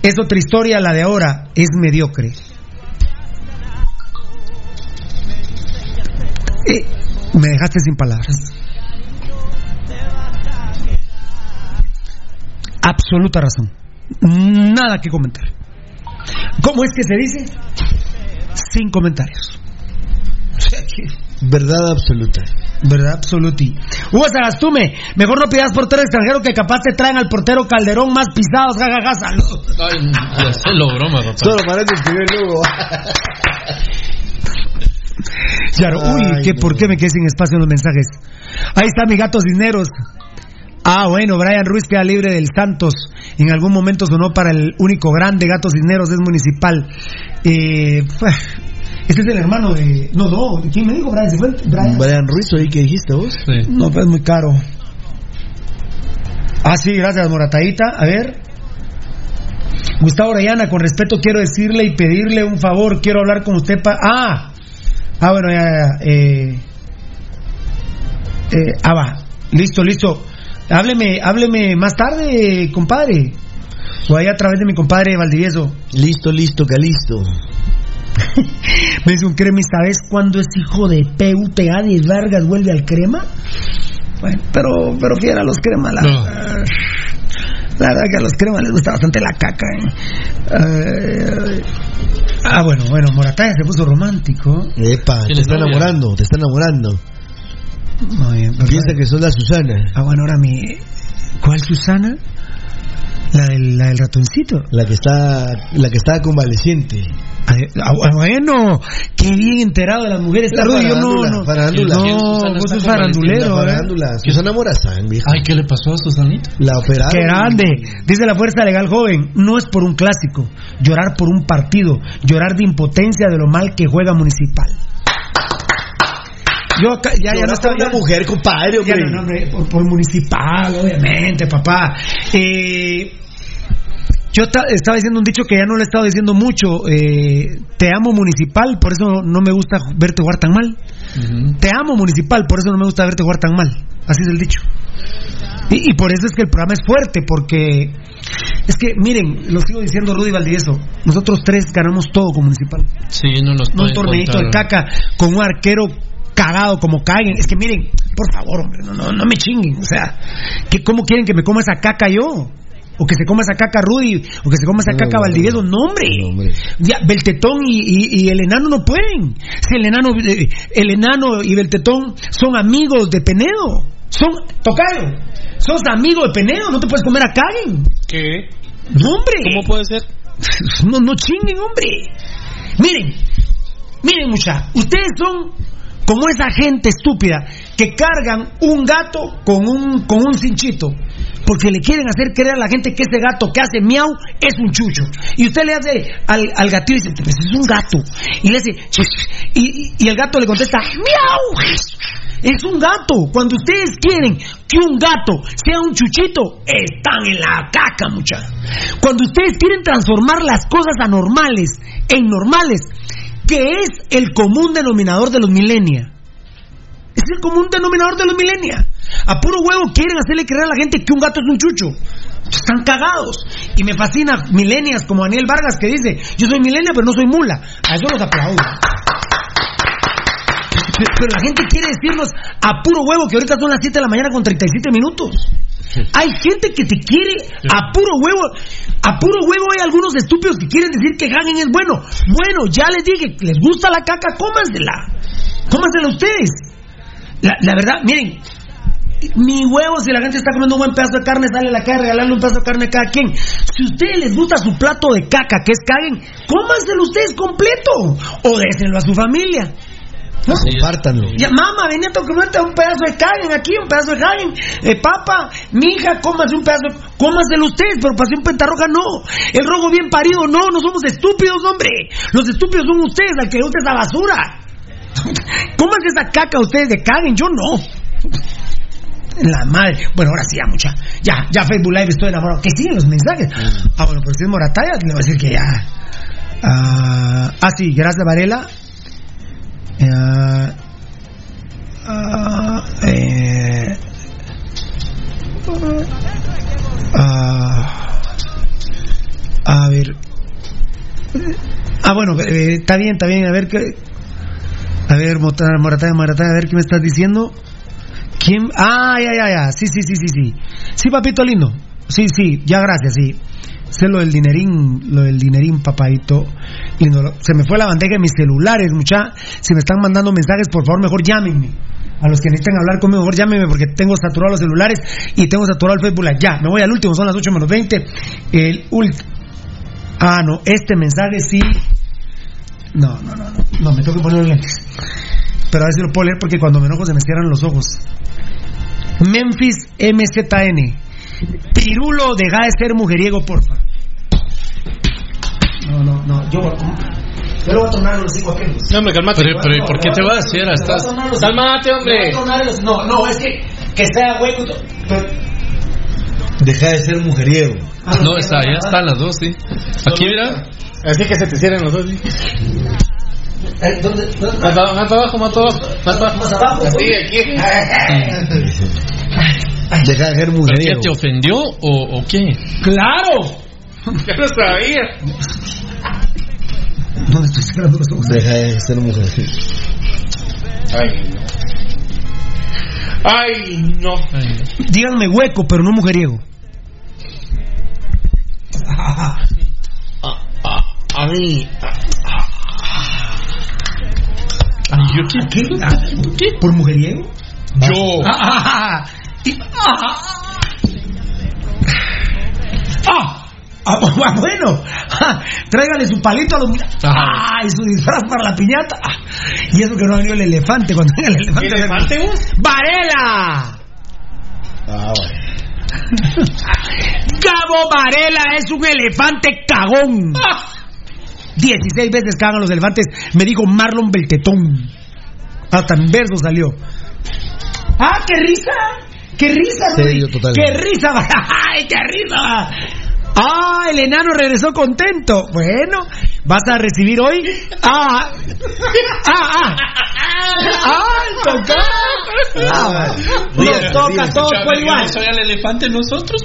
H: es otra historia, la de ahora es mediocre. Eh, me dejaste sin palabras. Absoluta razón. Nada que comentar. ¿Cómo es que se dice? Sin comentarios.
M: Verdad absoluta.
H: ¿Verdad? Absoluti. Hugo Sagastume, mejor no pidas portero extranjero que capaz te traen al portero Calderón más pisados, jajaja, saludos.
I: Ay, ya lo broma, papá.
M: Solo para que.
H: Claro, uy,
M: Ay,
H: que
M: no.
H: ¿por qué me quedé sin espacio en los mensajes? Ahí está mi gato Cisneros. Ah, bueno, Brian Ruiz queda libre del Santos. En algún momento sonó para el único grande Gato Cisneros, es municipal. Eh, este es el hermano de. No, no, ¿quién me dijo? Brian, ¿se fue? Brian.
M: Brian Ruiz, oí que dijiste vos.
I: Sí.
H: No, pues es muy caro. Ah, sí, gracias, Moratadita. A ver. Gustavo Orellana, con respeto quiero decirle y pedirle un favor. Quiero hablar con usted para. Ah, ah, bueno, ya, ya, ya. Eh, eh, ah, va. Listo, listo. Hábleme, hábleme más tarde, compadre. O ahí a través de mi compadre Valdivieso.
M: Listo, listo, calisto.
H: Me dice un crema, ¿y sabes cuándo es hijo de PUTA de Vargas vuelve al crema? Bueno, pero, pero fiera a los cremas, la,
I: No.
H: la verdad que a los cremas les gusta bastante la caca. ¿eh? Ah, bueno, bueno, Morataya se puso romántico.
M: Epa, te
I: ¿Tienes
M: está enamorando, te está enamorando.
H: Muy bien, perfecto.
M: Piensa que sos la Susana,
H: Ah, bueno, ahora mi... ¿Cuál Susana? La del, la del ratoncito.
M: la que está, la que está convaleciente.
H: Ah, ah, bueno, qué bien enterado de las mujeres.
M: La
H: está Rudy, yo no,
M: farándula,
H: no.
M: farándula.
I: ¿Quién,
H: No,
I: Susana,
H: vos sos farandulero,
M: La
H: ¿eh?
M: farándula, Susana Morazán, viejo.
I: Ay, ¿qué le pasó a Susanita?
M: La operaron.
H: Qué grande. Dice la fuerza legal joven, no es por un clásico, llorar por un partido, llorar de impotencia de lo mal que juega municipal. Yo acá- ya, ya no estaba
M: por una mujer, compadre,
H: ya
M: hombre.
H: no, no, hombre, por, por municipal, obviamente, papá. Eh, yo ta- estaba diciendo un dicho que ya no lo he estado diciendo mucho. eh, te amo municipal, por eso no me gusta verte jugar tan mal. Te amo municipal, por eso no me gusta verte jugar tan mal. Así es el dicho. Y, y por eso es que el programa es fuerte, porque es que, miren, lo sigo diciendo Rudy Valdivieso, nosotros tres ganamos todo con municipal.
I: Sí, no nos
H: No un torneito de caca con un arquero cagado como caguen. Es que miren, por favor, hombre, no, no, no me chinguen. O sea, que ¿cómo quieren que me coma esa caca yo? O que se coma esa caca Rudy, o que se coma esa
M: No,
H: caca
M: no,
H: Valdivieso.
M: no.
H: Hombre.
M: No, hombre.
H: Ya, Beltetón y, y- y el enano no pueden. Si el enano, eh, el enano y Beltetón son amigos de Penedo. Son, tocayo, sos amigos de Penedo, no te puedes comer a Caguen.
J: ¿Qué?
H: No, hombre.
J: ¿Cómo puede ser?
H: No, no chinguen, hombre. Miren, miren, mucha, ustedes son como esa gente estúpida que cargan un gato con un, con un cinchito. Porque le quieren hacer creer a la gente que ese gato que hace miau es un chucho. Y usted le hace al, al gatito y dice, pues es un gato. Y le hace, y, y- el gato le contesta, miau. Es un gato. Cuando ustedes quieren que un gato sea un chuchito, están en la caca, mucha. Cuando ustedes quieren transformar las cosas anormales en normales, que es el común denominador de los millennials. Es el común denominador de los millennials. A puro huevo quieren hacerle creer a la gente que un gato es un chucho. Están cagados. Y me fascina millennials como Daniel Vargas que dice, yo soy millennial pero no soy mula. A eso los aplaudo. Pero pero la gente quiere decirnos a puro huevo que ahorita son las 7 de la mañana con 37 minutos. Hay gente que te quiere a puro huevo. A puro huevo hay algunos estúpidos que quieren decir que Hagen es bueno. Bueno, ya les dije, les gusta la caca, cómansela. Cómansela ustedes. La, la verdad, miren, mi huevo, si la gente está comiendo un buen pedazo de carne, sale la cara, regalarle un pedazo de carne a cada quien. Si a ustedes les gusta su plato de caca, que es caguen, cómanselo ustedes completo. O désenlo a su familia.
M: Compártanlo.
H: Ya, mamá, venía a comerte un pedazo de caguen aquí, un pedazo de caguen. Eh, papa, mi hija, cómase un pedazo, cómaselo ustedes, pero pasión pentarroja no. El rojo bien parido no, no somos estúpidos, hombre. Los estúpidos son ustedes, al que le gusta esa basura. Cómanse esa caca ustedes de caguen, yo no. La madre. Bueno, ahora sí, ya mucha. Ya, ya Facebook Live estoy enamorado. Que siguen los mensajes. Ah, bueno, pues si es Morataya, le voy a decir que ya. Ah, ah, sí, gracias Varela. Ah, ah, eh, ah, a ver. Ah, bueno, eh, está bien, está bien. A ver qué. A ver, Morataya, Morataya, a ver qué me estás diciendo. ¿Quién? Ah, ya, ya, ya. Sí, sí, sí, sí, sí. Sí, papito lindo. Sí, sí, ya gracias, sí. Sé lo del dinerín, lo del dinerín, papadito. Lindo. Se me fue la bandeja de mis celulares, mucha. Si me están mandando mensajes, por favor, mejor llámenme. A los que necesitan hablar conmigo, mejor llámenme porque tengo saturado los celulares y tengo saturado el Facebook. Ya, me voy al último, son las 8 menos 20. El ult. Ah, no, este mensaje sí. No, no, no, no. Me tengo que poner lentes. Pero a ver si lo puedo leer porque cuando me enojo se me cierran los ojos. Memphis MZN. Pirulo, deja de ser mujeriego, porfa. No, no, no. Yo, yo lo voy a tornar los cinco aquellos.
J: No, hombre, calmate.
I: Pero, pero, ¿y por qué te vas? Si era, estás...
J: Cálmate, hombre.
H: No, no, es que, que sea pero-
M: Deja de ser mujeriego.
I: No, está, ya están las dos, sí. Aquí, mira.
J: Así que se te cierran los dos. ¿sí?
H: Eh, ¿Dónde? dónde?
J: Más abajo, más abajo. Más
H: abajo.
J: Así, aquí.
M: Deja de ser
I: ¿Pero qué
M: mujeriego.
I: te ofendió o, o qué?
H: ¡Claro!
J: Ya lo sabía.
H: No me estoy cerrando los ojos.
M: Deja de ser mujeriego.
J: Ay, no. Ay, no.
H: Díganme hueco, pero no mujeriego.
M: A mí.
I: Ay, ¿yo qué?
H: ¿Qué? ¿Qué? ¿Por mujeriego?
I: Yo.
H: Ah, y- ah, ah, ah, bueno, ah, tráigale su palito a los ah, y su disfraz para la piñata. Ah, y eso que no ha venido el elefante cuando venga el elefante.
J: ¿Qué elefante, vos?
H: ¡Varela!
M: Ah, bueno.
H: Gabo Varela es un elefante cagón. 16 veces cagan los elefantes, me dijo Marlon Beltetón. Hasta en verso salió. ¡Ah, qué risa! ¡Qué risa, Rudy!
M: Serio, total.
H: ¡Qué risa! ¡Ay, qué risa! ¡Ah, el enano regresó contento! Bueno, ¿vas a recibir hoy? ¡Ah! ¡Ah, ah! ¡Ah, toca! Ah,
M: Ríase,
H: nos toca todo por igual.
I: ¿Soy el elefante nosotros?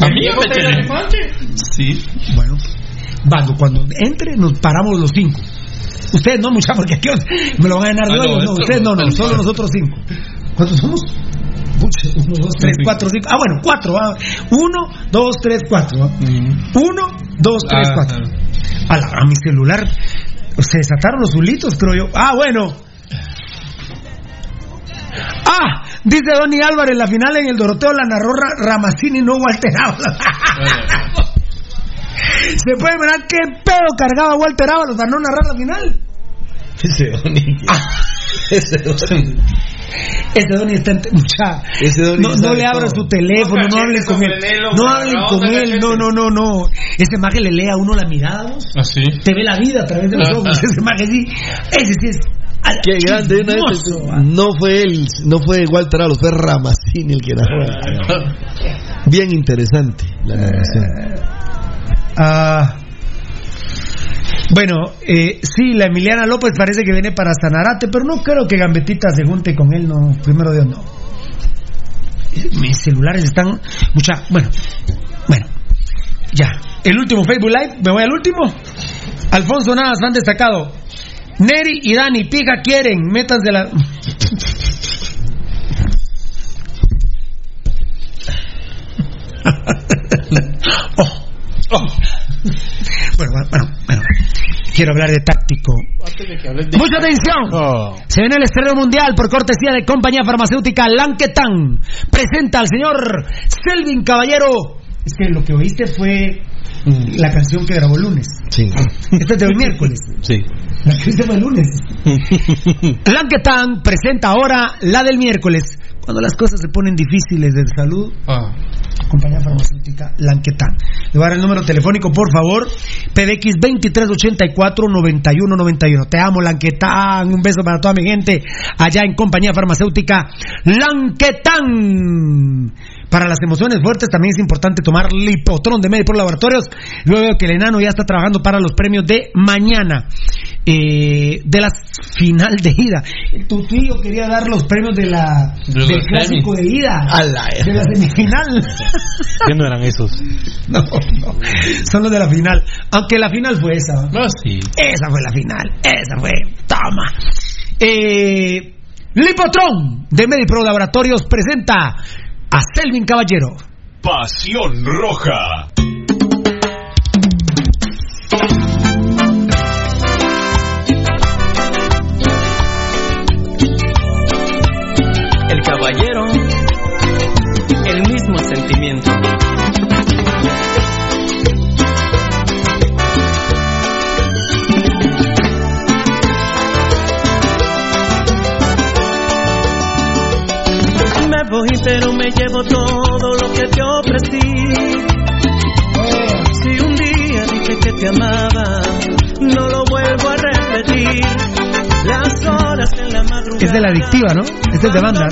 I: A mí
J: ¿Llegó
I: me
J: el elefante?
I: Sí.
H: Bueno, cuando, cuando entre nos paramos los cinco. Ustedes no, mucha, porque aquí me lo van a ganar de
I: Ah, no,
H: hoy. No,
I: esto
H: ustedes no,
I: no,
H: no,
I: no,
H: solo
I: no.
H: nosotros cinco. ¿Cuántos somos? Pucha, uno, dos, tres, cuatro, cinco. Ah, bueno, cuatro. ah. Uno, dos, tres, cuatro. ah. Uno, dos, tres,
I: Ah,
H: cuatro. A, la- a mi celular se desataron los zulitos, creo yo. Ah, bueno. Ah, dice Donny Álvarez, la final en el Doroteo la narró Ra- Ramacini, no Walter Ábalos. Se puede mirar qué pedo cargaba Walter Ábalos para no narrar la final.
M: Ese Oni. Ese Oni.
H: Ese Donny está en mucha.
M: Ese
H: no, le abra
M: todo.
H: su teléfono, no,
J: cachetes
H: con él. No hablen con él. No, no, no, no. Ese maje le lee a uno la mirada, vos.
I: Así.
H: Te ve la vida a través de los
I: Ajá.
H: ojos. Ese maje sí. Ese sí es. ah,
M: Qué grande, una vez,
H: ah.
M: no fue él, no fue Walter Alos, fue Ramacini el que narró. Bien interesante la narración.
H: Ah, bueno, eh, sí, la Emiliana López parece que viene para Sanarate, pero no creo que Gambetita se junte con él, no. Primero Dios, no. Mis celulares están. Mucha. Bueno, bueno. Ya. El último Facebook Live, me voy al último. Alfonso Navas, fan destacado. Neri y Dani, pija quieren, metas de la. Oh, oh. Bueno, bueno, bueno. Quiero hablar de táctico. Mucha atención. Se viene el estreno mundial por cortesía de compañía farmacéutica Lanquetan. Presenta al señor Selvin Caballero. Es que lo que oíste fue la canción que grabó el lunes.
M: Sí.
H: Esta es del miércoles.
M: Sí.
H: La que fue el lunes. Lanquetan presenta ahora la del miércoles. Cuando las cosas se ponen difíciles de salud,
I: Ah.
H: compañía farmacéutica Lanquetan. Le voy a dar el número telefónico, por favor. PBX 2384-9191. Te amo, Lanquetan. Un beso para toda mi gente allá en compañía farmacéutica Lanquetan. Para las emociones fuertes también es importante tomar Lipotron de Medipro Laboratorios. Luego veo que el enano ya está trabajando para los premios de mañana. Eh, de la final de ida. Tu tío quería dar los premios de la,
I: De la
H: del clásico de ida.
M: A la-
H: De la semifinal.
J: ¿Qué no eran esos?
H: No, no. Son los de la final. Aunque la final fue esa.
I: Ah, sí.
H: Esa fue la final. Esa fue. Toma. Eh, Lipotron de Medipro Laboratorios presenta a Selvin Caballero.
A: Pasión Roja.
L: Pero me llevo todo lo que te ofrecí. Si un día dije que te amaba, no lo vuelvo a repetir.
H: Es de la adictiva, ¿no? Este es de banda.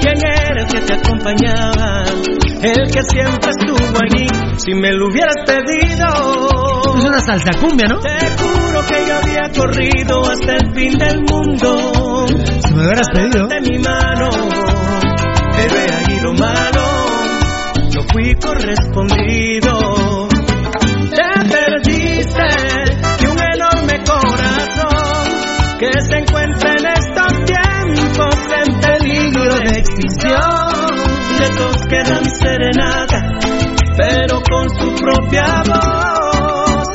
L: ¿Quién era el que te acompañaba? El que siempre estuvo allí. Si me lo hubieras pedido.
H: Es una salsa cumbia, ¿no?
L: Te juro que yo había corrido hasta el fin del mundo.
H: Si me hubieras pedido.
L: De mi mano. Pero ahí lo malo. No fui correspondido. Que se encuentra en estos tiempos en peligro de extinción. De estos que dan serenata, pero con su propia voz.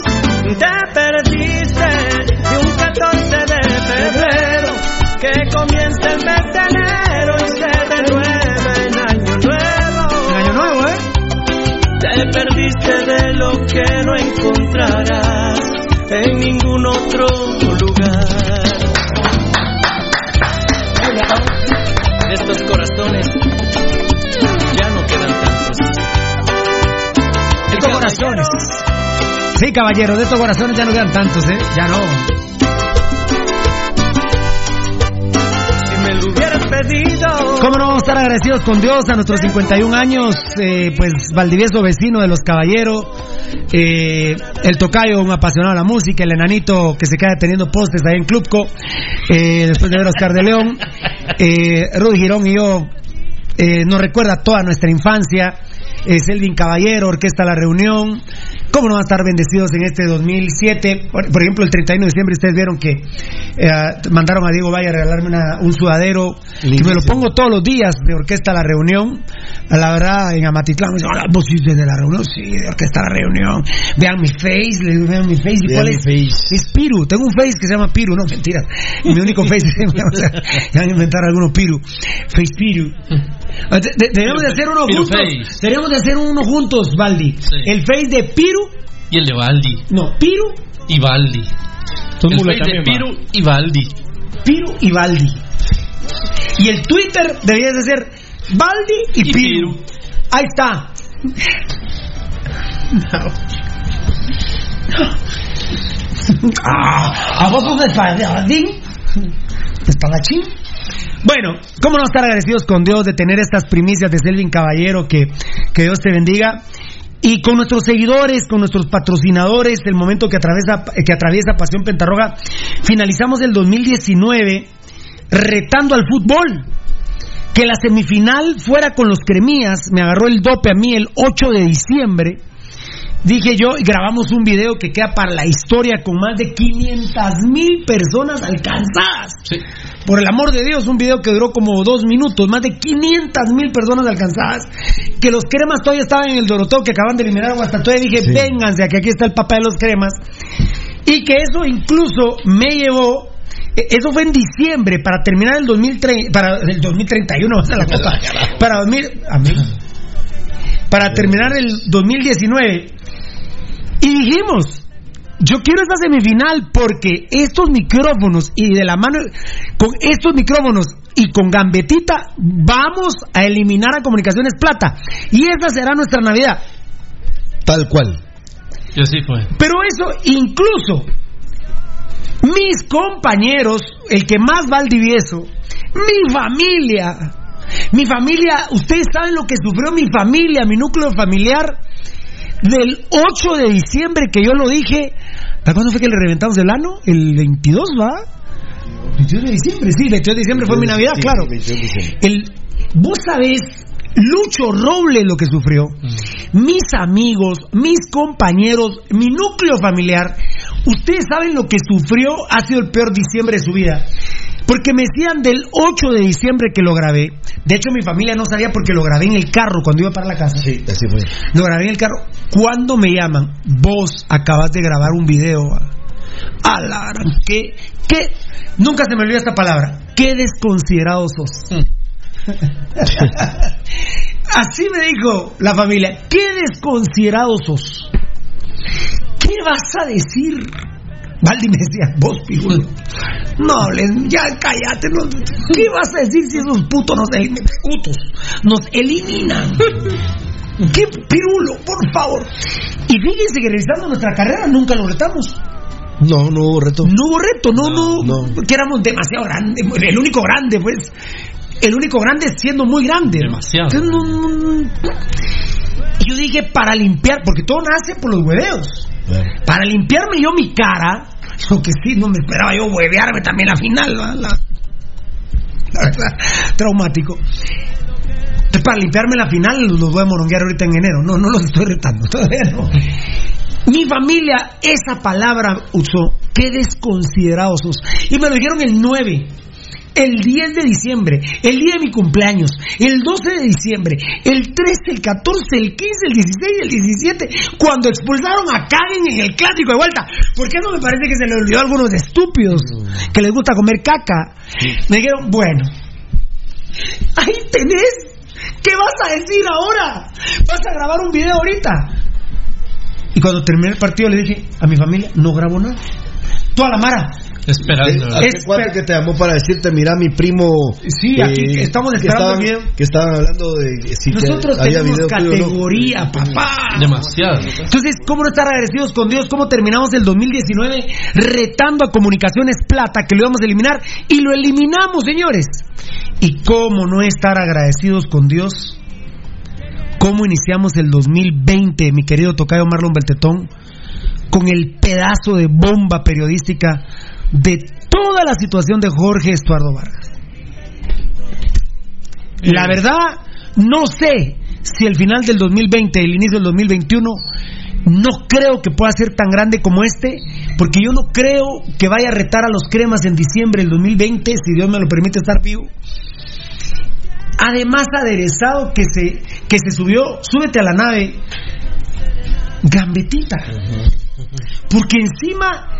L: Te perdiste de un 14 de febrero que comienza el mes de enero y se renueva en año nuevo.
H: Año Nuevo, ¿eh?
L: Te perdiste de lo que no encontrarás en ningún otro lugar. De estos corazones ya no quedan tantos.
H: Estos corazones. Sí, caballero, de estos corazones ya no quedan tantos, ¿eh? Ya no.
L: Si me lo hubieras pedido.
H: ¿Cómo no vamos a estar agradecidos con Dios a nuestros 51 años? Eh, pues Valdivieso, vecino de los caballeros. eh, el tocayo, un apasionado de la música. El enanito que se queda teniendo postes ahí en Clubco. eh, después de ver a Oscar de León. Eh, Rudy Girón y yo. eh, nos recuerda toda nuestra infancia. Selvin Caballero, Orquesta La Reunión. ¿Cómo no van a estar bendecidos en este 2007? Por, por ejemplo, el 31 de diciembre ustedes vieron que eh, mandaron a Diego Valle a regalarme una- un sudadero que me lo pongo todos los días de Orquesta La Reunión. A La verdad, en Amatitlán, me dicen, "Hola, vos sí de La Reunión, sí, de Orquesta La Reunión. Vean mi face, le digo, vean mi face. ¿Y
M: Vean
H: cuál
M: mi
H: es? Es Piru, tengo un face que se llama Piru, no, mentira. Mi único face o sea, van a inventar algunos Piru. Face Piru. De- de- Deberíamos de hacer uno juntos.
I: face.
H: Deberíamos de hacer uno juntos, Baldi. El face de Piru.
I: Y el de Baldi.
H: No, Piru.
I: Y Baldi. El de Piru y Baldi.
H: Piru y Baldi. Y el Twitter debería de ser Baldi y, Piru. Ahí está. Ah, ¿A vos sos espadachín? ¿Espadachín? Bueno, ¿cómo no estar agradecidos con Dios de tener estas primicias de Selvin Caballero? Que, que Dios te bendiga. Y con nuestros seguidores, con nuestros patrocinadores, el momento que atraviesa, que atraviesa Pasión Pentarroga, finalizamos el 2019 retando al fútbol. Que la semifinal fuera con los cremías, me agarró el dope a mí el 8 de diciembre. Dije yo, y grabamos un video que queda para la historia con más de 500 mil personas alcanzadas. Por el amor de Dios, un video que duró como dos minutos, más de 500 mil personas alcanzadas. Que los cremas todavía estaban en el Doroteo, que acaban de eliminar a Guastatoya. Dije, vénganse, que aquí está el papá de los cremas. Y que eso incluso me llevó e, eso fue en diciembre para terminar el 2030, para el 2031 o sea, la copa, para 2000, amén. Para terminar el 2019 y dijimos yo quiero esta semifinal porque estos micrófonos y de la mano con estos micrófonos y con gambetita vamos a eliminar a Comunicaciones Plata y esa será nuestra Navidad
M: Tal cual.
I: Y así fue.
H: pero eso incluso mis compañeros, el que más va al divieso, mi familia, mi familia, ustedes saben lo que sufrió mi familia, mi núcleo familiar, del 8 de diciembre que yo lo dije, ¿para cuándo fue que le reventamos el ano? El 22, ¿va? 22 de diciembre, sí, 22 de diciembre fue mi Navidad, claro.
M: 22 de diciembre.
H: El, vos sabés, Lucho Roble lo que sufrió, mis amigos, mis compañeros, mi núcleo familiar, ustedes saben lo que sufrió, ha sido el peor diciembre de su vida. Porque me decían del 8 de diciembre que lo grabé. De hecho, mi familia no sabía porque lo grabé en el carro cuando iba para la casa.
M: Sí, así fue.
H: Lo grabé en el carro. Cuando me llaman, vos acabas de grabar un video. A la ¿qué, qué? Nunca se me olvida esta palabra. Qué desconsiderado sos. Así me dijo la familia. Qué desconsiderado sos. ¿Qué vas a decir? Valdi me decía, vos, pijudo. No, les, ya cállate. no, ¿Qué vas a decir si esos putos nos eliminan? Putos, nos eliminan. ¿Qué pirulo, por favor? Y fíjense que revisando nuestra carrera nunca lo retamos.
M: No, no hubo reto.
H: No hubo reto, no, no, porque éramos demasiado grandes. El único grande, pues. El único grande siendo muy grande.
I: Demasiado.
H: Entonces, no, no, no. Y yo dije, para limpiar, porque todo nace por los hueveos. Para limpiarme yo mi cara, lo que sí, no me esperaba yo huevearme también la final, la, la verdad, traumático. Entonces, para limpiarme la final, los voy a moronguear ahorita en enero. No, no los estoy retando, todavía no. Mi familia, esa palabra usó. Qué desconsiderados sos. Y me lo dijeron el 9, el 10 de diciembre, el día de mi cumpleaños, el 12 de diciembre, el 13, el 14, el 15, el 16, el 17, cuando expulsaron a Kagen en el clásico de vuelta. Porque eso me parece que se le olvidó a algunos estúpidos que les gusta comer caca. Me dijeron, bueno, ahí tenés. ¿Qué vas a decir ahora? ¿Vas a grabar un video ahorita? Y cuando terminé el partido le dije a mi familia, no grabo nada. Toda la mara.
I: Esperando.
M: Eh, Aquel cuate que te llamó para decirte, mira, mi primo. eh,
H: Sí, aquí estamos
M: que
H: esperando
M: estaban,
H: el video.
M: que estaban hablando de si que
H: Nosotros
M: había
H: tenemos
M: no.
H: categoría, papá.
I: Demasiado.
H: Entonces, ¿cómo no estar agradecidos con Dios? ¿Cómo terminamos el 2019 retando a Comunicaciones Plata que lo íbamos a eliminar? Y lo eliminamos, señores. ¿Y cómo no estar agradecidos con Dios? ¿Cómo iniciamos el 2020, mi querido tocayo Marlon Beltetón? Con el pedazo de bomba periodística de toda la situación de Jorge Estuardo Vargas. La verdad, no sé si el final del 2020, el inicio del 2021, no creo que pueda ser tan grande como este, porque yo no creo que vaya a retar a los cremas en diciembre del 2020, si Dios me lo permite estar vivo. Además, aderezado que se, que se subió, súbete a la nave, gambetita. Porque encima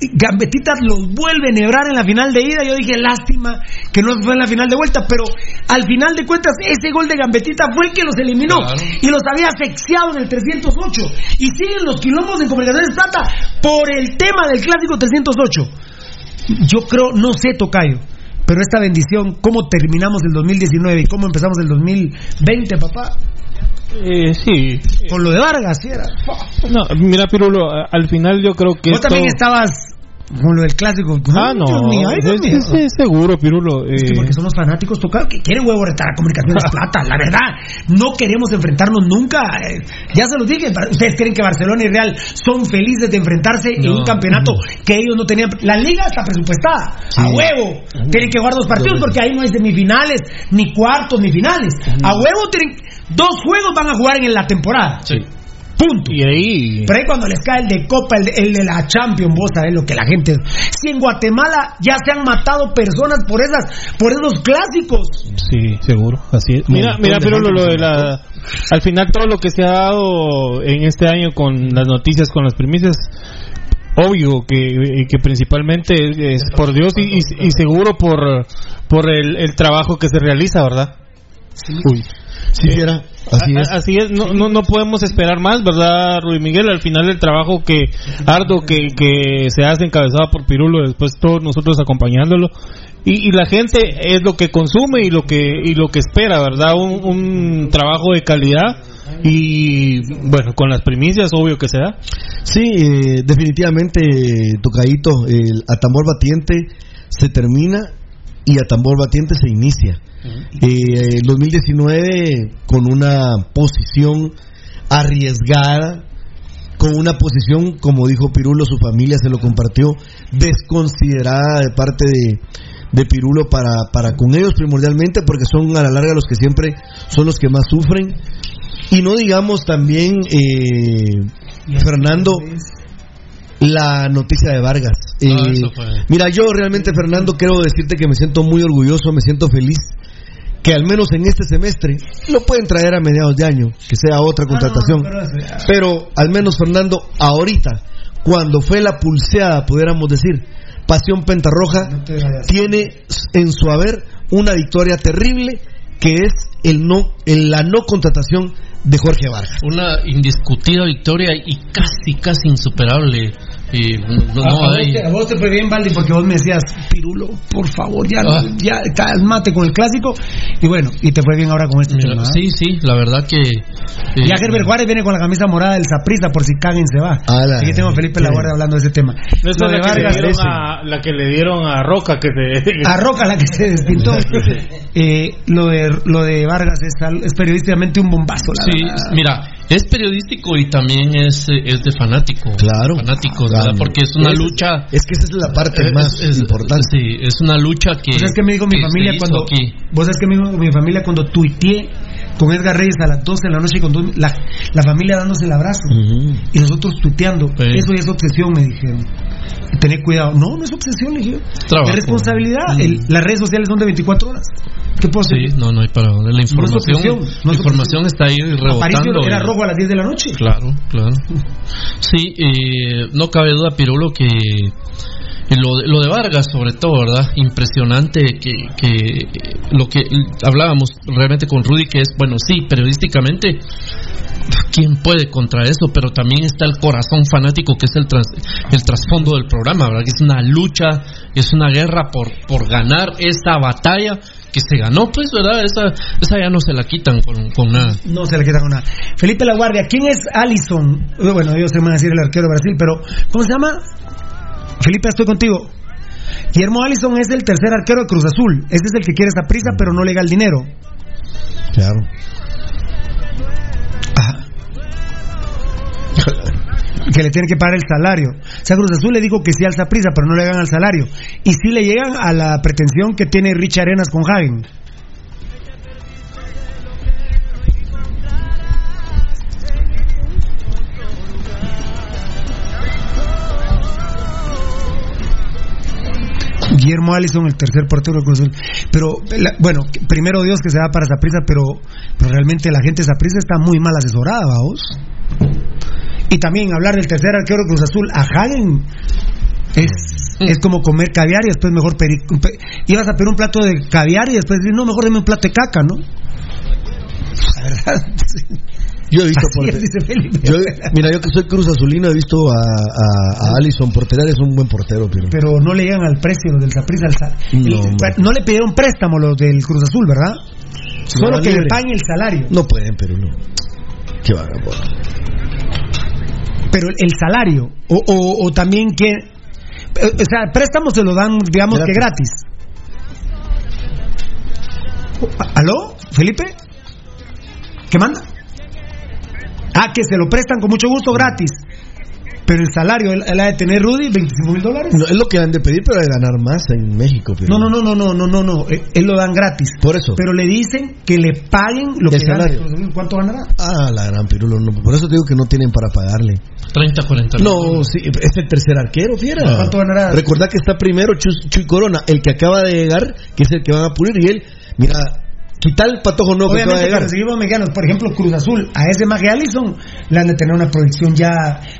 H: Gambetitas los vuelve a nebrar en la final de ida. Yo dije, lástima que no fue en la final de vuelta, pero al final de cuentas, ese gol de Gambetita fue el que los eliminó
I: Claro.
H: y los había asfixiado en el 308. Y siguen los quilombos en Comunicaciones Plata por el tema del clásico 308. yo creo, no sé, Tocayo, pero esta bendición, cómo terminamos el 2019 y cómo empezamos el 2020, papá.
J: Eh, sí.
H: Con lo de Vargas, sí era.
J: No, mira, Pirulo, al final yo creo que
H: Vos
J: esto...
H: también estabas con lo del clásico.
J: Ah, no,
H: mío,
J: es,
H: mío.
J: es- es seguro, Pirulo.
H: Es que
J: eh,
H: porque somos fanáticos tocados que quieren huevo retar a comunicaciones plata, la verdad. No queremos enfrentarnos nunca. eh, Ya se los dije, ustedes creen que Barcelona y Real son felices de enfrentarse en un campeonato que ellos no tenían. La liga está presupuestada, a huevo. Tienen que jugar dos partidos porque ahí no hay semifinales, ni cuartos, ni finales. A huevo tienen. Dos juegos van a jugar en la temporada. Punto.
J: Y ahí...
H: Pero ahí cuando les cae el de Copa, el de, el de la Champions, vos sabés lo que la gente. Si en Guatemala ya se han matado personas por esas, por esos clásicos.
J: Sí, seguro, así es. Mira, mira, pero lo, de la... Al final todo lo que se ha dado en este año con las noticias, con las primicias, obvio que, que principalmente es, por Dios y, y- y seguro por, por el, el trabajo que se realiza, ¿verdad? Uy.
M: Sí, era, así es.
J: a- así es, no, no, no podemos esperar más, ¿verdad, Rui Miguel? Al final el trabajo que arduo que, que se hace encabezado por Pirulo, después todos nosotros acompañándolo. Y, y la gente es lo que consume y lo que, y lo que espera, ¿verdad? Un, un trabajo de calidad y, bueno, con las primicias, obvio que se da.
M: Sí, eh, definitivamente, Tocadito, el a tambor batiente se termina y a tambor batiente se inicia. Eh, el 2019 con una posición arriesgada, con una posición, como dijo Pirulo, su familia se lo compartió, desconsiderada de parte de, de Pirulo para, para con ellos primordialmente, porque son a la larga los que siempre son los que más sufren. Y no digamos también, eh, Fernando, la noticia de Vargas.
I: No,
M: Eh, Mira, yo realmente, Fernando, quiero decirte que me siento muy orgulloso, me siento feliz que al menos en este semestre lo pueden traer a mediados de año, que sea otra contratación. Pero al menos, Fernando, ahorita, cuando fue la pulseada, pudiéramos decir, Pasión Pentarroja tiene en su haber una victoria terrible que es el no, el- la no contratación de Jorge Vargas.
I: Una indiscutida victoria y casi, casi insuperable. Y no, no
H: a, a vos te, a vos te fue bien, Valdi, porque vos me decías, Pirulo, por favor, ya,
I: Ah.
H: ya calmate con el clásico. Y bueno, y te fue bien ahora con este
I: Mira,
H: tema. ¿ah?
I: sí, sí, la verdad que. eh,
H: Ya Herbert Juárez viene con la camisa morada del Saprisa por si caguen se va.
M: Ala.
H: Aquí tengo a Felipe
M: Sí.
H: Laguardia hablando de ese tema.
J: No es
H: Lo
J: la,
H: de
J: que
H: Vargas,
J: a, la que le dieron a Roca, que se...
H: a Roca la que se despintó. Eh, lo de lo de Vargas es, es periodísticamente un bombazo. La
I: Sí,
H: verdad.
I: mira, es periodístico y también es, es de fanático.
M: Claro.
I: Fanático,
M: Claro.
I: ¿verdad? Porque es una
M: Es-
I: lucha.
M: Es que esa es la parte más
I: es-
M: importante.
I: Sí, es una lucha que.
H: ¿Vos sabes qué me dijo mi
I: que
H: familia cuando
I: aquí.
H: vos sabes qué me dijo mi familia cuando tuiteé con Edgar Reyes a las 12 de la noche con dos- la, la familia dándose el abrazo y nosotros tuiteando
I: Sí.
H: eso ya es obsesión me dijeron tener cuidado no no es obsesión le dije
I: Trabajo.
H: es responsabilidad
I: Mm.
H: El- las redes sociales son de 24 horas ¿qué puedo hacer?
I: Sí, no, no hay para dónde. La información,
H: obsesión, no
I: la
H: es
I: información está ahí rebotando.
H: Aparicio era rojo a las 10 de la noche
I: Claro, claro. Sí, eh, no cabe duda, Pirulo, que lo, de- lo de Vargas, sobre todo, ¿verdad? Impresionante que, que lo que hablábamos realmente con Rudy, que es, bueno, sí, periodísticamente, ¿quién puede contra eso? Pero también está el corazón fanático, que es el, tras- el trasfondo del programa, ¿verdad? Que es una lucha, es una guerra por, por ganar esta batalla que se ganó, pues, ¿verdad? Esa, esa ya no se la quitan con, con nada.
H: no se le quita con nada Felipe La Guardia ¿quién es Allison? Bueno ellos se van a decir el arquero de Brasil pero ¿cómo se llama? Felipe estoy contigo Guillermo Allison es el tercer arquero de Cruz Azul este es el que quiere esa prisa pero no le da el dinero
M: Claro.
H: que le tiene que pagar el salario. O sea, Cruz Azul le dijo que sí al prisa, pero no le hagan al salario. Y sí le llegan a la pretensión que tiene Rich Arenas con Hagen. Guillermo Allison, el tercer portero de Cruz Azul. Pero, la- bueno, primero Dios que se va para Zaprisa, pero, pero realmente la gente de Zaprisa está muy mal asesorada, vamos. Y también hablar del tercer arquero de Cruz Azul a Hagen es, es como comer caviar y después mejor pedir. pe- ibas a pedir un plato de caviar y después decir, no, mejor deme un plato de caca, ¿no? La verdad.
M: Yo he visto
H: Felipe.
M: yo- mira, yo que soy Cruz Azulino he visto a, a, a Allison porterar, es un buen portero, pero
H: Pero no le llegan al precio los del Saprissa.
M: No,
H: no le pidieron préstamo los del Cruz Azul, ¿verdad? Solo que le paguen el salario.
M: no pueden, pero no. Qué vagabundo.
H: Pero el, salario, o, o- o también que. O sea, préstamos se lo dan, digamos que gratis. ¿Aló? ¿Felipe? ¿Qué manda? Ah, que se lo prestan con mucho gusto gratis. Pero el salario, él, él ha de tener Rudy 25 mil dólares.
M: No, es lo que han de pedir, pero de ganar más en México. Pero
H: No, no, no, no, no, no, no, no. Él, él lo dan gratis.
M: Por eso.
H: Pero le dicen que le paguen lo que gana.
M: salario.
H: ¿Cuánto ganará?
M: Ah, la gran pirulo. No, por eso te digo que no tienen para pagarle.
I: 30, 40
M: No, sí, es el tercer arquero, fiera.
H: ¿Cuánto ganará?
M: Recuerda que está primero Chuy, Chuy Corona, el que acaba de llegar, que es el que van a pulir, y él, mira, quita el patojo nuevo que llegar.
H: seguimos mexicanos, por ejemplo, Cruz Azul, a ese Magia Allison le han de tener una proyección ya.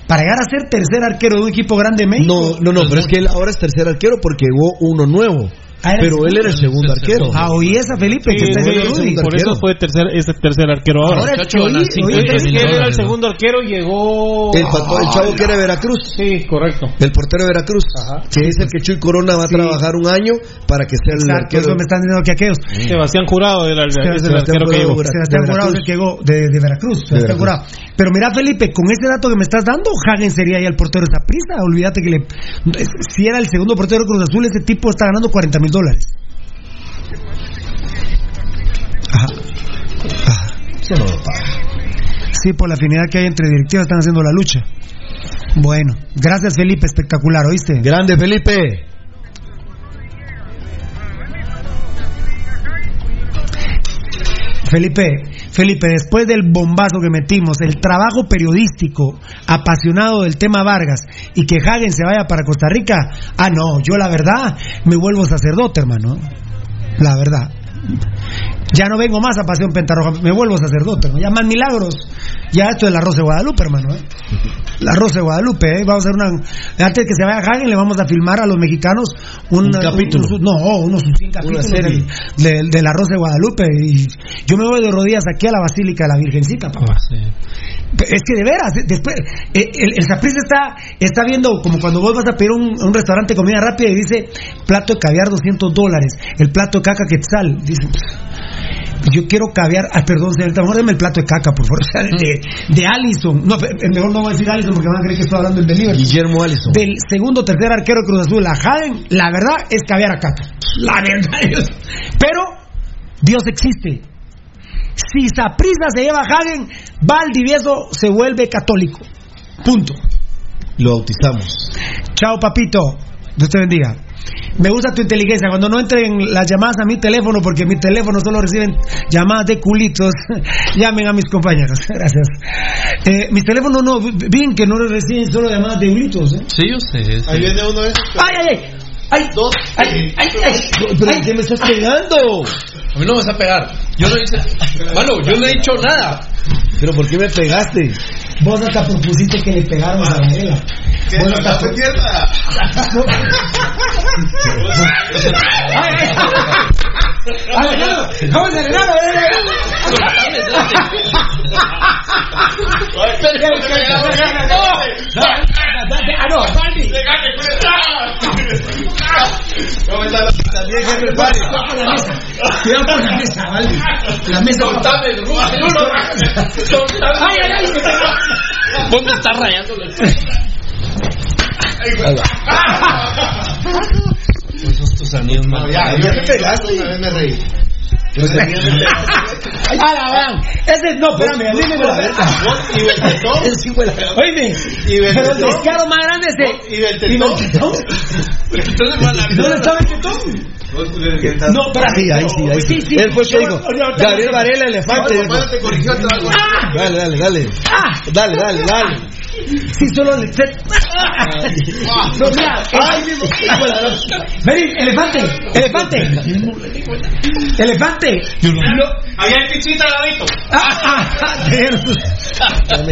H: Para llegar a ser tercer arquero de un equipo grande de México.
M: No, no, no, pero es que él ahora es tercer arquero porque llegó uno nuevo.
H: Ah, el
M: Pero él era el segundo arquero.
H: Ah, oí esa Felipe, que está diciendo Rudy.
J: por eso fue tercer, es el tercer arquero ahora.
H: Ahora
I: Muchacho,
H: oí-
I: gana
H: oí-
I: 50
J: Es
I: mil
J: que él era el segundo arquero, llegó.
M: El, pato- el chavo que era de Veracruz.
J: Sí, correcto.
M: El portero de Veracruz. Que es el que Chuy Corona va a trabajar un año para que sea el
H: Exacto,
M: arquero.
H: eso me están diciendo que aquellos.
J: Sebastián Jurado era el, es el
M: Sebastián
J: arquero que llegó.
H: Sebastián Jurado es el que llegó de, de Veracruz. Sebastián
M: Veracruz.
H: Jurado. Pero mira, Felipe, con ese dato que me estás dando, Hagen sería ya el portero de esa prisa. Olvídate que le. Si era el segundo portero de Cruz Azul, ese tipo está ganando 40 mil dólares. Ajá. Sí, por la afinidad que hay entre directivas están haciendo la lucha. Bueno, gracias Felipe, espectacular, ¿oíste?
M: Grande Felipe.
H: Felipe, Felipe, después del bombazo que metimos, el trabajo periodístico apasionado del tema Vargas y que Hagen se vaya para Costa Rica, ah no, yo la verdad me vuelvo sacerdote, hermano. La verdad. Ya no vengo más a Pasión Pentarroja, me vuelvo sacerdote, hermano. Ya más milagros. Ya esto es el arroz de Guadalupe, hermano. ¿eh? El arroz de Guadalupe, ¿eh? Vamos a hacer una. Antes que se vaya Hagen, le vamos a filmar a los mexicanos un,
M: Un capítulo.
H: un- no, unos 100 capítulos del, del- del arroz de Guadalupe. Y yo me voy de rodillas aquí a la Basílica de la Virgencita, papá.
I: Ah, sí.
H: Es que de veras, de- después, eh, el, el Saprissa está, está viendo como cuando vos vas a pedir un, a un restaurante de comida rápida y dice plato de caviar 200 dólares, el plato de caca quetzal. Dice, yo quiero caviar, ah, perdón, señorita, mejor deme el plato de caca, por favor, o sea, de, de Allison. No, pe- mejor no voy a decir Allison porque van a creer que estoy hablando del delivery.
M: Guillermo Allison.
H: Del segundo tercer arquero de Cruz Azul, la Hagen, la verdad es caviar a caca. La verdad es. Pero Dios existe. Si Saprissa se lleva a Hagen, Valdivieso se vuelve católico. Punto.
M: Lo bautizamos.
H: Chao, papito. Dios te bendiga. Me gusta tu inteligencia. Cuando no entren las llamadas a mi teléfono, porque mi teléfono solo reciben llamadas de culitos, llamen a mis compañeros. Gracias. Eh, mi teléfono no, bien que no reciben solo llamadas de culitos. ¿eh?
I: Sí, yo sé. sí.
K: Ahí viene uno de esos.
H: ¡Ay, ay, ay! ¡Ay, dos! ¡Ay, ay, ay!
M: ¿Pero qué me estás pegando?
I: A mí no me vas a pegar. Yo no hice. Mano, yo no he dicho nada.
M: ¿Pero por qué me pegaste?
H: Vos hasta propusiste que le pegáramos a Varela. Vos hasta pro- ¡Ay, ¡Vamos al enano! ¡Ah, no! ¡Baldi!
K: También Pari.
H: Cuidado con la mesa, Baldi. La mesa.
I: Soltame, Rudy, Soltame.
H: ¡Ay, ay, ay!
I: Vos me estás rayando la Esos tus anillos más.
K: Ya, ya me pegaste y una vez me reí.
H: ¡Ah, la van! Ese no, espérame, a mí me la
K: Y Beltetón.
H: Oíme,
K: Y
H: pero el descaro más grande es de.
K: Y Beltetón.
I: A-
H: ¿Dónde está Beltetón? No, espérame.
M: Sí, ahí sí, ahí sí. Él fue el que dijo, Gabriel Varela, elefante.
K: Otra vez.
M: Dale, dale, dale.
H: ¡Ah!
M: Dale, dale, dale.
H: Sí, solo le. No, mira. Vení, elefante, elefante. Elefante.
K: Había el pichita al ladito.
H: Ah, ah, ah,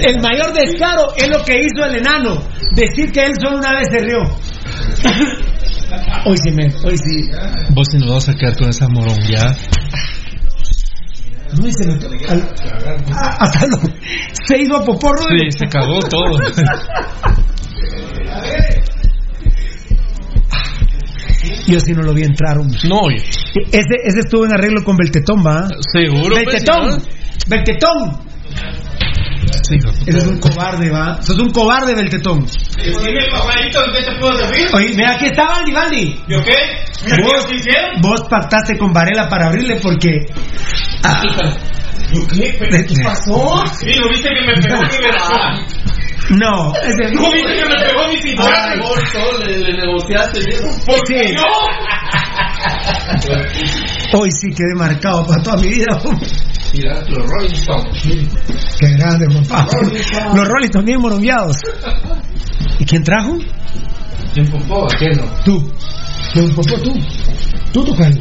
H: El mayor descaro es lo que hizo el enano. Decir que él solo una vez se rió. Hoy sí, me, hoy sí.
I: Vos si nos vas a quedar con esa morón
H: Uy, se metió al- Ah, hasta lo- se hizo a poporro.
I: Sí, se cagó todo.
H: Yo sí no lo vi entrar. hombre.
I: No.
H: Ese, ese estuvo en arreglo con Beltetón, ¿va?
I: Seguro. pues,
H: Beltetón.
I: ¿no?
H: Beltetón.
I: Sí.
H: Ese es un cobarde, ¿va? Sos un cobarde, Beltetón.
N: Dime, papadito, ¿en qué te puedo servir?
H: Oye, mira, aquí está Valdi, Valdi.
N: ¿Yo qué? ¿Qué
H: Vos, vos pactaste con Varela para abrirle porque. Ah,
N: ¿Yo qué? ¿Pero qué pasó? Sí, ¿no viste que me pegó mi versión?
H: No, ese
N: ¿No viste que me pegó mi
I: le, le negociaste,
N: ¿Por
H: Sí.
N: qué yo?
H: Hoy sí quedé marcado para toda mi vida.
I: Mira, los Rolling Stones.
H: Qué grande, papá. Los Rolling Stones bien morongueados. ¿Y quién trajo?
I: ¿Quién popó? ¿Qué no?
H: Tú. ¿Quién popó tú? Tú, tu Cali.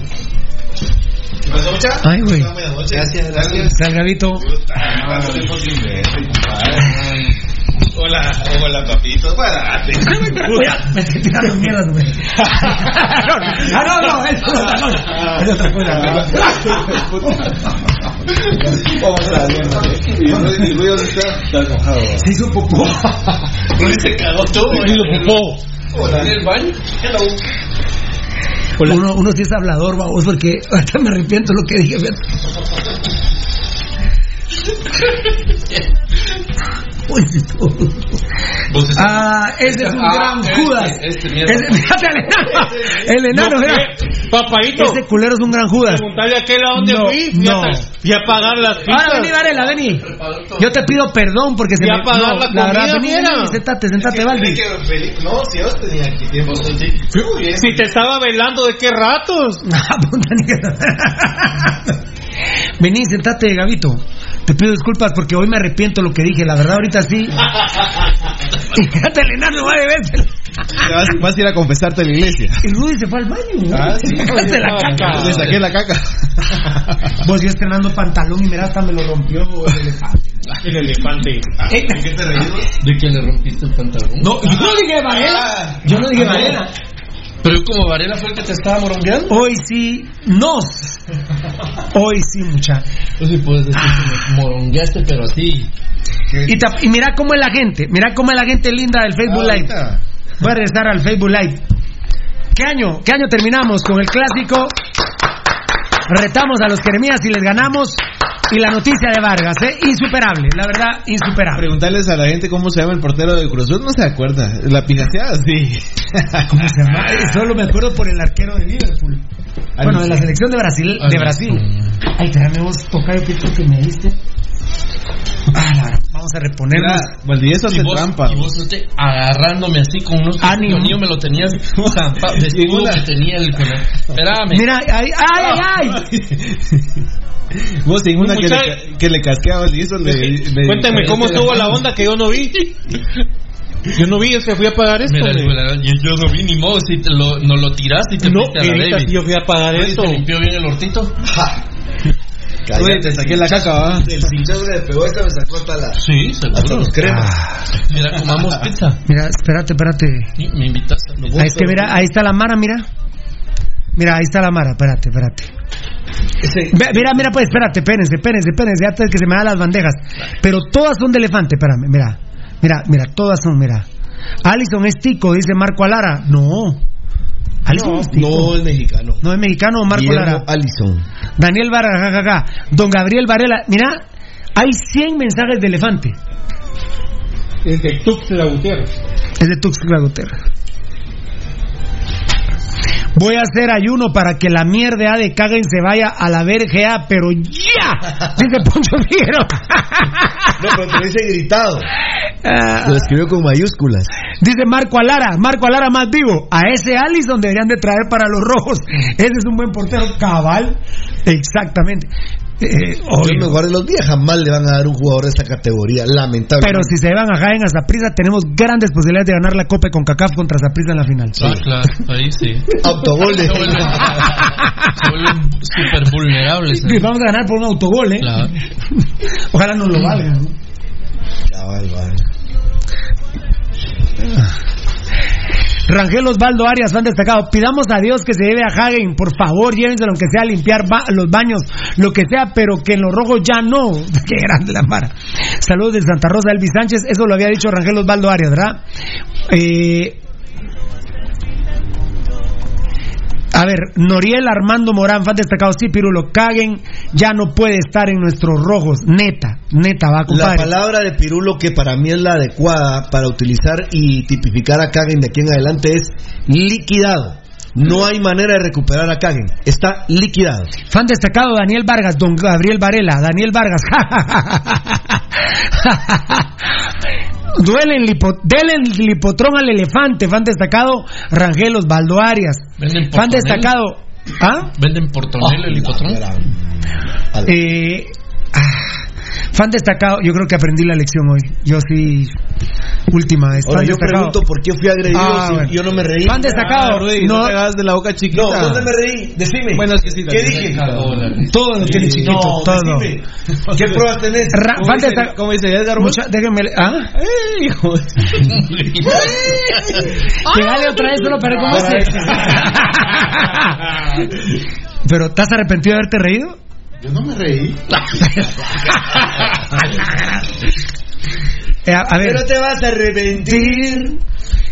H: Ay, güey.
K: Gracias, gracias.
H: Salgadito.
N: Hola, hola, papito. Párate.
H: Me estoy tirando mierda, güey. Ah, no, no, es otra cosa. Es otra cosa.
K: Vamos a ver. Y Ruido está enojado.
H: Se hizo popó.
I: Se cagó todo.
H: Se hizo popó.
I: ¿En el baño?
H: Uno, uno sí es hablador, vamos, porque ahorita me arrepiento lo que dije. Ah, ese es un
I: Ah,
H: gran
I: este,
H: Judas.
I: este.
H: Ese- fíjate al enano. El enano. Ese culero es un gran Judas.
J: Preguntarle a aquel a dónde
H: No,
J: fui. Fui a
H: no.
J: ta- Fui a pagar las pizzas.
H: Ahora vení, Varela, vení. Yo te pido perdón porque se me...
J: pagar
H: no,
J: la
H: la verdad,
J: comida,
H: vení,
J: mira.
H: vení, sentate, sentate, Valdi.
K: No, si yo tenía aquí tiempo. Muy bien.
J: Si te estaba velando, ¿de qué ratos?
H: Ah, Vení, sentate, Gabito. Te pido disculpas porque hoy me arrepiento de lo que dije. La verdad, ahorita sí. Y enano va de vez.
K: Vas, vas a ir a confesarte a la iglesia.
H: Y Rudy se fue al baño.
K: Ah, sí.
H: La caca.
K: Le saqué la caca.
H: Vos yo estrenando pantalón y mira hasta me lo rompió el elefante.
J: El elefante.
H: Eh,
I: ¿De que le rompiste el pantalón?
H: No, yo no dije Varela. Yo no dije Varela.
I: Pero como Varela fue el que te estaba morongueando.
H: Hoy sí, nos. Hoy sí, mucha.
I: Tú sí puedes decir que me morongueaste, pero así.
H: Y, ta- y mira cómo es la gente. Mira cómo es la gente linda del Facebook Live. Voy a regresar al Facebook Live. ¿Qué año? ¿Qué año terminamos con el clásico? Retamos a los Jeremías y les ganamos. Y la noticia de Vargas, ¿eh? Insuperable, la verdad, insuperable.
K: Preguntarles a la gente cómo se llama el portero de Cruz Azul, no se acuerda. La pinaceada, sí.
H: ¿Cómo se llama? Solo me acuerdo por el arquero de Liverpool. Bueno, de la selección de Brasil. De Brasil. Ay, espérame vos, tocayo, ¿qué fue que me diste? Ah, la- vamos a reponernos.
K: Valdivieso hace
I: vos,
K: trampa.
I: y vos este, agarrándome así con unos
H: Ánimo.
I: Yo me lo tenías zampado, que tenía el Espérame.
H: Mira, ay, ay, ay, ay.
K: Vos en una que le, que le casquea a Valdivieso le, le-
J: Cuéntame cómo estuvo la onda que yo no vi. Yo no vi, es que fui a pagar esto.
I: Mira, yo, yo no vi ni modo si te lo, no lo tiraste y te
J: No,
I: a la David.
J: yo fui a pagar esto.
I: ¿Te limpió bien el hortito?
K: Oye, te saqué la caca, va.
M: El cinchón le pegó esta, me sacó hasta la.
I: Sí,
M: Hasta los cremas.
I: Mira, comamos pizza.
H: Mira, espérate, espérate.
I: Sí, me.
H: Ah, es que mira, ahí está la Mara, mira. Mira, ahí está la Mara, espérate, espérate. Mira, mira, pues, espérate, espérense, espérense, espérense, antes que se me dan las bandejas. Pero todas son de elefante, espérame, mira. Mira, mira, todas son, mira. Alison es tico, dice Marco Alara. No. Tico.
M: No, es mexicano.
H: No es mexicano, Marco
M: Guillermo
H: Lara.
M: Allison.
H: Daniel jajaja. Don Gabriel Varela. Mira, hay 100 mensajes de elefante.
J: Es de Tuxtla Gutiérrez.
H: Es de Tuxtla Gutiérrez. Voy a hacer ayuno para que la mierda de caguen se vaya a la verga, pero ya. Dice Poncho Figuero.
M: No, pero te lo dice gritado.
H: Ah,
M: Lo escribió con mayúsculas.
H: dice Marco Alara, Marco Alara más vivo. A ese Allison deberían de traer para los rojos. Ese es un buen portero cabal. Exactamente. Eh,
M: Yo
H: obvio.
M: me guardé los días, jamás le van a dar un jugador de esta categoría, lamentable.
H: Pero si se van a Jaén a Zaprisa, tenemos grandes posibilidades de ganar la Copa con CACAF contra Zaprisa en la final.
I: Ah, claro, ahí sí.
M: Autogol de...
I: Se vuelven, súper vulnerables.
H: Sí, Vamos a ganar por un autogol, ¿eh?
I: Claro.
H: Ojalá nos lo valgan. ¿no?
M: Cabal, vale.
H: Rangel Osvaldo Arias, fan destacado. Pidamos a Dios que se lleve a Hagen, por favor, llévenselo aunque sea limpiar los baños, lo que sea, pero que en los rojos ya no. Qué grande la mara. Saludos de Santa Rosa, Elvis Sánchez, eso lo había dicho Rangel Osvaldo Arias, ¿verdad? Eh, a ver, Noriel Armando Morán, fan destacado, sí, Pirulo, Caguen ya no puede estar en nuestros rojos, neta, neta, va,
M: La
H: compadre.
M: palabra de Pirulo que para mí es la adecuada para utilizar y tipificar a Kagen de aquí en adelante es liquidado. No hay manera de recuperar a Kagen. Está liquidado.
H: Fan destacado, Daniel Vargas, don Gabriel Varela, Daniel Vargas. Duele el lipo, dele el lipotrón al elefante, fan destacado, Rangel Osvaldo Arias.
I: Venden
H: Fan
I: portonel.
H: destacado, ¿ah?
I: ¿Venden por tonel el hipotrón?
H: Eh, ah, fan destacado, yo creo que aprendí la lección hoy. Yo sí, última vez.
M: Ahora
H: fan
M: yo
H: destacado.
M: pregunto por qué fui agredido
H: Ah,
M: si
H: bueno.
M: yo no me reí.
H: Fan destacado,
K: Ah, Rudy,
H: no,
K: no, te hagas de la boca chiquita.
M: No, ¿dónde me reí? Decime.
K: Bueno, es que sí,
M: ¿Qué dije?
H: todo lo tiene chiquito,
M: No,
H: todo.
M: decime. ¿Qué pruebas tenés?
H: Ra-
K: ¿Cómo
H: fan
K: dice-
H: destacado.
K: cómo dice Edgar?
H: Mucha- déjenme, ¿ah?
K: ¡Eh, hijo!
H: Llegale otra vez solo para cómo se. Pero, ¿estás arrepentido de haberte reído?
K: Yo no me reí.
H: Eh, a, a ver.
M: Pero te vas a arrepentir.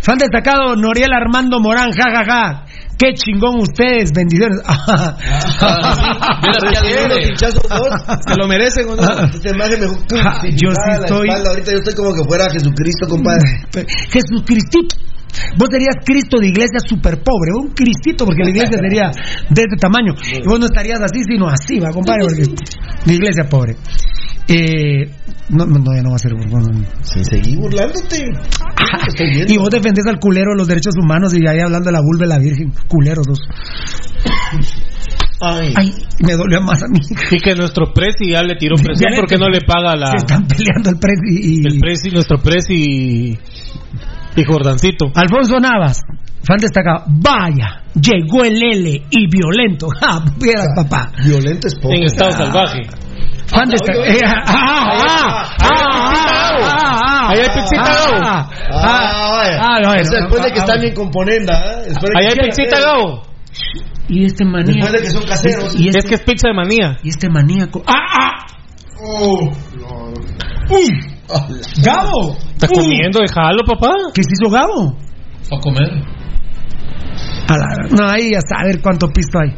H: Fan destacado, Noriel Armando Morán, ja, ja, ja. Qué chingón ustedes, bendiciones.
M: Vos.
K: ¿Se lo merecen o no?
H: Ah, yo sí
M: Ah,
H: estoy-
M: espalda. Ahorita yo estoy como que fuera Jesucristo, compadre.
H: Jesucristito. Vos serías Cristo de iglesia súper pobre, un Cristito, porque la iglesia sería de este tamaño. Y vos no estarías así, sino así, va, compadre, porque la iglesia pobre. Eh, no, no, no, ya no va a ser. bueno,
M: Sí, seguí burlándote.
H: Y vos defendés al culero de los derechos humanos y ahí hablando de la vulva de la virgen. Culeros dos.
M: Ay.
H: Ay, me dolió más a mí.
J: Y que nuestro presi ya le tiró presión
H: Ya
J: porque no le paga la
H: Se están peleando el precio y.
J: el presi, nuestro presi y Jordancito.
H: Alfonso Navas, fan destacado. Vaya, llegó el L y violento. Ja, viera, papá.
M: Violento es poco.
J: En estado salvaje.
H: Fan destacado. Eh, ah, ah, ah, ah, ah, ah,
J: Ahí hay Gabo.
H: ah,
M: Ah,
H: ah,
M: vaya.
H: ah,
M: O sea, después de que
H: ah,
M: están
H: ah,
M: bien con ponenda, ¿eh? Espero que
J: Ahí hay
M: ver.
J: Gabo.
H: Y este maníaco.
M: Después de que son caseros.
H: Y
J: Es
H: este,
J: que es pizza de manía.
H: y este maníaco. ¡Ah, ah! ¡Uy! ¡Gabo!
J: ¿Está
H: ¡Uy!
J: comiendo? Déjalo, papá.
H: ¿Qué se hizo Gabo?
I: Fue a comer.
H: A la- no, ahí a saber cuánto pisto hay.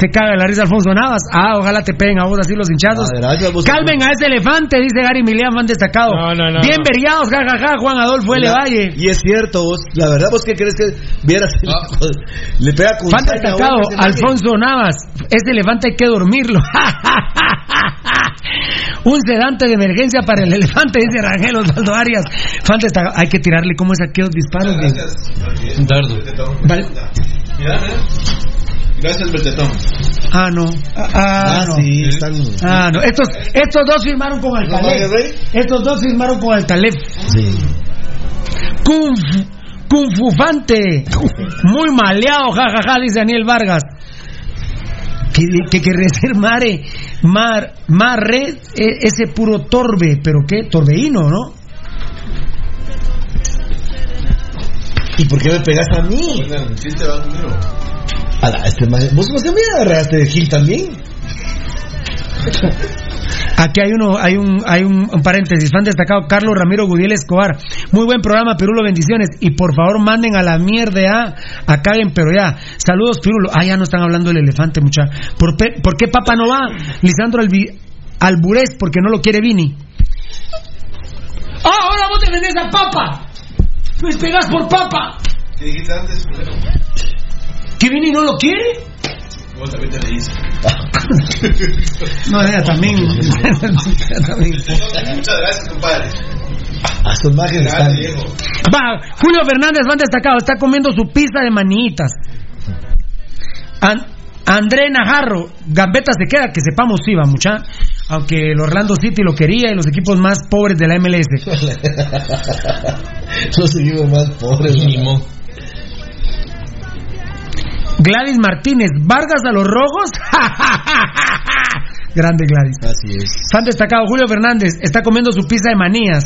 H: Se caga la risa Alfonso Navas. Ah, ojalá te peguen a vos así los hinchazos.
M: Gracias, vos-
H: Calmen a ese elefante, dice Gary Milian, van destacado.
J: No, no, no,
H: Bien
J: no.
H: verillados, jajaja, Juan Adolfo L. Valle.
M: Y es cierto, vos, la verdad, vos qué crees que vieras el
I: Ah.
M: de- le pega con
H: Fan
M: saña a
H: destacado. Alfonso Navas. Ese elefante hay que dormirlo. Un sedante de emergencia para el elefante, dice Rangel Osvaldo Arias. Fan destacado, hay que tirarle como es aquellos disparos. de-
I: Un dardo.
H: Vale.
K: Gracias, Bertetón.
H: Ah, no. Ah,
M: Ah,
H: no.
M: sí, están.
H: Ah, no. Estos, estos dos firmaron con
M: ¿No,
H: Altalef. Estos dos firmaron con Altalef.
M: Sí.
H: Kung, fu- kung fufante. Muy maleado, jajaja, dice Daniel Vargas. ¿Qué, qué querría decir mare? Mar, marre, e- ese puro torbe, pero qué, torbeíno, ¿no?
M: ¿Y por qué me pegas a mí? Ala, este maje- ¿Vos no se me agarraste de Gil también?
H: Aquí hay uno, hay un, hay un, un paréntesis, fan destacado, Carlos Ramiro Gudiel Escobar. Muy buen programa, Pirulo, bendiciones. Y por favor manden a la mierda a, a Caguen, pero ya. Saludos, Pirulo. Ah, ya no están hablando del elefante, mucha. ¿Por, ¿por qué Papa no va? Lisandro Albi- Alburés, porque no lo quiere Vini. ¡Ah, ahora vos te vendés a Papa! ¡Me pegas por Papa!
K: ¿Qué dijiste antes?
H: ¿Que Vini no lo quiere?
K: Vos también te leíste.
H: No, ella también. Ella también.
K: Muchas gracias, compadre.
M: A sus están.
H: Va, Julio Fernández, van destacado, está comiendo su pizza de manitas. An- André Najarro, Gambetta se queda, que sepamos sí, va mucha. Aunque el Orlando City lo quería y los equipos más pobres de la MLS.
M: Los seguimos más pobres.
I: Mínimo.
H: Gladys Martínez, Vargas a los rojos. Grande Gladys.
M: Así es.
H: Fan destacado, Julio Fernández, está comiendo su pizza de manías.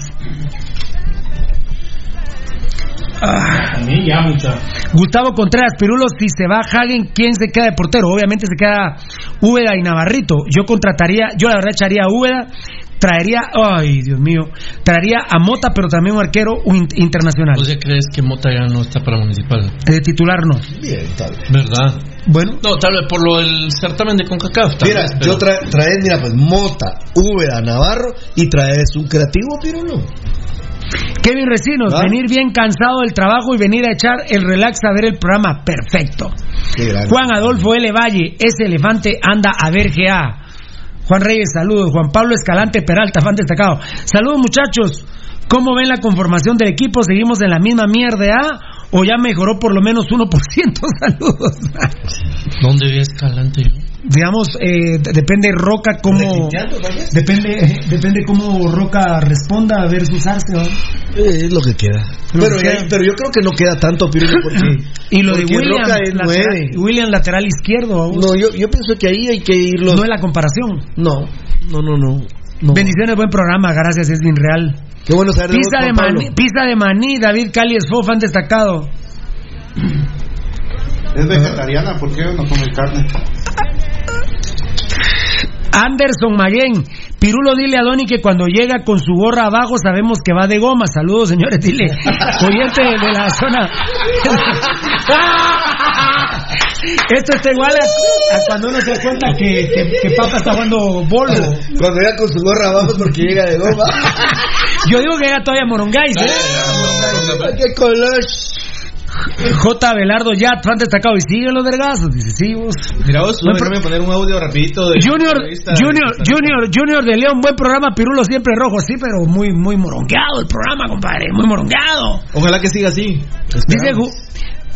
H: Ah.
J: A mí ya mucha.
H: Gustavo Contreras, Pirulo, si se va Hagen, ¿quién se queda de portero? Obviamente se queda Úbeda y Navarrito. Yo contrataría, yo la verdad echaría a Úbeda, traería, ay Dios mío, traería a Mota, pero también un arquero internacional.
I: ¿Vos ya crees que Mota ya no está para municipal?
H: De titular no.
M: Bien, tal vez.
I: ¿Verdad?
H: Bueno.
I: No, tal vez por lo del certamen de CONCACAF.
M: Mira,
I: vez, pero-
M: yo tra traes, mira, pues Mota, Úbeda, Navarro y traes un creativo, pero no.
H: Kevin Recinos,
M: ¿Ah?
H: venir bien cansado del trabajo y venir a echar el relax a ver el programa. Perfecto.
M: Qué grande.
H: Juan Adolfo L. Valle, ese elefante anda a ver GA. Juan Reyes, saludos. Juan Pablo Escalante Peralta, fan destacado. Saludos muchachos. ¿Cómo ven la conformación del equipo? ¿Seguimos en la misma mierda A o ya mejoró por lo menos 1%? Saludos.
I: ¿Dónde vi Escalante yo?
H: Digamos, eh, depende Roca cómo... Depende, depende cómo Roca responda versus Arce. ¿no?
M: Eh, es lo que queda.
H: Lo
M: Pero, ya- pero yo creo que no queda tanto, Pirulo, porque.
H: Y lo de William,
M: Roca es
H: lateral,
M: nueve.
H: William lateral izquierdo. vamos.
M: No, yo, yo pienso que ahí hay que irlo.
H: No es la comparación.
M: No, no, no, no. no.
H: Bendiciones, buen programa, gracias, Edwin Real.
M: Qué bueno saber de
H: Pizza de,
M: Pablo.
H: maní, pizza de maní, David Cali Esfo, fan destacado.
K: Es vegetariana, ¿por qué no come carne?
H: Anderson Maguen, Pirulo, dile a Donny que cuando llega con su gorra abajo sabemos que va de goma. Saludos, señores, dile. Oyente de la zona. Esto está igual a, a cuando uno se da cuenta que, que, que Papa está jugando bolo.
M: Cuando llega con su gorra abajo es porque llega de goma.
H: Yo digo que llega todavía Morongáis, ¿eh?
M: ¡Qué colosh!
H: J. Belardo Yat, fan destacado. Y siguen los vergazos. Dice, sí, vos.
J: Mira vos,
H: Buen
J: déjame poner un audio rapidito de
H: Junior. Junior, Junior, Junior de León, buen programa, Pirulo siempre rojo, sí, pero muy, muy morongueado el programa, compadre, muy morongueado.
J: Ojalá que siga así.
H: Dice, Ju-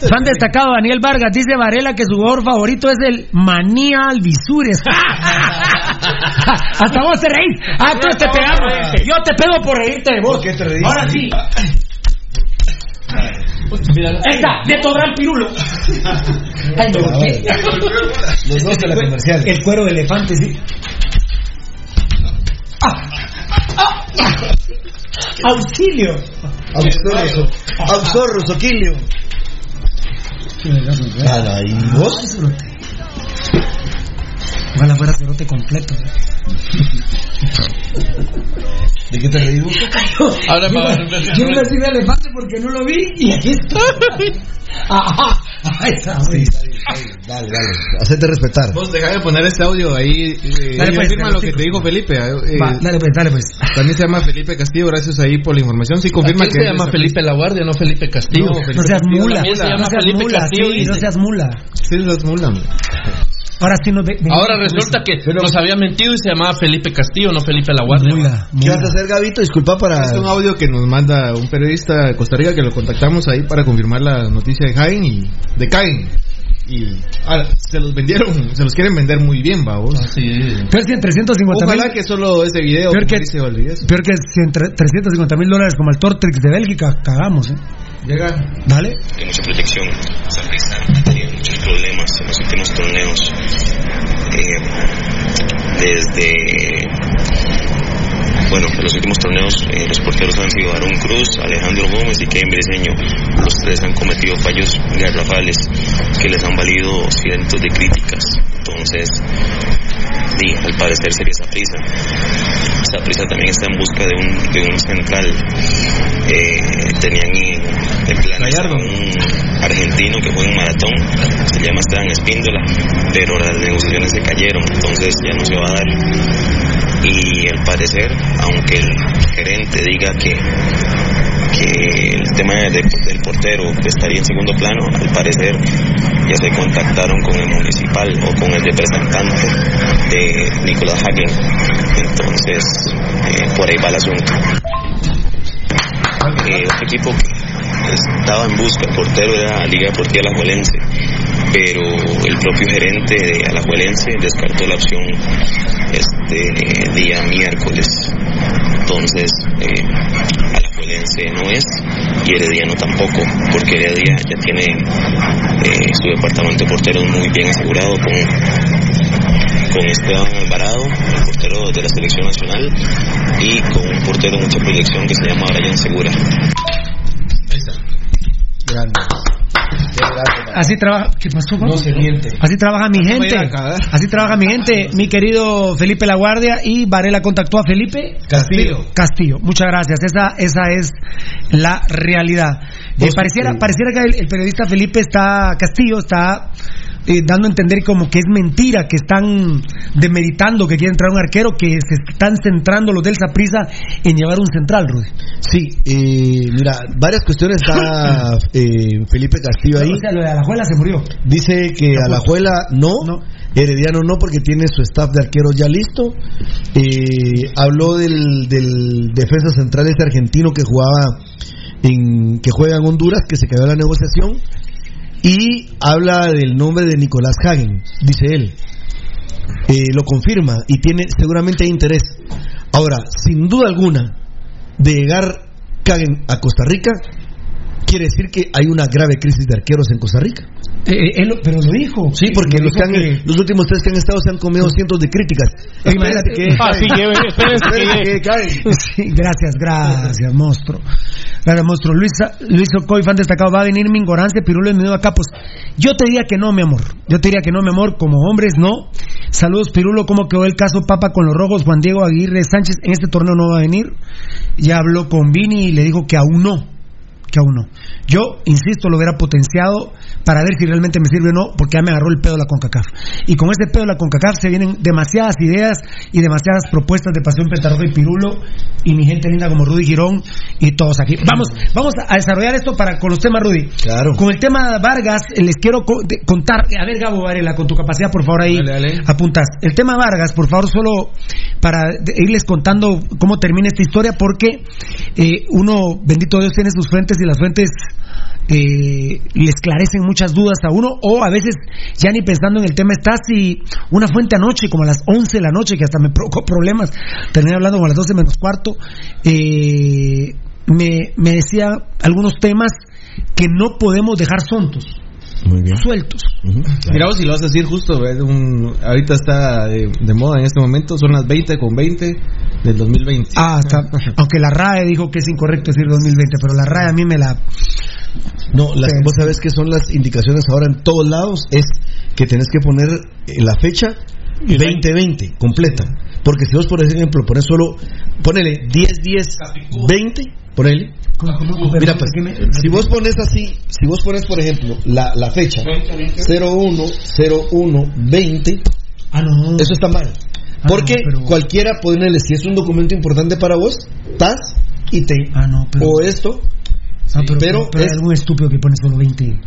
H: fan destacado Daniel Vargas, dice Varela que su jugador favorito es el Manía Alvisures. Hasta vos te reís. Ah, tú te pegamos. Yo te pego por reírte de vos. Ahora sí. Esta, de todo el pirulo. Ay, no, ¿por qué?
M: Los dos de la comercial.
H: El cuero de elefante, sí. Auxilio.
M: Absorro, absorro, soquilio. Nada, ¿y vos?
H: Ojalá fuera cerote completo.
M: ¿De qué te reís vos?
I: Ahora
H: Yo,
I: va-
H: yo iba a decir elefante porque no lo vi y aquí está. Ajá, ahí está.
M: Sí, está bien, está bien. Dale, dale. Hacete respetar.
J: Vos deja de poner este audio ahí. Eh,
H: Dale, pues,
J: confirma
H: dale,
J: lo que te dijo Felipe. eh,
H: Va, dale pues, dale pues.
J: También se llama Felipe Castillo, gracias ahí por la información. Sí, confirma
I: ¿Quién
J: que
I: se llama Felipe La Guardia, no Felipe Castillo?
J: No, Felipe
H: No seas
J: Castillo,
H: mula.
I: se llama
H: No seas
I: Felipe
H: mula,
I: Castillo,
H: sí, no seas mula.
J: Sí, es mula. man.
H: Ahora sí nos ve.
I: Ahora resulta que nos había mentido y se llamaba Felipe Castillo, no Felipe La Guardia.
H: Mula,
M: ¿Qué vas a
H: mula.
M: hacer, Gabito? Disculpa para.
J: Es un audio que nos manda un periodista de Costa Rica que lo contactamos ahí para confirmar la noticia de Jaén y de Caen. Y ahora, se los vendieron, se los quieren vender muy bien, vamos.
I: Sí.
H: Peor que en 350 mil.
J: Ojalá que solo ese video
H: Peor que-
J: dice.
H: Peor que si en tre- 350 mil dólares como el Tortrix de Bélgica, cagamos, ¿eh?
J: Llega.
H: ¿Vale?
O: Hay mucha protección. Problemas en los últimos torneos. Eh, desde. Bueno, en los últimos torneos eh, los porteros han sido Aaron Cruz, Alejandro Gómez y Kevin Briseño. Los tres han cometido fallos garrafales que les han valido cientos de críticas. Entonces, sí, al parecer sería Saprissa. Saprissa también está en busca de un, de un central. Eh, tenían en, a un argentino que juega en maratón, se llama Esteban Espíndola, pero las negociaciones se cayeron, entonces ya no se va a dar. Y al parecer, aunque el gerente diga que, que el tema de- del portero estaría en segundo plano, al parecer ya se contactaron con el municipal o con el representante de Nicolás Hagen. Entonces, eh, por ahí va el asunto. Eh, otro equipo que estaba en busca de portero era Liga Deportiva Alajuelense, pero el propio gerente de Alajuelense descartó la opción este día miércoles. Entonces, eh, Alajuelense no es y Herediano tampoco, porque Heredia ya tiene eh, su departamento de porteros muy bien asegurado con, con Esteban Alvarado, el portero de la selección nacional, y con un portero de mucha proyección que se llama Brian Segura.
M: Grande.
H: Así trabaja. ¿Qué pasó,
M: No se miente.
H: Así trabaja mi gente. Así trabaja mi gente. Mi querido Felipe La Guardia y Varela contactó a Felipe
M: Castillo.
H: Castillo. Muchas gracias. Esa, esa es la realidad. Eh, pareciera, pareciera que el, el periodista Felipe está Castillo está eh, dando a entender como que es mentira, que están demeritando que quiere entrar un arquero, que se están centrando los del Saprisa en llevar un central, Rudy.
M: Sí, eh, mira, varias cuestiones está eh, Felipe Castillo ahí.
H: O sea, lo de Alajuela se murió.
M: Dice que Alajuela no, Herediano no porque tiene su staff de arqueros ya listo. Eh, habló del, del defensa central este argentino que jugaba en que juega en Honduras, que se quedó en la negociación y habla del nombre de Nicolás Hagen, dice él. Eh, lo confirma y tiene seguramente interés. Ahora, sin duda alguna, de llegar Hagen a Costa Rica, quiere decir que hay una grave crisis de arqueros en Costa Rica.
H: Eh, eh, él pero lo dijo.
M: Sí, porque
H: Lo
M: los, que han-
H: que-
M: los últimos tres que han estado se han comido cientos de críticas.
H: Imagínate que-
M: Ah, sí, que
H: que. Sí, gracias, gracias, monstruo. Gracias, monstruo. Luis, Luis Ocoy, fan destacado, va a venir Mingorance, Pirulo y Menudo a Capos. Yo te diría que no, mi amor. Yo te diría que no, mi amor. Como hombres, no. Saludos, Pirulo. ¿Cómo quedó el caso Papa con los rojos? Juan Diego Aguirre Sánchez en este torneo no va a venir. Ya habló con Vini y le dijo que aún no que aún no. Yo, insisto, lo hubiera potenciado para ver si realmente me sirve o no, porque ya me agarró el pedo la CONCACAF. Y con ese pedo la CONCACAF se vienen demasiadas ideas y demasiadas propuestas de Pasión Petarroja y Pirulo y mi gente linda como Rudy Girón y todos aquí. Vamos, vamos a desarrollar esto para con los temas, Rudy.
M: Claro.
H: Con el tema Vargas, les quiero co- de- contar, a ver Gabo Varela, con tu capacidad, por favor, ahí apuntas. El tema Vargas, por favor, solo para de- irles contando cómo termina esta historia, porque eh, uno, bendito Dios, tiene sus fuentes y las fuentes eh, le esclarecen muchas dudas a uno, o a veces ya ni pensando en el tema está, si una fuente anoche, como a las 11 de la noche, que hasta me provocó problemas, terminé hablando como a las 12 menos cuarto, eh, me, me decía algunos temas que no podemos dejar sontos.
M: Muy bien.
H: Sueltos.
P: Mira, vos si lo vas a decir justo. Un- ahorita está de, de moda en este momento, son las 20 con 20 del 2020.
H: Ah, está. Aunque la RAE dijo que es incorrecto decir 2020, pero la RAE a mí me la.
M: No, las, vos sabés que son las indicaciones ahora en todos lados, es que tenés que poner eh, la fecha 2020 completa. Porque si vos, por ejemplo, pones solo, ponele 10, 10, 20, ponele. Mira, pues, si vos pones así, si vos pones, por ejemplo, la, la fecha 01, 01, 20,
H: Ah, no.
M: eso está mal. Porque cualquiera, ponele, si es un documento importante para vos, tas y te.
H: Ah, no, pero.
M: O esto.
H: Ah, pero,
M: pero
H: pero
M: es-
H: algún estúpido que pone solo 20.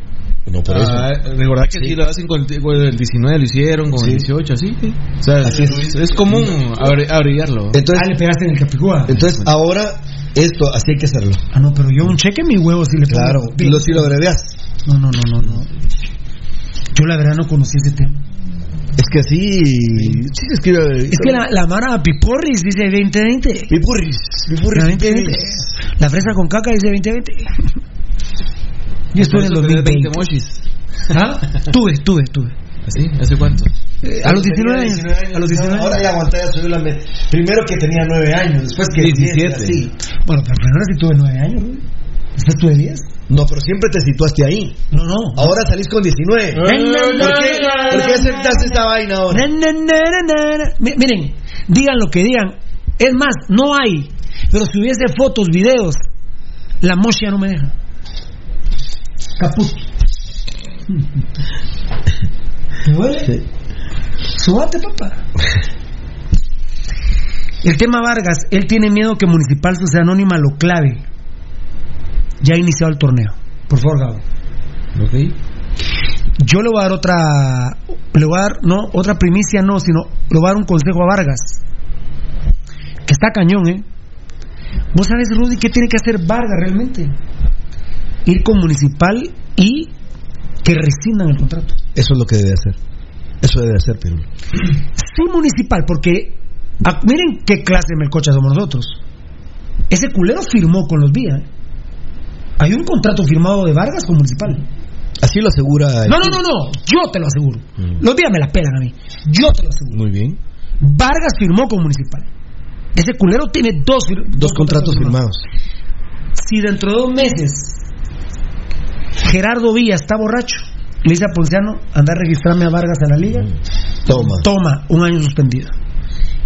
M: No, por eso.
P: Ah, recordad que si lo hacen con, con el 19 lo hicieron, con el 18, así. sí. O sea,
M: Así
P: es,
M: es.
P: es común abreviarlo.
M: Entonces,
H: ah, le pegaste en el capicúa.
M: Entonces, ahora, esto, así hay que hacerlo.
H: Ah, no, pero yo un cheque en mi huevo si le pongo.
M: Claro, y lo, si lo abrevias.
H: No, no, no, no, no. Yo la verdad no conocí ese tema.
M: Es que así. Sí, se escribe.
H: Es que la, la Mara Piporris dice 2020.
M: Pipurris.
H: La 2020. La fresa con caca dice 2020. Yo estoy en el
P: Por eso tenés
H: 2020.
P: 20 mochis.
H: ¿Ah? Tuve, tuve, tuve.
P: ¿Así? ¿Hace cuánto?
H: Eh, a los 19 años. A los 19 años.
M: Ahora ya aguanté, ya subí la me- Primero que tenía 9 años, después que
P: 17.
M: así.
H: Bueno, pero primero sí tuve 9 años. ¿no? Después tuve 10.
M: No, pero siempre te situaste ahí.
H: No, no.
M: Ahora salís con 19. ¿Por qué, ¿Por qué aceptaste esta vaina ahora?
H: Miren, digan lo que digan. Es más, no hay. Pero si hubiese fotos, videos, la mocha no me deja. Caput. ¿Te duele? Súbate, papá. El tema Vargas, él tiene miedo que Municipal Sociedad Anónima lo clave. Ya ha iniciado el torneo. Por favor, Gabo.
P: Ok.
H: Yo le voy a dar otra, le voy a dar, no, otra primicia no, sino le voy a dar un consejo a Vargas, que está cañón, ¿eh? ¿Vos sabés, Rudy, qué tiene que hacer Vargas realmente? Ir con Municipal y que rescindan el contrato.
M: Eso es lo que debe hacer. Eso debe hacer, Pirulo.
H: Sí, Municipal, porque ah, miren qué clase de melcocha somos nosotros. Ese culero firmó con los días. Hay un contrato firmado de Vargas con Municipal.
M: Así lo asegura. el
H: No, no, no, no, yo te lo aseguro.
M: Mm.
H: Los días me la pelan a mí. Yo te lo aseguro.
M: Muy bien.
H: Vargas firmó con Municipal. Ese culero tiene dos,
M: Dos contratos firmados.
H: Si dentro de dos meses Gerardo Villa está borracho. Le dice a Ponciano, anda a registrarme a Vargas a la liga.
M: Toma.
H: Toma, un año suspendido.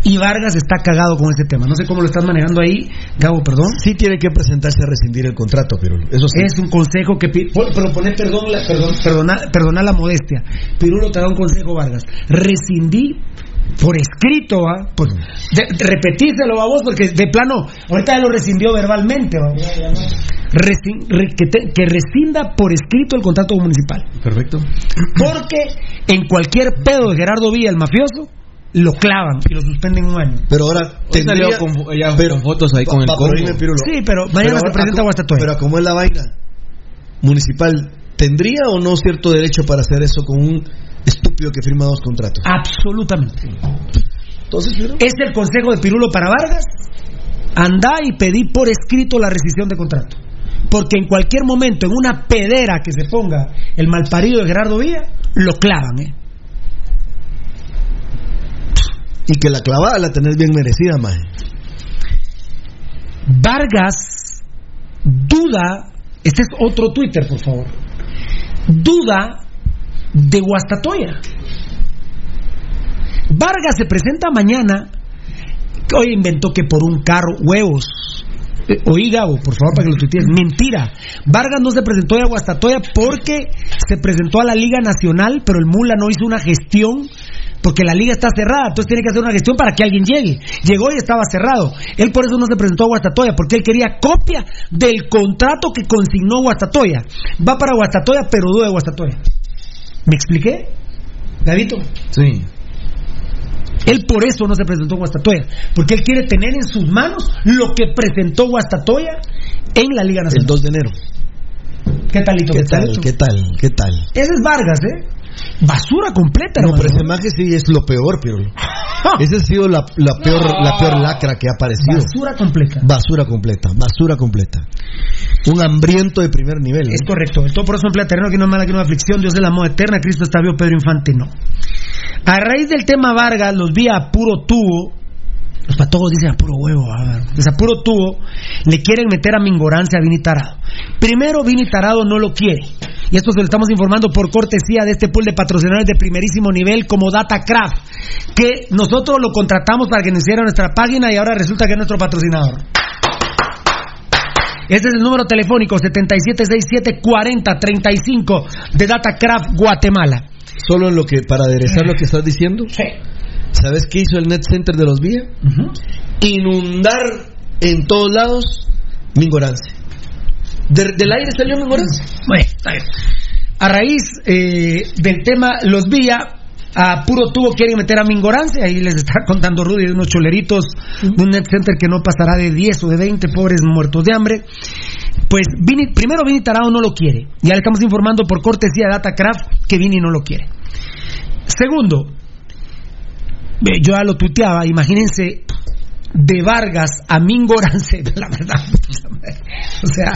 H: Y Vargas está cagado con ese tema. No sé cómo lo estás manejando ahí, Gabo, perdón.
M: Sí tiene que presentarse a rescindir el contrato, Pirulo. Eso sí.
H: Es un consejo que... Pero poner perdón, la- perdón, perdona, perdona la modestia. Pirulo te da un consejo, Vargas. Rescindí por escrito, ¿ah? Por, de- repetíselo a vos, porque de plano, ahorita ya lo rescindió verbalmente, re- que, te- que rescinda por escrito el contrato municipal.
P: Perfecto.
H: Porque en cualquier pedo de Gerardo Villa, el mafioso, lo clavan y lo suspenden un año.
M: Pero ahora
P: salió
M: tendría...
P: con, ya con fotos ahí con el
M: Pa-.
H: Sí, pero mañana se
M: ahora,
H: presenta
M: a-
H: Guastatoya.
M: Pero como es la vaina municipal, ¿tendría o no cierto derecho para hacer eso con un estúpido que firma dos contratos?
H: Absolutamente.
M: Entonces,
H: Es el consejo de Pirulo para Vargas. Anda y pedí por escrito la rescisión de contrato. Porque en cualquier momento, en una pedera que se ponga el malparido de Gerardo Villa, lo clavan, ¿eh?
M: y que la clavada la tenés bien merecida, maje.
H: Vargas duda, este es otro Twitter, por favor, duda de Guastatoya. Vargas se presenta mañana, hoy inventó que por un carro, huevos. Eh, Oí, Gabo, por favor, para que lo tuitees. Mentira. Vargas no se presentó a Guastatoya porque se presentó a la Liga Nacional, pero el Mula no hizo una gestión porque la liga está cerrada, entonces tiene que hacer una gestión para que alguien llegue. Llegó y estaba cerrado. Él por eso no se presentó a Guastatoya, porque él quería copia del contrato que consignó Guastatoya. Va para Guastatoya, pero duda de Guastatoya. ¿Me expliqué? Gavito.
P: Sí.
H: Él por eso no se presentó Guastatoya, porque él quiere tener en sus manos lo que presentó Guastatoya en la Liga
M: El
H: Nacional.
M: 2 de enero.
H: ¿Qué talito?
M: ¿Qué
H: ¿Qué
M: tal? ¿Qué tal? ¿Qué tal?
H: Ese es Vargas, ¿eh? Basura completa,
M: No, pero ese maje sí es lo peor, Pirulo. Esa ha sido la, la peor, la peor lacra que ha aparecido.
H: Basura completa.
M: Basura completa, basura completa. Un hambriento de primer nivel.
H: Es correcto. El todo por eso emplea terreno, que no es mala, que no es aflicción. Dios es la moda eterna. Cristo está vivo, Pedro Infante no. A raíz del tema Vargas, los vi a puro tubo. Los patogos dicen a puro huevo. A ver. Pues a puro tubo le quieren meter a Mingorancia a Vini Tarado. Primero, Vini Tarado no lo quiere. Y esto se lo estamos informando por cortesía de este pool de patrocinadores de primerísimo nivel como DataCraft. Que nosotros lo contratamos para que nos hiciera nuestra página y ahora resulta que es nuestro patrocinador. Este es el número telefónico 7767-4035 de DataCraft Guatemala.
M: Solo en lo que, para aderezar lo que estás diciendo. ¿Sabes qué hizo el Net Center de los Vía? Inundar en todos lados Mingorance. De- ¿Del aire salió Mingorance?
H: Bueno, está bien. A raíz eh, del tema Los Vía, a puro tubo quieren meter a Mingorance. Ahí les está contando Rudy de unos choleritos de un net center que no pasará de 10 o de 20 pobres muertos de hambre. Pues Vini- primero Vini Tarado no lo quiere. Ya le estamos informando por cortesía de Datacraft que Vini no lo quiere. Segundo, yo ya lo tuiteaba, imagínense de Vargas a Mingorance, la verdad. o sea,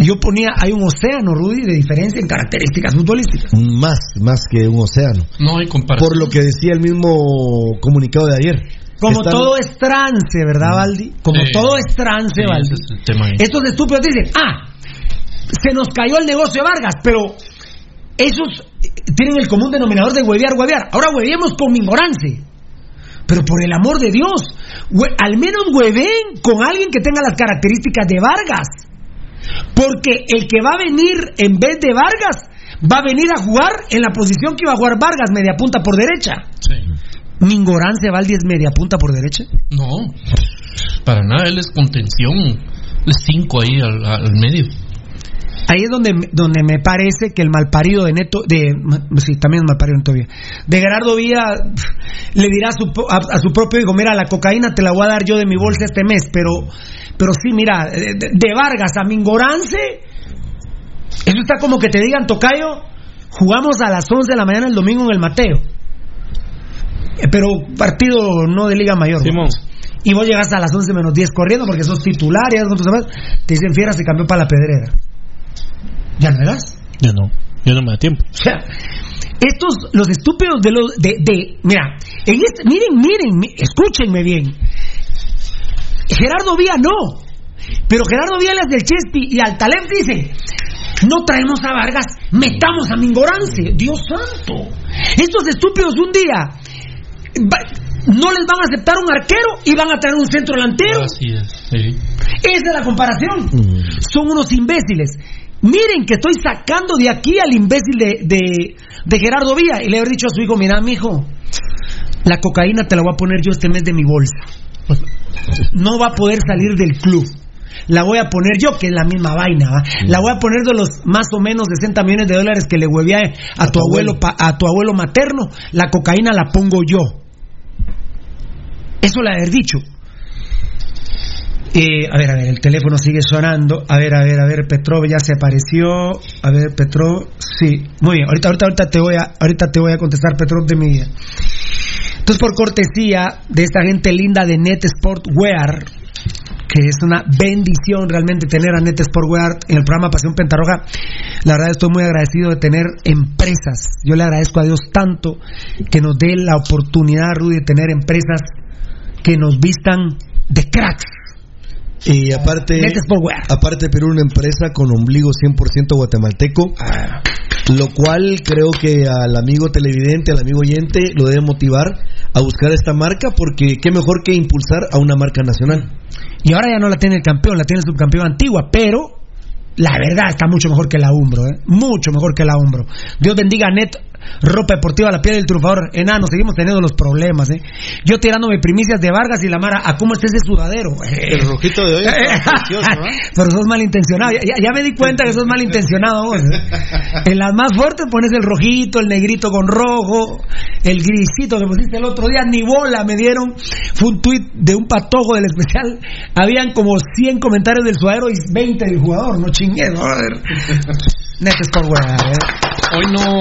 H: yo ponía, hay un océano, Rudy, de diferencia en características futbolísticas.
M: Más, más que un océano.
I: No hay comparación.
M: Por lo que decía el mismo comunicado de ayer.
H: Como
M: Están-
H: todo es trance, ¿verdad, Valdi? Como
I: Sí.
H: todo es trance,
I: Sí,
H: Valdi.
I: es el tema ahí.
H: Estos estúpidos dicen, ah, se nos cayó el negocio de Vargas, pero esos eh, tienen el común denominador de huevear, huevear. Ahora hueviemos con Mingorance. Pero por el amor de Dios, al menos hueven con alguien que tenga las características de Vargas. Porque el que va a venir en vez de Vargas, va a venir a jugar en la posición que iba a jugar Vargas, media punta por derecha.
I: Sí.
H: Mingorance, Valdi es media punta por derecha.
I: No, para nada, él es contención. Es cinco ahí al, al medio.
H: Ahí es donde, donde me parece que el malparido de Neto, de, sí, también malparido Neto de Gerardo Villa pf, le dirá a su, a, a su propio hijo, mira, la cocaína te la voy a dar yo de mi bolsa este mes, pero, pero sí, mira, de, Vargas a Mingorance, eso está como que te digan, Tocayo, jugamos a las 11 de la mañana el domingo en el Mateo. Eh, Pero partido no de Liga Mayor. ¿no? Y vos llegas a las 11 menos 10 corriendo porque sos titular y te dicen Fiera se cambió para la pedrera. ¿Ya no verás?
J: Ya no, ya no me da tiempo.
H: O sea, estos, los estúpidos de los. De, de- mira, en este, miren, miren, mi- escúchenme bien. Gerardo Vía no. Pero Gerardo Vía las del Chespi y Altalef dicen: No traemos a Vargas, metamos a Mingorance. Dios santo. Estos estúpidos un día va- no les van a aceptar un arquero y van a traer un centro delantero.
I: Así es, sí.
H: Esa es la comparación. Son unos imbéciles. Miren que estoy sacando de aquí al imbécil de, de, de Gerardo Villa y le he dicho a su hijo, mira, mijo, la cocaína te la voy a poner yo este mes de mi bolsa. No va a poder salir del club. La voy a poner yo, que es la misma vaina. ¿va? La voy a poner de los más o menos 60 millones de dólares que le huevía a, tu abuelo, pa- a tu abuelo materno. La cocaína la pongo yo. Eso le haber dicho. Eh, a ver, a ver, el teléfono sigue sonando. A ver, a ver, a ver, Petrov ya se apareció. A ver, Petrov, sí. Muy bien, ahorita, ahorita, ahorita te voy a, ahorita te voy a contestar, Petrov de mi vida. Entonces, por cortesía de esta gente linda de Net Sportwear, que es una bendición realmente tener a Net Sportwear en el programa Pasión Pentarroja. La verdad estoy muy agradecido de tener empresas. Yo le agradezco a Dios tanto que nos dé la oportunidad, Rudy, de tener empresas que nos vistan de cracks.
M: Y aparte, aparte Perú una empresa con ombligo 100% guatemalteco, lo cual creo que al amigo televidente, al amigo oyente, lo debe motivar a buscar esta marca porque qué mejor que impulsar a una marca nacional.
H: Y ahora ya no la tiene el campeón, la tiene el subcampeón antigua, pero la verdad está mucho mejor que la Umbro, ¿eh? mucho mejor que la Umbro. Dios bendiga a Net, ropa deportiva, la piel del triunfador. Enano, seguimos teniendo los problemas. ¿eh? Yo tirándome primicias de Vargas y la Mara, ¿a cómo está ese sudadero?
K: El rojito de hoy está precioso, ¿eh?
H: Pero sos malintencionado, ya, ya- me di cuenta que sos malintencionado vos. ¿eh? En las más fuertes pones el rojito, el negrito con rojo, el grisito que pusiste el otro día, ni bola me dieron. Fue un tuit de un patojo del especial. Habían como 100 comentarios del sudadero y 20 del jugador, no chingues, brother. Net Sportwear, ¿eh?
I: Hoy no,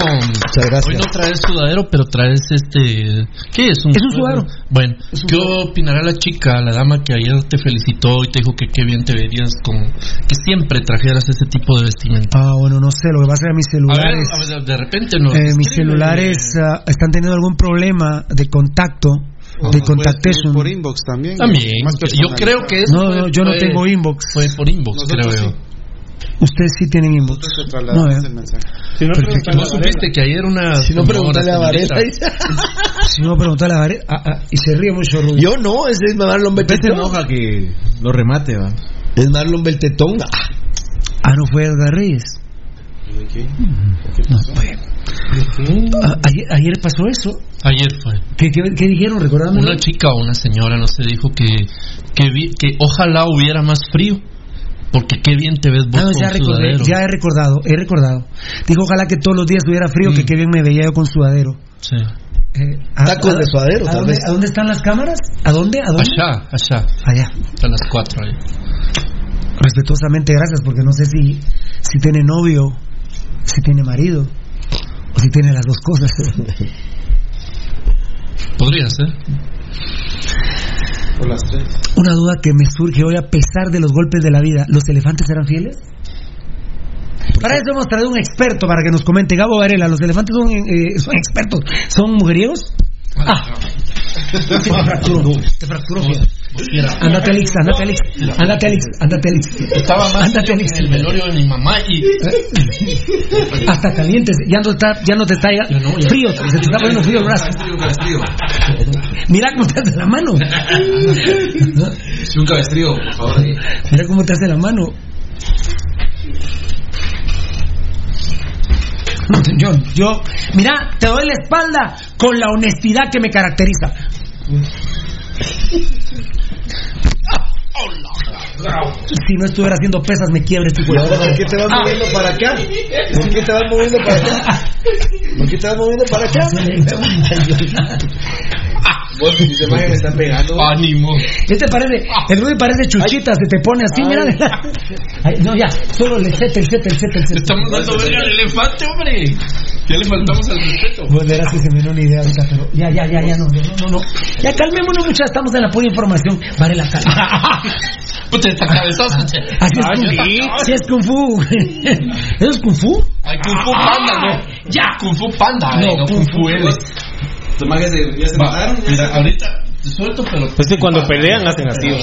I: hoy no traes sudadero, pero traes este. ¿Qué es?
H: Es un sudadero.
I: Bueno, ¿qué opinará la chica, la dama que ayer te felicitó y te dijo que qué bien te verías con que siempre trajeras ese tipo de vestimenta?
H: Ah, bueno, no sé, lo que pasa es que mis
I: A ver,
H: celulares...
I: a ver, de repente nos
H: Eh, mis celulares ah, están teniendo algún problema de contacto, de contactation.
K: Por inbox también.
I: También, yo creo que eso
H: No, no, yo no tengo inbox.
I: Fue por inbox,
K: Nosotros
I: creo
K: sí.
H: Ustedes sí tienen inbox. No, eh.
K: el mensaje.
J: Si no, a
I: ¿Vos supiste que ayer una
M: Si no,
I: señora,
M: pregúntale a Varela.
H: Si no, preguntarle a Varela. Ah, ah, y se ríe mucho, Rubio.
M: Yo no, ese es Marlon
P: Usted se
M: Beltetón.
P: enoja que lo remate, va.
M: Es Marlon Beltetón.
H: Ah, no fue Edgar Reyes. No fue. Ah, ayer, ayer pasó eso.
I: Ayer fue.
H: ¿Qué, qué, qué dijeron? Recordame.
I: Una chica o una señora, no sé, dijo que, que, vi- que ojalá hubiera más frío. Porque qué bien te ves vos
H: Ah, no,
I: con
H: ya, recordé,
I: sudadero.
H: ya he recordado, he recordado. Dijo, ojalá que todos los días tuviera frío,
I: Mm.
H: que qué bien me veía yo con sudadero.
I: Sí.
H: Eh, ¿a-
M: Tacos
H: a-
M: de suadero,
H: ¿a
M: tal
H: dónde,
M: vez.
H: ¿A dónde están las cámaras? ¿A dónde? ¿A dónde?
I: Allá, allá.
H: Allá.
I: A las cuatro ahí.
H: Respetuosamente, gracias, porque no sé si, si tiene novio, si tiene marido, o si tiene las dos cosas.
I: Podría ser.
K: Por las tres.
H: Una duda que me surge hoy a pesar de los golpes de la vida. ¿Los elefantes eran fieles? Para eso hemos traído un experto para que nos comente. Gabo Varela, ¿los elefantes son, eh, son expertos? ¿Son mujeriegos? Ah. Te fracturó. Te fracturó. Andate Alix, andate Alix, andate Alix, andate Alix.
I: Estaba más
H: Andate
I: en el velorio de mi mamá y
H: Hasta calientes, ya no está, ya no te está ya-
I: no, ya.
H: frío, se te está poniendo frío el brazo. Mira cómo te hace la mano.
P: Es un cabestrío, por favor.
H: Mira cómo te hace la mano. Yo, yo, mira, te doy la espalda con la honestidad que me caracteriza. Si no estuviera haciendo pesas, me quiebra este
M: ¿Y
H: cuerpo.
M: por qué te vas moviendo para acá? ¿Por qué te vas moviendo para acá? ¿Por qué te vas moviendo para acá? Vos, si te me están pegando.
I: ánimo.
H: Este parece, el Rudy parece chuchita, se te pone así, mira. No, ya, solo el sete, el sete, el sete, el sete.
I: Estamos dando verga al elefante, hombre. Ya le faltamos al respeto.
H: Pues verás que se me dio una idea ahorita, pero ya, ya, ya, ya, no, no, no, no. Ya calmémonos mucho, estamos en la pura información. Vale la calma.
I: Puta, esta cabezazo.
H: Así es Kung Fu.
I: está.
H: Así es Kung Fu. ¿Eso es Kung Fu?
I: Ay, Kung Fu Panda, no.
H: Ya.
I: Kung Fu Panda,
H: No,
I: eh, no
H: Kung
I: Kung
H: Fu
I: Fu L.
P: Tomás, ya se, ya se
I: Va,
P: mataron.
I: Mira, ahorita Suelto, pero.
J: Es que cuando pelean hacen así.
H: ¿Y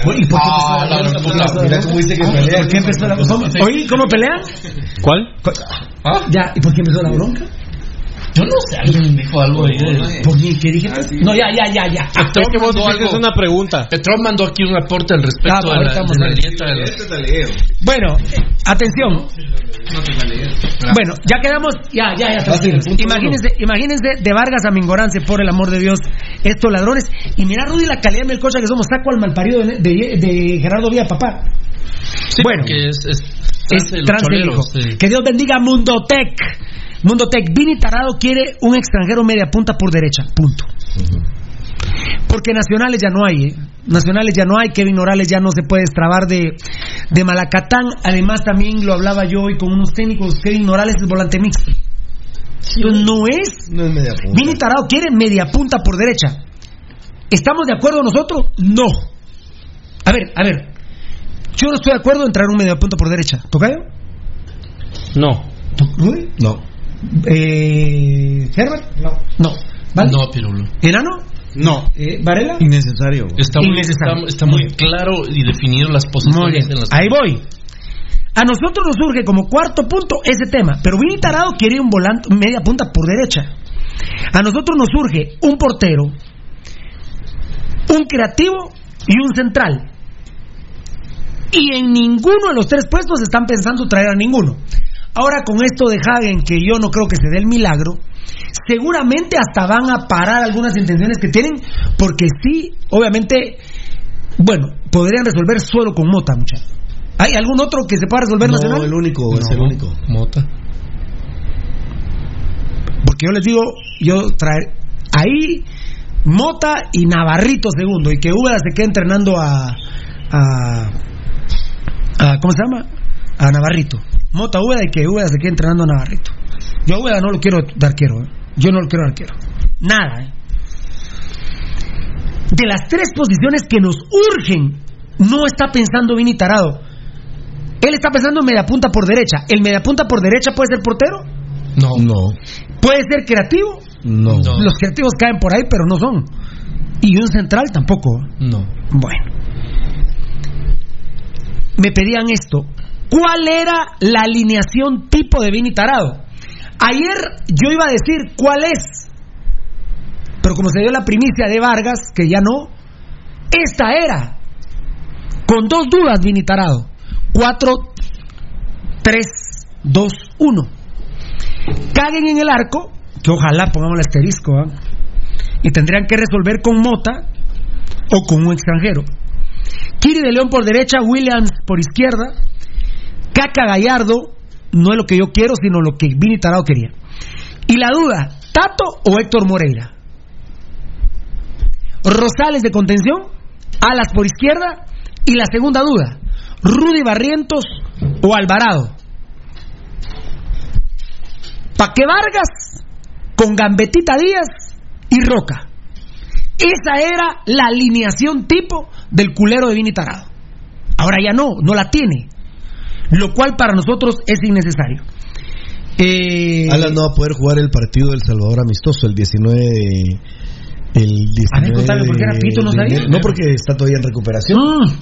H: por qué
I: Ah, la bronca.
M: Mira cómo dice que pelea.
H: ¿Por qué empezó la bronca? Oye, ¿cómo pelean?
J: ¿Cuál?
I: Ah,
H: Ya, ¿y por qué empezó la bronca?
I: Yo no sé, alguien me dijo algo ahí. de-
H: ¿Por qué? ¿Qué dije? No, ya, ya, ya, ya.
I: Petrón
J: Es que vos
I: algo.
J: una pregunta.
I: Petrón mandó aquí un aporte al respecto
H: Ah,
I: de
H: ahorita
I: la,
H: vamos
I: de
H: a
I: la dieta de los-
H: Bueno, atención. Bueno, ya quedamos, ya, ya, ya. Imagínense, imagínense de Vargas a Mingorance, por el amor de Dios, estos ladrones. Y mira, Rudy, la calidad de melcocha que somos, saco al malparido de, de- de Gerardo Villa, papá.
I: Sí,
H: Bueno.
I: es, es,
H: Es
I: trance de los
H: transgénico.
I: choleros, sí.
H: Que Dios bendiga a Mundotec. Mundotec, Vini Tarado quiere un extranjero media punta por derecha. Punto. Porque nacionales ya no hay, ¿eh? Nacionales ya no hay, Kevin Morales ya no se puede extrabar de, de Malacatán. Además, también lo hablaba yo hoy con unos técnicos, Kevin Morales es volante mixto. Entonces, no es.
M: No es media punta.
H: Vini Tarado quiere media punta por derecha. ¿Estamos de acuerdo nosotros? No. A ver, a ver. Yo no estoy de acuerdo en traer un media punta por derecha. ¿Tocayo?
J: No.
H: ¿Rudy?
M: No.
H: Eh, ¿Herbert? No. No. ¿Vale?
I: No, Pirulo.
H: ¿Enano?
K: No.
H: Eh, ¿Varela?
K: Innecesario.
I: Está muy,
H: Innecesario.
I: está, está muy claro y definido las posiciones en las
H: Ahí voy. A nosotros nos surge como cuarto punto ese tema, pero Vini Tarado quiere un volante media punta por derecha. A nosotros nos surge un portero, un creativo y un central. Y en ninguno de los tres puestos están pensando traer a ninguno. Ahora con esto de Hagen, que yo no creo que se dé el milagro, seguramente hasta van a parar algunas intenciones que tienen, porque sí, obviamente, bueno, podrían resolver solo con Mota, muchachos. ¿Hay algún otro que se pueda resolver
M: No,
H: nacional?
M: el único, es el único.
I: Mota.
H: Porque yo les digo, yo traer ahí Mota y Navarrito segundo, y que Úbeda se quede entrenando a, a, a- ¿cómo se llama? A Navarrito. Mota Úbeda y que Úbeda se quede entrenando a Navarrito. Yo a Úbeda no lo quiero de arquero, ¿eh? yo no lo quiero de arquero. Nada, ¿eh? De las tres posiciones que nos urgen, no está pensando Vini Tarado. Él está pensando en mediapunta por derecha. ¿El mediapunta por derecha puede ser portero?
I: No.
M: No.
H: ¿Puede ser creativo?
M: No.
I: No.
H: Los creativos caen por ahí, pero no son. Y un central tampoco.
I: No.
H: Bueno. Me pedían esto. ¿Cuál era la alineación tipo de Vini Tarado? Ayer yo iba a decir cuál es. Pero como se dio la primicia de Vargas, que ya no, esta era. Con dos dudas, Vini Tarado. 4, 3, 2, 1. Caguen en el arco, que ojalá pongamos el asterisco, ¿ah? y tendrían que resolver con Mota o con un extranjero. Kiri de León por derecha, Williams por izquierda, Caca Gallardo, no es lo que yo quiero, sino lo que Vini Tarado quería. Y la duda, ¿Tato o Héctor Moreira? Rosales de contención, Alas por izquierda, y la segunda duda, Rudy Barrientos o Alvarado. Paque Vargas con Gambetita Díaz y Roca. Esa era la alineación tipo del culero de Vini Tarado. Ahora ya no, no la tiene. Lo cual para nosotros es innecesario. Eh,
M: Alan no va a poder jugar el partido del Salvador amistoso el 19 de. El 19
H: A ver, contame, ¿por qué era Pito? ¿No
M: de
H: sabía?
M: No, porque está todavía en recuperación.
H: Mm.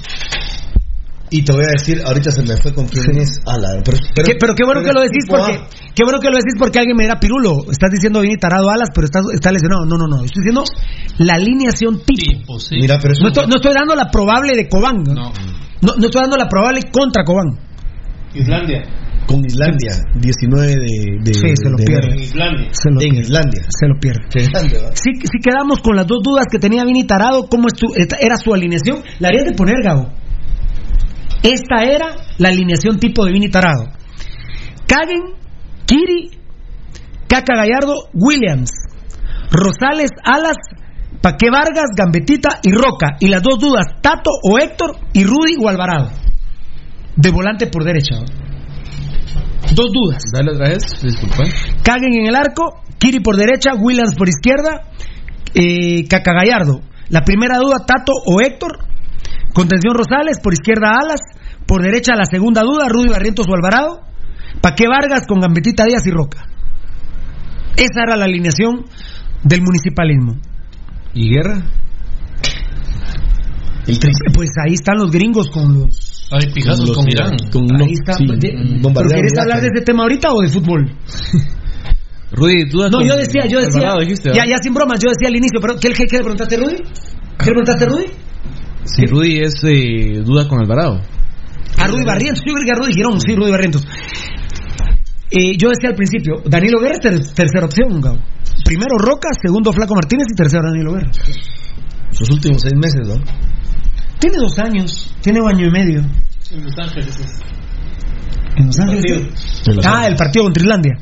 M: Y te voy a decir, ahorita se me fue con quién es Alan. Pero,
H: Qué- pero qué bueno que lo decís
M: A.
H: porque qué bueno que lo decís porque alguien me dirá Pirulo, estás diciendo Vini Tarado Alas, pero está, está lesionado. No, no, no, estoy diciendo la alineación tipo.
M: Mira, pero eso
H: No estoy, no estoy dando la probable de Cobán. No. No, no estoy dando la probable contra Cobán.
J: Islandia.
M: con Islandia, 19 de. de
H: Sí, se lo
M: de
H: pierde.
M: enero.
J: Islandia.
H: Se lo
M: En
H: pierde.
M: Islandia.
H: Se lo pierde. Si, si quedamos con las dos dudas que tenía Vini Tarado, ¿cómo es tu- esta- era su alineación? La harías de poner, Gabo. Esta era la alineación tipo de Vini Tarado. Kagen, Kiri, Caca Gallardo, Williams, Rosales, Alas, Paque Vargas, Gambetita y Roca. Y las dos dudas, Tato o Héctor y Rudy o Alvarado. De volante por derecha. Dos dudas.
P: Dale otra vez, disculpa.
H: Caguen en el arco, Kiri por derecha, Williams por izquierda, eh, Caca Gallardo. La primera duda, Tato o Héctor. Contención Rosales, por izquierda Alas. Por derecha la segunda duda, Rudy Barrientos o Alvarado. Paque Vargas con Gambetita Díaz y Roca. Esa era la alineación del municipalismo.
P: ¿Y Guerra?
H: Pues ahí están los gringos con los.
I: Hay pijazos con Irán.
H: ahí está.
M: sí,
H: de-
M: bombardearon
H: ¿Pero querés
M: Irak,
H: hablar de este tema ahorita o de fútbol?
P: Rudy, duda
H: No,
P: con
H: yo decía, yo decía.
P: Alvarado, dijiste,
H: ya,
P: ¿verdad?
H: ya sin bromas, yo decía al inicio, pero ¿qué, qué, qué le preguntaste, Rudy? ¿Qué le preguntaste, Rudy?
P: Si Rudy es eh, duda con Alvarado.
H: A Rudy Barrientos, yo creo que a Rudy Girón, sí, Rudy Barrientos. Eh, yo decía al principio, Danilo Guerra es ter- tercera opción, Gabo. Primero Roca, segundo Flaco Martínez y tercero Danilo Guerra.
M: Sus últimos seis meses, ¿no?
H: Tiene dos años, tiene un año y medio.
N: En Los Ángeles.
H: ¿En Los Ángeles? Ah, el partido contra Irlandia.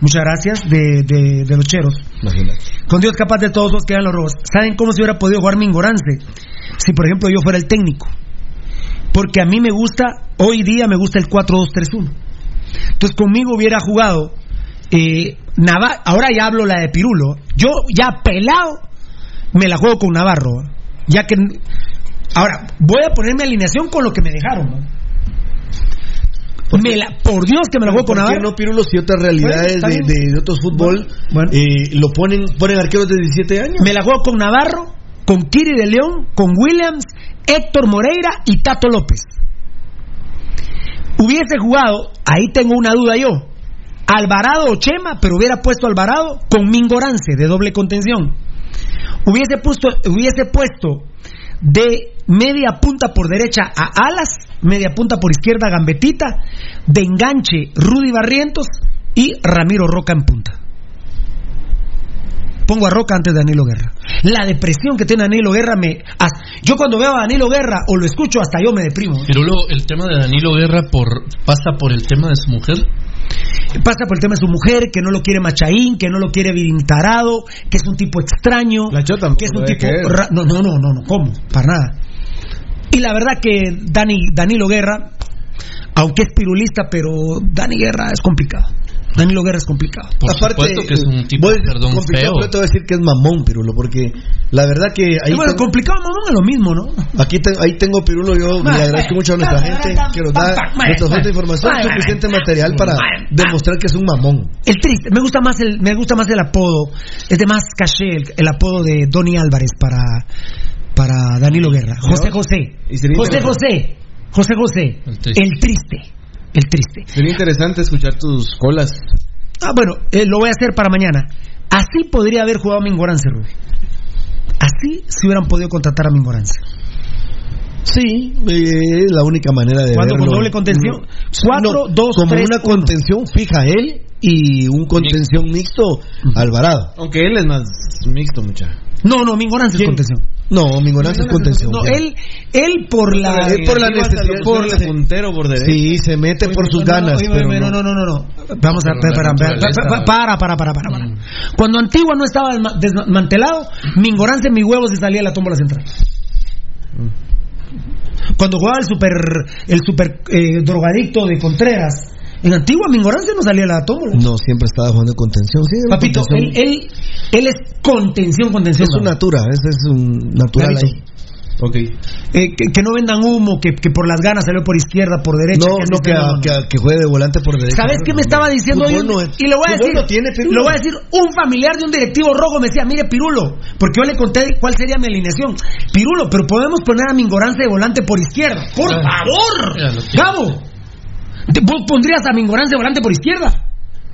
H: Muchas gracias de, de, de los cheros.
M: Imagínate.
H: Con Dios capaz de todos los quedan los robos. ¿Saben cómo se hubiera podido jugar Mingorance? Si, por ejemplo, yo fuera el técnico. Porque a mí me gusta, hoy día me gusta el 4-2-3-1. Entonces conmigo hubiera jugado eh, ahora ya hablo la de Pirulo. Yo ya pelado me la juego con Navarro. Ya que ahora voy a ponerme alineación con lo que me dejaron. ¿no? Me la- por Dios que me la juego con
M: ¿Por qué
H: Navarro.
M: no, Pirulo, si otras realidades
H: Bueno,
M: de, otros fútbol eh, lo ponen, ponen arqueros de 17 años?
H: Me la juego con Navarro, con Kiri de León, con Williams, Héctor Moreira y Tato López. Hubiese jugado, ahí tengo una duda yo, Alvarado o Chema, pero hubiera puesto Alvarado con Mingorance de doble contención. Hubiese puesto, hubiese puesto de media punta por derecha a Alas, media punta por izquierda a Gambetita, de enganche Rudy Barrientos y Ramiro Roca en punta. Pongo a Roca antes de Danilo Guerra. La depresión que tiene Danilo Guerra me. Yo cuando veo a Danilo Guerra o lo escucho, hasta yo me deprimo.
I: Pirulo, el tema de Danilo Guerra por, pasa por el tema de su mujer.
H: Pasa por el tema de su mujer, que no lo quiere Machaín, que no lo quiere Virintarado, que es un tipo extraño.
P: La Chota
H: que es un
P: lo debe
H: tipo.
P: querer.
H: ra- No, no, no, no, no, ¿cómo? Para nada. Y la verdad que Dani, Danilo Guerra, aunque es pirulista, pero Dani Guerra es complicado. Danilo Guerra es complicado.
I: Por supuesto que es un tipo, perdón,
M: complicado,
I: feo.
M: pero te voy a decir que es mamón, Pirulo, porque la verdad que ahí,
H: Y bueno,
M: tengo,
H: complicado, mamón, es lo mismo, ¿no?
M: aquí te- ahí tengo Pirulo, yo le agradezco mucho a nuestra gente que nos da nuestra información, suficiente material para demostrar que es un mamón.
H: El triste, me gusta más el, me gusta más el apodo, es de más caché el, el apodo de Donny Álvarez para, para Danilo Guerra. José José. José José. José José.
P: El triste.
H: El triste. El triste.
P: Sería interesante escuchar tus colas.
H: Ah, bueno, eh, lo voy a hacer para mañana. Así podría haber jugado Mingorance, Rubí. Así se hubieran podido contratar a Mingorance.
M: Sí, eh, es la única manera de
H: ¿Cuándo con
M: verlo.
H: doble contención? Cuatro,
M: No,
H: dos,
M: como
H: tres,
M: una
H: uno.
M: contención fija él y un contención mixto Alvarado.
P: Aunque él es más mixto, mucha.
H: No, no, Mingorance es contención.
M: No, Mingorance es contención.
H: No, él, él por la,
M: Es por la necesidad
P: Por el puntero por derecha.
M: Sí, se mete por sus ganas, no.
H: no, no, no, no. Vamos a
I: la
H: para, para, para, para, para. Cuando Antigua no estaba desma- desmantelado, Mingorance en mi huevo se salía de la tómbola central. Cuando jugaba el super el super eh, drogadicto de Contreras, en Antigua Mingorance no salía la tómbola.
M: No, siempre estaba jugando contención. Sí,
H: Papito, él,
M: contención.
H: él, él es contención, contención.
M: es su natura, ese es un natural
H: Clarito.
M: ahí.
P: Ok.
H: Eh, que, que no vendan humo, que, que por las ganas salió por izquierda, por derecha.
M: No,
H: que
M: no, que, juegue de volante por derecha.
H: ¿Sabes qué me estaba diciendo hoy?
M: No es-
H: y lo voy a decir.
M: no tiene, Pirulo.
H: lo voy a decir. Un familiar de un directivo rojo me decía, mire Pirulo, porque yo le conté cuál sería mi alineación. Pirulo, pero podemos poner a Mingorance de volante por izquierda. ¡Por
I: Ya.
H: favor! Gabo, ¿te- ¿vos pondrías a Mingorance de volante por izquierda?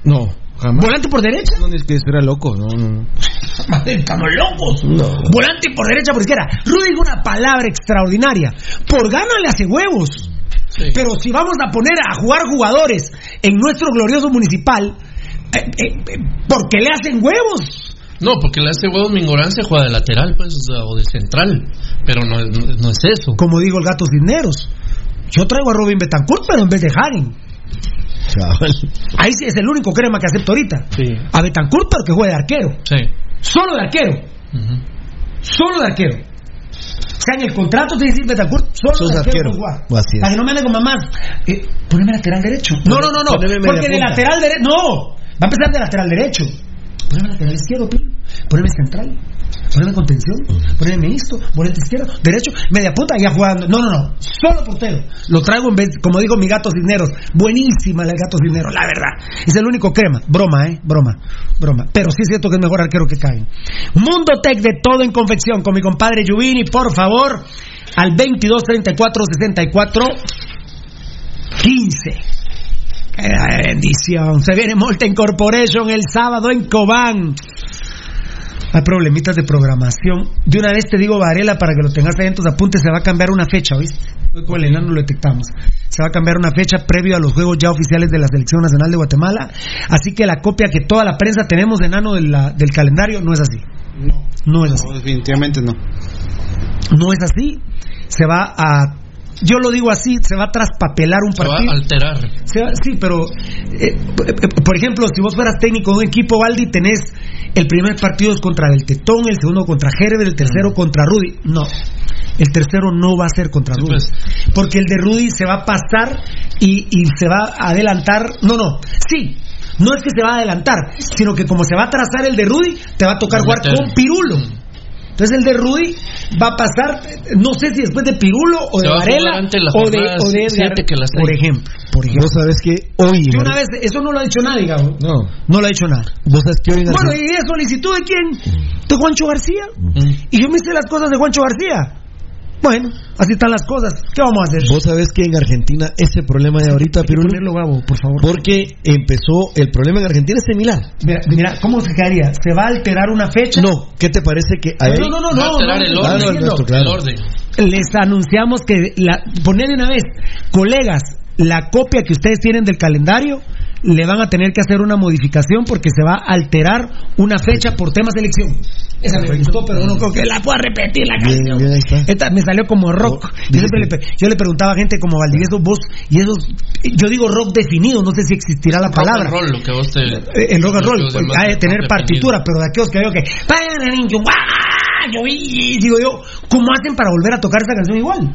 P: No, jamás.
H: ¿Volante por derecha?
P: No, es que era loco, no, no. no.
H: Estamos locos. Volante por derecha, por izquierda. Rudy dijo una palabra extraordinaria. Por gana le hace huevos. Pero si vamos a poner a jugar jugadores en nuestro glorioso municipal, eh, eh, eh, ¿por qué le hacen huevos?
I: No, porque le hace huevos Mingorance juega de lateral, pues, o, de central. Pero no, es- no es eso.
H: Como digo el gato Cisneros. Yo traigo a Robin Betancourt, pero en vez de Hagen. Ahí sí es el único crema que acepto ahorita. A Betancourt, pero que juegue de arquero.
I: Sí.
H: Solo de arquero. Solo de arquero. O sea, en el contrato te dice Betancourt, solo
M: Sos
H: de arquero.
M: arquero. Así.
H: Para que no me ande con mamás. Eh, poneme lateral derecho. No, no, no, no. Porque de lateral derecho. No. Va a empezar de lateral derecho. Poneme lateral izquierdo, Pil. Poneme central. Poneme contención. Poneme mixto. Volante izquierdo. Derecho. Media punta. Ya jugando. No, no, no. Solo portero. Lo traigo en. Como dijo mi gato Cisneros. Buenísima el gato Cisneros. La verdad. Es el único crema. Broma, ¿eh? Broma. Broma. Pero sí es cierto que es mejor arquero que cae. Mundo Tech de todo en confección. Con mi compadre Yuvini. Por favor. al 22 34 64 15. ¡Qué bendición! Se viene Molten Corporation el sábado en Cobán. Hay problemitas de programación. De una vez te digo, Varela, para que lo tengas ahí en tus apuntes, se va a cambiar una fecha, ¿oíste? Hoy con el enano lo detectamos. Se va a cambiar una fecha previo a los juegos ya oficiales de la Selección Nacional de Guatemala. Así que la copia que toda la prensa tenemos de enano de la- del calendario no es así.
K: No.
H: No es así.
K: definitivamente no.
H: No es así. Se va a. Yo lo digo así, se va a traspapelar un
I: Se va
H: partido.
I: a alterar.
H: Se va- sí, pero eh, por ejemplo, si vos fueras técnico de un equipo, Valdi, tenés el primer partido es contra el Tetón, el segundo contra Herbert, el tercero contra Rudy. No, el tercero no va a ser contra Rudy. Porque el de Rudy se va a pasar y, y se va a adelantar. No, no, sí. No es que se va a adelantar, sino que como se va a trazar el de Rudy, te va a tocar jugar con Pirulo. Entonces el de Rudy va a pasar, no sé si después de Pirulo o de Varela o de, o de Edgar,
I: que la seis.
H: por ejemplo. Por ejemplo.
M: Vos sabés que hoy.
H: Yo una vez, eso no lo ha dicho nadie, Gabo.
P: No.
H: No lo ha dicho nada.
M: Vos sabés que hoy en
H: Bueno, ¿y es solicitud de quién? De Juancho García. Y yo me sé las cosas de Juancho García. Bueno, así están las cosas. ¿Qué vamos a hacer?
M: Vos sabés que en Argentina ese problema de ahorita, Pirulo,
H: ponerlo, Gabo, por favor.
M: porque empezó el problema en Argentina es similar.
H: Mira, mira, ¿cómo se quedaría? ¿Se va a alterar una fecha?
M: No, ¿qué te parece que hay?
H: No, no, no,
I: Va a
H: no.
I: alterar
H: no,
I: el
H: no,
I: orden.
H: no, no, no.
M: claro.
I: El orden.
H: Les anunciamos que, la, poner de una vez, colegas, la copia que ustedes tienen del calendario, le van a tener que hacer una modificación porque se va a alterar una fecha por tema selección. Esa me gustó, pero no creo que la pueda repetir la canción.
M: bien.
H: Esta me salió como rock. Yo, siempre le, pe- yo le preguntaba a gente como Valdivieso, vos, y esos, yo digo rock definido, no sé si existirá la palabra.
I: Rock and roll, lo que vos te.
H: Eh, El rock and roll, hay de tener partitura, pero de aquellos que veo que. Yo vi", digo yo, ¿cómo hacen para volver a tocar esa canción igual?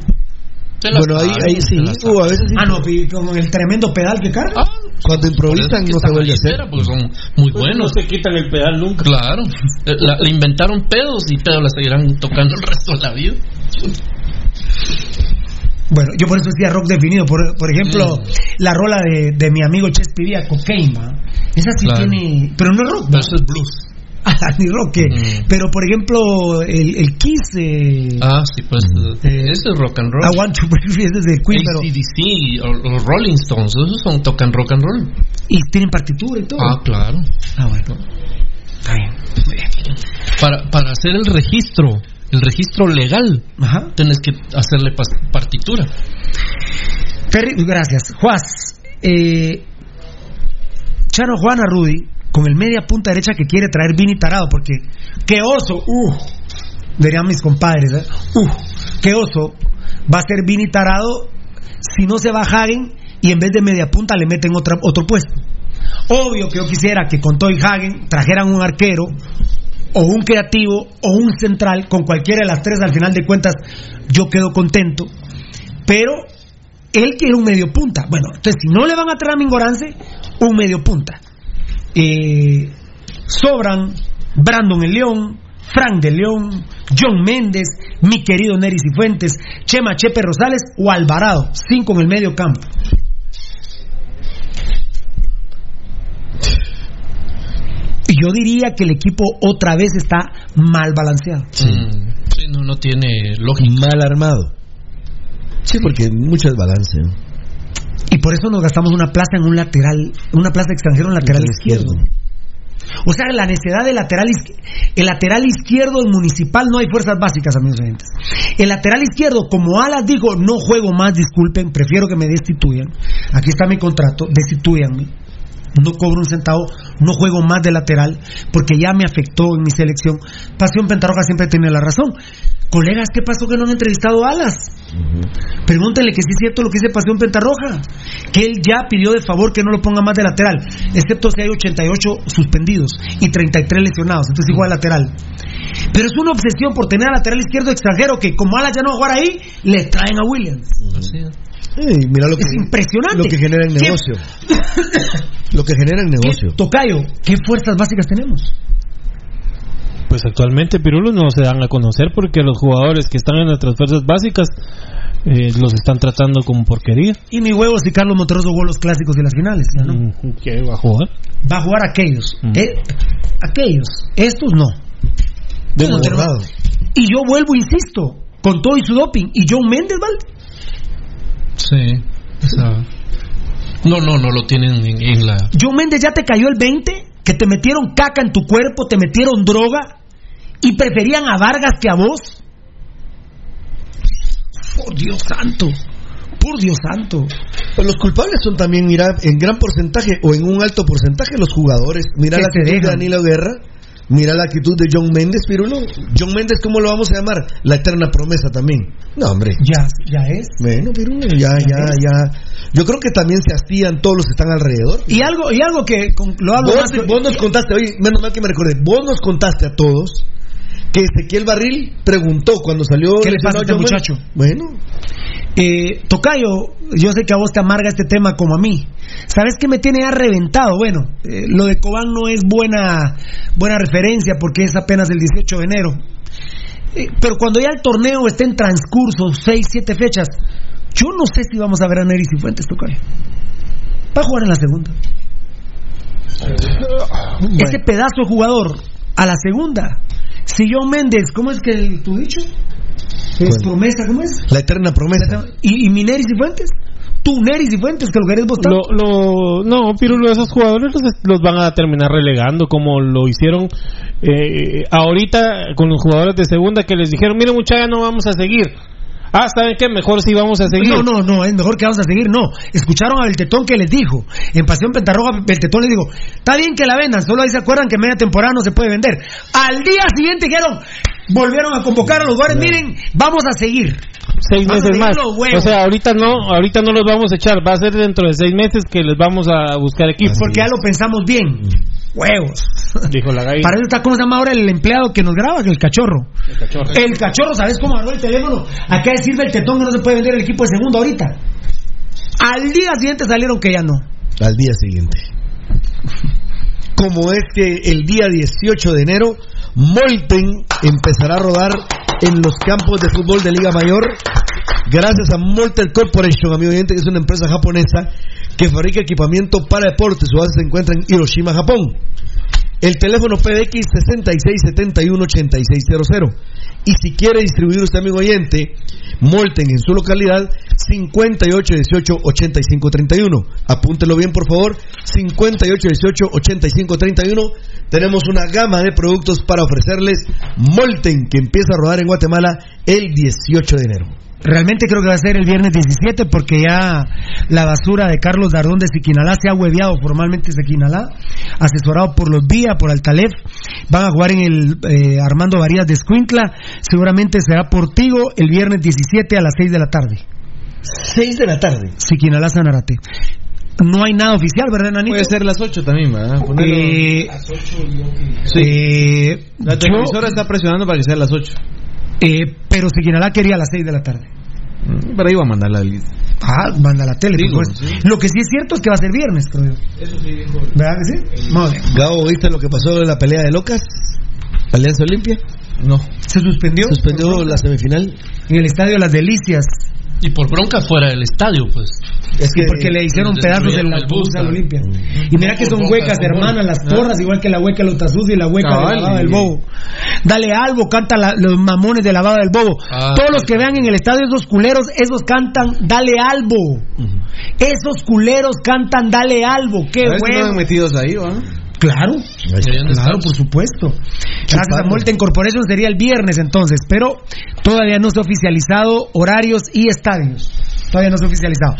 M: Bueno, ahí, ahí sí, o a veces sí.
H: Ah, no, con el tremendo pedal que carga.
I: Ah,
M: Cuando improvisan no se vuelve a hacer.
I: Porque son muy
J: No
I: buenos.
J: se quitan el pedal nunca.
I: Claro. Eh, La, le inventaron pedos y pedos la seguirán tocando el resto de la vida.
H: Bueno, yo por eso decía rock definido. Por, por ejemplo, la rola de, de mi amigo Chespiría, Cocaine, ¿va? Esa sí
I: Claro.
H: tiene. Pero no es rock.
I: Pero eso es blues.
H: Ah, ni rock. que-
I: Mm.
H: Pero por ejemplo, el, el Kiss. Eh,
I: Ah, sí, pues.
H: Eh,
I: ese es rock and
H: I
I: roll.
H: Want to Break Free, es de Queen, pero.
I: ACDC o los Rolling Stones, esos son tocan rock and roll.
H: Y tienen partitura y todo.
I: Ah, claro.
H: Ah, bueno. Está bien. Muy bien.
I: Para, para hacer el registro, el registro legal,
H: Ajá.
I: tienes que hacerle partitura.
H: Ferry, gracias. Juaz, eh, Chano Juana Rudy, con el media punta derecha que quiere traer Vini Tarado, porque qué oso, uh, dirían mis compadres, ¿eh? uh, qué oso va a ser Vini Tarado si no se va Hagen y en vez de media punta le meten otra, otro puesto. Obvio que yo quisiera que con Toy Hagen trajeran un arquero o un creativo o un central, con cualquiera de las tres al final de cuentas yo quedo contento, pero él quiere un medio punta. Bueno, entonces si no le van a traer a Mingorance, un medio punta. Eh, sobran Brandon el León, Frank de León, John Méndez, mi querido Neris y Fuentes, Chema Chepe Rosales o Alvarado, cinco en el medio campo. Y yo diría que el equipo otra vez está mal balanceado.
I: Mm, sí, no, no tiene lógica.
M: Mal armado. Sí, porque mucho desbalance. ¿no?
H: Y por eso nos gastamos una plaza en un lateral, una plaza extranjero en lateral izquierdo. O sea, la necesidad del lateral el lateral izquierdo del municipal no hay fuerzas básicas, amigos oyentes. El lateral izquierdo, como Alas dijo, no juego más, disculpen, prefiero que me destituyan. Aquí está mi contrato, destituyanme. No cobro un centavo, no juego más de lateral, porque ya me afectó en mi selección. Pasión Pentarroja siempre tiene la razón. Colegas, ¿qué pasó que no han entrevistado a Alas? Pregúntenle que sí es cierto lo que dice Pasión Pentarroja, que él ya pidió de favor que no lo ponga más de lateral, excepto si hay 88 suspendidos y 33 lesionados, entonces igual lateral. Pero es una obsesión por tener al lateral izquierdo extranjero que como Alas ya no va a jugar ahí, le traen a Williams.
M: Ey, mira lo que,
H: Es impresionante.
M: lo que genera el
H: ¿Qué-
M: negocio. lo que genera el negocio.
H: Tocayo, ¿qué fuerzas básicas tenemos?
J: Pues actualmente Pirulo no se dan a conocer porque los jugadores que están en nuestras fuerzas básicas eh, los están tratando como porquería.
H: Y mi huevo si Carlos Monterroso jugó los clásicos y las finales, ¿ya no?
J: Mm, ¿Qué va a jugar?
H: Va a jugar aquellos.
J: Mm.
H: Eh, aquellos. Estos no.
M: De.
H: Y yo vuelvo, insisto, con todo y su doping. Y John Méndez, ¿vale?
I: Sí. O sea, no, no, no lo tienen en, en la.
H: John Méndez ya te cayó el 20, que te metieron caca en tu cuerpo, te metieron droga y preferían a Vargas que a vos. Por Dios santo. Por Dios santo.
M: Pues los culpables son también, mira, en gran porcentaje o en un alto porcentaje los jugadores. Mira
H: Que
M: la actitud de. Danilo Guerra, mira la actitud de John Méndez, Pirulo. John Méndez, ¿cómo lo vamos a llamar? La eterna promesa también. No, hombre.
H: Ya, ya es.
M: Bueno, Pirulo, ya, ya, ya. Yo creo que también se hastían todos los que están alrededor.
H: Y algo, y algo que con- lo hablo
M: Vos,
H: más-
M: vos nos contaste, oye, menos mal que me recordé, vos nos contaste a todos que Ezequiel Barril preguntó cuando salió
H: ¿Qué le pasa a este muchacho?
M: Bueno,
H: Eh, Tocayo, yo sé que a vos te amarga este tema como a mí. ¿Sabes qué me tiene ya reventado? Bueno, eh, lo de Cobán no es buena, buena referencia porque es apenas el 18 de enero. Eh, pero cuando ya el torneo esté en transcurso, 6, 7 fechas, yo no sé si vamos a ver a Neris y Fuentes, Tocayo. Va a jugar en la segunda. Ese pedazo de jugador, a la segunda. Si John Méndez, ¿cómo es que el, tu dicho? Es
M: Bueno.
H: promesa, ¿cómo es?
M: la eterna promesa.
H: ¿Y, y mi Neris y Fuentes? Tú, Neris y Fuentes, que lo querés votar.
J: Lo, lo- no, Pirulo, esos jugadores los, los van a terminar relegando como lo hicieron eh, ahorita con los jugadores de segunda que les dijeron, miren muchachos, ya no vamos a seguir. Ah, ¿saben qué? Mejor sí vamos a seguir.
H: No, no, no, es mejor que vamos a seguir. No, escucharon a Beltetón que les dijo. En Pasión Pentarroja, Beltetón les dijo: Está bien que la vendan, solo ahí se acuerdan que media temporada no se puede vender. Al día siguiente dijeron: Volvieron a convocar a los jugadores. Miren, vamos a seguir.
J: seis
H: Vamos
J: meses más. O sea, ahorita no, ahorita no los vamos a echar. Va a ser dentro de seis meses que les vamos a buscar equipo.
H: Porque ya lo pensamos bien. Huevos.
J: Dijo la gallina.
H: Para eso está, ¿cómo se llama ahora el empleado que nos graba? El cachorro.
J: El cachorro.
H: El cachorro, ¿sabes cómo agarró el teléfono? Acá decirme el tetón que no se puede vender el equipo de segundo ahorita. Al día siguiente salieron que ya no.
M: Al día siguiente. Como es que el día 18 de enero, Molten empezará a rodar en los campos de fútbol de Liga Mayor. Gracias a Molten Corporation, amigo oyente, que es una empresa japonesa que fabrica equipamiento para deportes. Su base se encuentra en Hiroshima, Japón. El teléfono PDX 6671-8600. Y si quiere distribuir usted, amigo oyente, Molten en su localidad, 5818-8531. Apúntelo bien, por favor. 5818-8531. Tenemos una gama de productos para ofrecerles. Molten, que empieza a rodar en Guatemala el 18 de enero.
H: Realmente creo que va a ser el viernes 17 porque ya la basura de Carlos Dardón de Siquinalá se ha hueveado formalmente Siquinalá, asesorado por los Vía, por Altalef. Van a jugar en el eh, Armando Varías de Escuintla. Seguramente será Portigo el viernes 17 a las 6 de la tarde.
M: 6 de la tarde.
H: Siquinalá Sanarate. No hay nada oficial, ¿verdad, Nanito?
P: Puede ser las 8 también, ¿verdad? Ponerlo-
H: Eh,
P: Sí.
H: eh,
P: La
H: yo-
P: televisora está presionando para que sea las 8.
H: eh, pero Siquinalá quería a las 6 de la tarde.
P: Pero ahí va a mandar la lista.
H: Ah, manda la tele,
P: Digo, sí.
H: Lo que sí es cierto es que va a ser viernes, creo yo. ¿Verdad que sí? Bien.
M: Gabo, ¿viste lo que pasó en la pelea de locas? Alianza Olimpia.
P: No.
H: ¿Se suspendió?
M: Suspendió la semifinal.
H: En el estadio Las Delicias.
I: Y por bronca fuera del estadio, pues.
M: Es que
H: porque le hicieron pedazos en la
I: bus,
H: al
I: ¿no?
H: Olimpia. Y mira que son huecas, hermanas, las
I: Ah.
H: porras, igual que la hueca de Lotasus y la hueca de la lavada
P: y-
H: del bobo. Dale algo, canta la- los mamones de lavada del bobo.
I: Ah,
H: Todos los que vean en el estadio esos culeros, esos cantan Dale albo. Esos culeros cantan Dale albo. Qué
P: A ver si no
H: bueno.
P: han metidos ahí, ¿va?
H: Claro,
I: ¿Y ahí dónde
H: claro, por supuesto. Gracias a Molten Corporation sería el viernes entonces, pero todavía no se ha oficializado horarios y estadios. Todavía no se ha oficializado.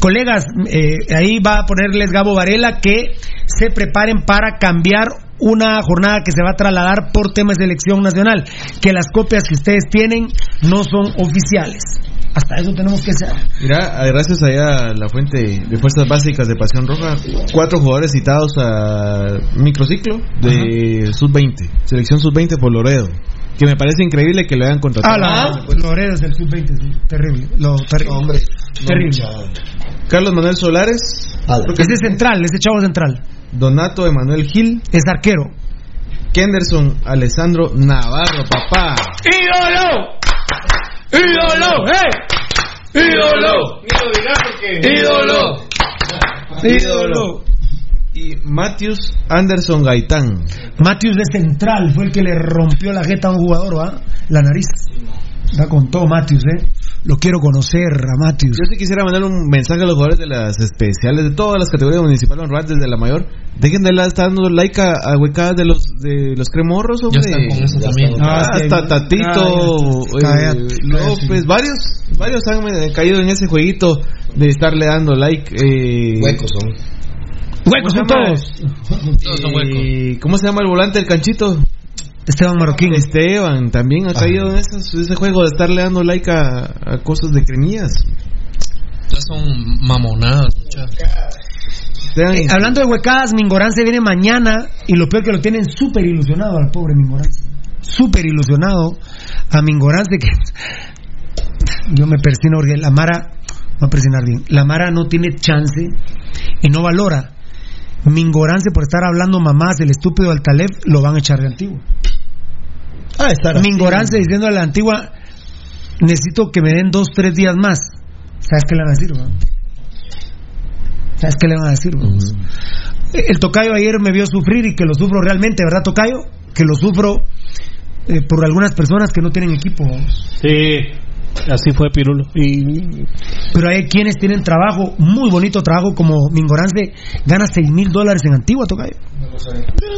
H: Colegas, eh, ahí va a ponerles Gabo Varela que se preparen para cambiar una jornada que se va a trasladar por temas de elección nacional, que las copias que ustedes tienen no son oficiales. Hasta eso tenemos que ser.
P: Mira, eh, gracias allá a la fuente de fuerzas básicas de Pasión Roja, cuatro jugadores citados a microciclo de sub-20, selección sub-20 por Loredo, que me parece increíble que lo hayan contratado.
H: Ah, la, Loredo es el sub-20, sí, terrible. Lo, terri-
M: hombre.
H: terrible.
P: Carlos Manuel Solares,
H: Ese es central, ese chavo central.
P: Donato Emanuel Gil,
H: Es arquero.
P: Kenderson Alessandro Navarro, papá.
H: ¡Ídolo! ¡Ídolo! ¡Eh! ¡Ídolo! ¡Ídolo! ¡Ídolo!
P: Y Matthews Anderson Gaitán.
H: Matthews de central fue el que le rompió la jeta a un jugador, ¿va? La nariz. Va con todo Matthews, ¿eh? Lo quiero conocer a Matthews.
P: Yo sí quisiera mandar un mensaje a los jugadores de las especiales, de todas las categorías municipales desde la mayor. Dejen de la, estar dando like a, a huecadas de los de los cremorros, hombre.
I: están con eso
P: Ya
I: también.
H: Ah,
P: Ah, hasta Tatito,
H: Cállate,
P: eh,
H: cállate.
P: López, varios, varios han eh, caído en ese jueguito de estarle dando like. Eh,
M: Huecos son.
H: Huecos son
P: ¿Cómo
H: todos.
P: se llama? Eh, ¿Cómo se llama el volante del canchito?
H: Esteban Marroquín.
P: Esteban también ha caído en esos- ese juego de estarle dando like a, a cosas de cremías.
I: Ya son mamonadas.
H: Eh, hablando de huecadas, Mingorán se viene mañana y lo peor que lo tienen súper ilusionado al pobre Mingorán. Súper ilusionado a Mingorán de que yo me persino porque la Mara, va a presionar bien, la Mara no tiene chance y no valora. Mingorance por estar hablando mamás del estúpido Altalef lo van a echar de antiguo.
M: Ah, estar así.
H: Mingorance diciendo a la antigua necesito que me den dos, tres días más. ¿Sabes qué le van a decir? va? ¿Sabes qué le van a decir? va? El tocayo ayer me vio sufrir y que lo sufro realmente, ¿verdad, tocayo? Que lo sufro eh, por algunas personas que no tienen equipo.
J: Sí, así fue Pirulo. Y
H: Pero hay quienes tienen trabajo, muy bonito trabajo, como Mingorance gana seis mil dólares en Antigua, tocayo.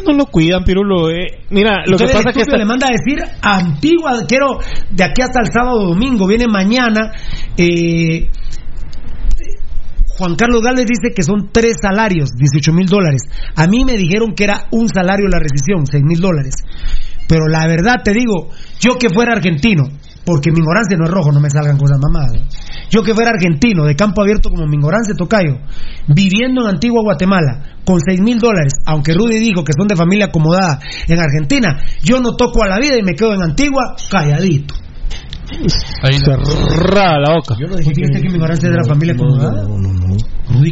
J: no lo cuidan, Pirulo. eh. Mira, lo que pasa es que está-
H: le manda a decir Antigua, quiero de aquí hasta el sábado domingo, viene mañana. eh, Juan Carlos Gálvez dice que son tres salarios, 18 mil dólares. A mí me dijeron que era un salario la rescisión, 6 mil dólares. Pero la verdad te digo, yo que fuera argentino, porque mi ignorancia no es rojo, no me salgan cosas mamadas. ¿no? Yo que fuera argentino, de campo abierto como mi ignorancia tocayo, viviendo en Antigua Guatemala, con 6 mil dólares, aunque Rudy dijo que son de familia acomodada en Argentina, yo no toco a la vida y me quedo en Antigua calladito.
I: Ahí
J: cerrada la boca.
H: Yo no dije que, mi ignorancia es de la familia acomodada.
M: No, no, no.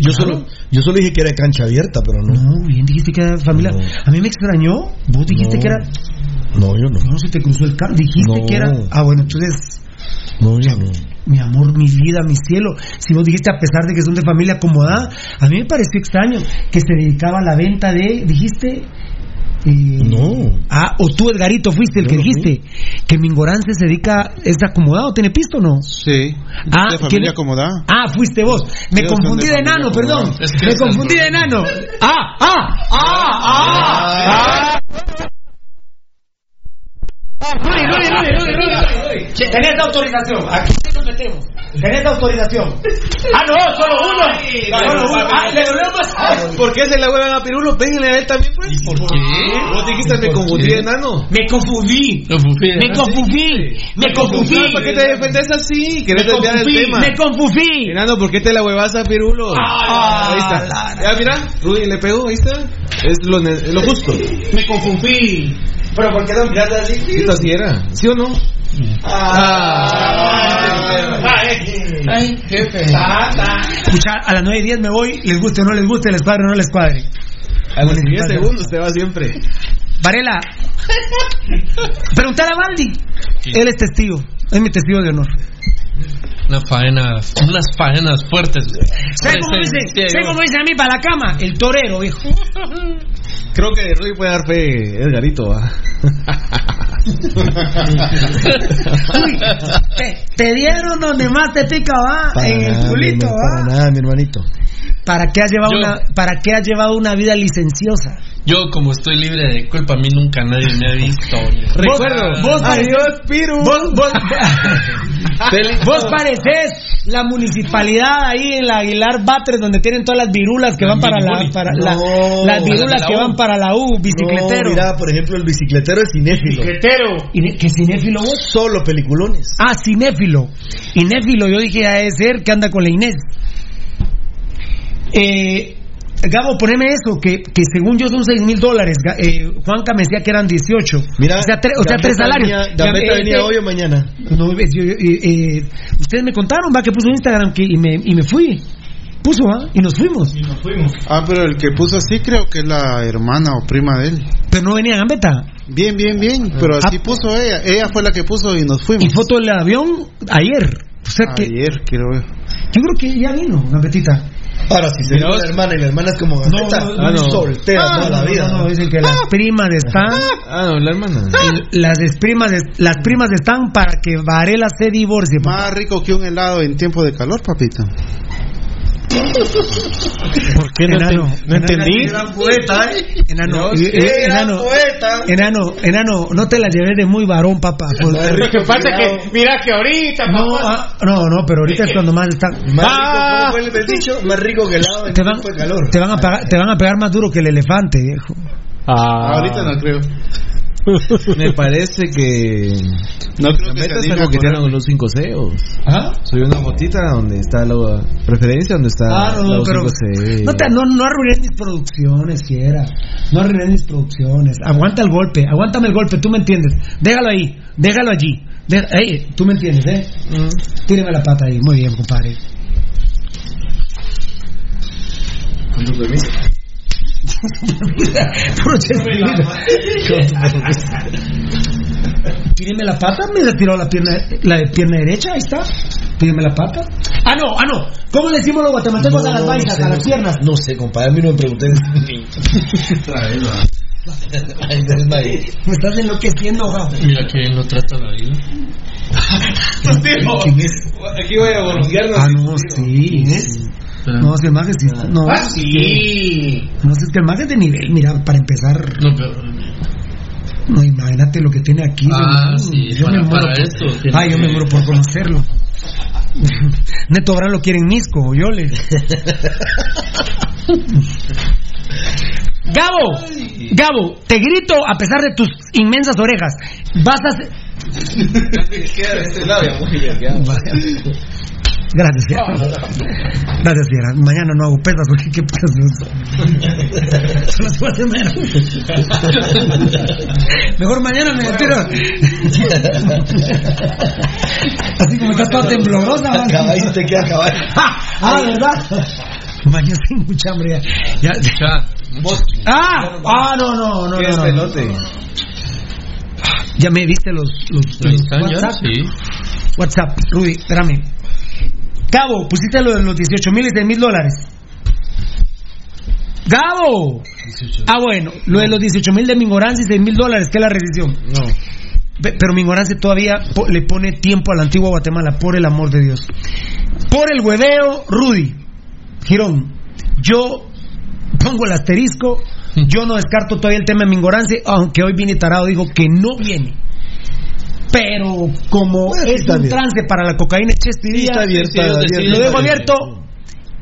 M: Yo solo, yo solo dije que era cancha abierta, pero no.
H: No, bien dijiste que era familia. A mí me extrañó. Vos dijiste
M: No.
H: que era.
M: No, yo no.
H: No se te cruzó el carro. Dijiste
M: No.
H: que era. Ah, bueno, entonces.
M: No, yo no.
H: Mi amor, mi vida, mi cielo. Si vos dijiste a pesar de que son de familia acomodada, a mí me pareció extraño que se dedicaba a la venta de. Dijiste. Eh,
M: No.
H: Ah, o tú, Edgarito, fuiste el
K: Yo
H: que
K: no fui.
H: dijiste que Mingorance se dedica. ¿Es de acomodado? ¿Tiene pisto o no?
K: Sí.
H: Ah,
K: de
H: ¿quién-
K: familia acomodada.
H: Ah, fuiste vos. Me confundí
K: de
H: enano, perdón.
K: acomodada.
I: Es que
H: Me confundí de enano. Ah, ah, ah, ah. ah. Rudy, Rudy, Rudy, Rudy, Rudy. Tenés autorización. Aquí nos metemos. Tenés autorización. Ah, no, solo uno. Solo uno. Ah, le dolió más.
P: ¿Por qué se la huevan a Pirulo? Péguenle a él también, pues.
I: ¿Por qué?
P: Vos dijiste me confundí enano.
H: Me confundí. Me confundí. Me confundí.
P: ¿Por qué te defendes así? ¿Querés
H: Me
P: desviar el
H: confundí.
P: tema?
H: Me confundí.
P: Enano, ¿por qué te la huevas a Pirulo?
H: Ah,
P: ahí está.
H: la-
P: Ya, mira, Rudy le pegó, ahí está. Es lo justo.
H: Me confundí. Pero ¿por qué no miraste así?
P: Esto así era, ¿sí o no?
H: Ay, jefe. Escucha, a las 9 y 10 me voy, les guste o no les guste, les cuadre o no les cuadre.
P: A los 10 segundos te va siempre.
H: Varela, preguntar a Baldi. Él es testigo, es mi testigo de honor.
I: Una faena, unas faenas fuertes.
H: ¿Sabes cómo dice? ¿Sabes cómo dice a mí para la cama? El torero, viejo.
P: Creo que Rudy puede dar fe, Edgarito. ¿va?
H: Uy, te, te dieron donde más te pica, va,
M: Para
H: en el culito,
M: mi-
H: va.
M: Para nada, mi hermanito.
H: ¿Para qué has llevado
I: Yo-
H: una, para qué has llevado una vida licenciosa?
I: Yo, como estoy libre de culpa, a mí nunca nadie me ha visto.
H: Recuerdo, vos
P: Adiós, Piru.
H: Vos, vos, vos pareces la municipalidad ahí en la Aguilar Batres donde tienen todas las virulas que van para la, para la-
M: No.
H: las virulas
I: la
H: que
I: U.
H: van para la U, bicicletero.
M: No, mira, por ejemplo, el bicicletero es cinéfilo.
H: ¿Y ¿Qué cinéfilo vos?
M: Solo peliculones.
H: Ah, cinéfilo. Inéfilo, yo dije a ser que anda con la Inés. Eh, Gabo, poneme eso, que, que según yo son 6 mil dólares. Eh, Juanca me decía que eran 18.
M: Mira,
H: o sea, tre- o sea
M: Gambetta
H: tres salarios.
M: venía- Gambetta
H: Gam-
M: venía
H: este-
M: hoy o mañana.
H: No, eh, yo- yo- eh, eh, ustedes me contaron, va, que puso Instagram que, y, me, y me fui. Puso, ¿ah? Y nos fuimos.
K: Ah, pero el que puso así creo que es la hermana o prima de él.
H: Pero no venía Gambetta.
K: Bien, bien, bien. Pero así puso ella. Ella fue la que puso y nos fuimos.
H: Y foto del avión ayer. O sea que
K: Ayer, quiero ver.
H: yo creo que ya vino, Gambetita.
M: Ahora, si se la hermana y la hermana es como gambeta,
H: no, no.
M: soltera
H: Ah,
M: toda la
H: no,
M: vida.
H: no, no, dicen que las primas están.
P: Ah, no, la hermana.
H: Las primas, las primas están para que Varela se divorcie. papá.
K: Más rico que un helado en tiempo de calor, papito.
J: ¿Por qué no, te-
H: Enano,
J: no entendí?
M: Gran poeta, ¿eh?
H: Enano, eh, eh, enano,
M: poeta.
H: enano, enano, no te la lleves de muy varón, papá.
J: Lo que pasa es que, mira que ahorita,
H: no,
J: papá,
H: ah, no, no, pero ahorita es cuando más están.
M: Más
J: Ah.
M: rico, ¿cómo fue el dicho? Más rico que helado
H: Te van,
M: calor.
H: te, van a pegar, te van a pegar más duro que el elefante, viejo.
J: Ah.
K: Ahorita no creo.
P: Me parece que.
K: No creo que se correr.
P: con los 5 CEOs.
H: ¿Ah?
P: Soy una fotita donde está la preferencia, donde está
H: Ah, no,
P: los
H: pero
P: 5 CEOs.
H: no, te, no, no arruines mis producciones, fiera. No arruines mis producciones. Aguanta el golpe, aguántame el golpe, tú me entiendes. Déjalo ahí, déjalo allí. De- ey, tú me entiendes, ¿eh? Tíreme la pata ahí. Muy bien, compadre.
M: Con tu permiso.
H: Puro chespirito. Tíreme la pata, me retiró la pierna, la de pierna derecha, ahí está. Tíreme la pata. Ah, no, ah, no. ¿Cómo le decimos los guatemaltecos a las vainas,
M: sé,
H: a las
M: no
H: piernas?
M: No sé, compadre, a mí no me pregunté. Otra vez, va. Ay, desmayé.
H: Me estás enloqueciendo, Gabo.
I: Mira que bien lo trata la vida.
H: ¿Quién es?
P: Aquí voy a voluntearnos.
H: Ah, no, sí. No, si el mago sí. No,
J: Ah, sí.
H: No es que el mago es de nivel, mira, para empezar.
I: No, pero.
H: No, imagínate lo que tiene aquí.
I: Ah,
H: yo,
I: sí,
H: yo
I: para-
H: me muero
I: para
H: por,
I: tiene
H: Ay, yo me muero por conocerlo. Neto Brand lo quiere en Misco, yo le. Gabo, Gabo, te grito a pesar de tus inmensas orejas. Vas a ser.
P: Queda de este lado,
H: Gracias. Gracias, Fiera. Mañana no hago pesas porque qué pesas. Son las cuatro. Mejor mañana me tiro. Así como estás toda temblorosa. ¿vale?
M: Caballo te queda caballo.
H: Ah, ¿verdad? Mañana tengo mucha hambre. Ya. ya. Ah, ah, no, no, no.
P: ¿Qué
H: no? Ya me viste los, los, WhatsApp.
I: sí.
H: WhatsApp, Rudy, espérame. Gabo, pusiste lo de los 18 mil y 6 mil dólares. Gabo. Ah, bueno, lo de los 18 mil de Mingoranza y 6 mil dólares, que es la rescisión.
P: No.
H: Pe- Pero Mingoranza todavía po- le pone tiempo a la antigua Guatemala, por el amor de Dios. Por el hueveo, Rudy. Girón, yo pongo el asterisco. Yo no descarto todavía el tema de Mingoranza, aunque hoy Vini Tarado dijo que no viene. Pero como
M: Bueno,
H: es un
M: bien.
H: trance para la cocaína
M: Está abierta, abierta.
I: deciden.
H: lo dejo abierto.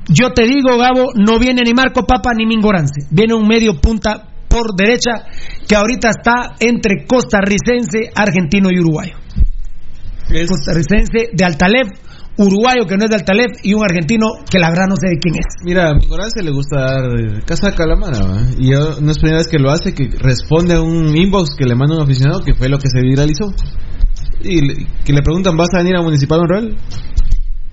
H: Yo te digo, Gabo, no viene ni Marco Papa ni Mingorance. Viene un medio punta por derecha que ahorita está entre costarricense, argentino y uruguayo. Costarricense de Altalef, uruguayo que no es de Altalef y un argentino que la verdad no sé de quién es.
P: Mira, a mi corazón le gusta dar eh, casaca a la mano, ¿va? Y yo, no es primera vez que lo hace, que responde a un inbox que le manda un aficionado, que fue lo que se viralizó. Y le- que le preguntan, ¿vas a venir a Municipal Monreal?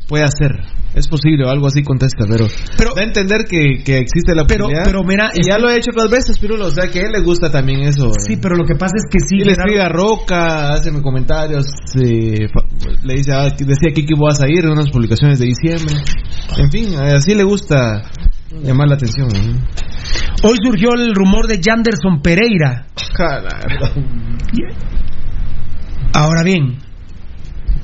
P: Puede ser, es posible o algo así contesta, pero, da a entender que, que existe la
H: Pero-
P: posibilidad.
H: pero mira,
P: y ya lo he hecho otras veces, Pirulo, o sea que a él le gusta también eso. ¿verdad?
H: Sí, pero lo que pasa es que sí.
P: Y le escribe a Roca, hace comentarios, eh, le dice, ah, decía que equipo vas a ir en unas publicaciones de diciembre. En fin, eh, así le gusta llamar la atención. ¿no?
H: Hoy surgió el rumor de Janderson Pereira. Ahora bien,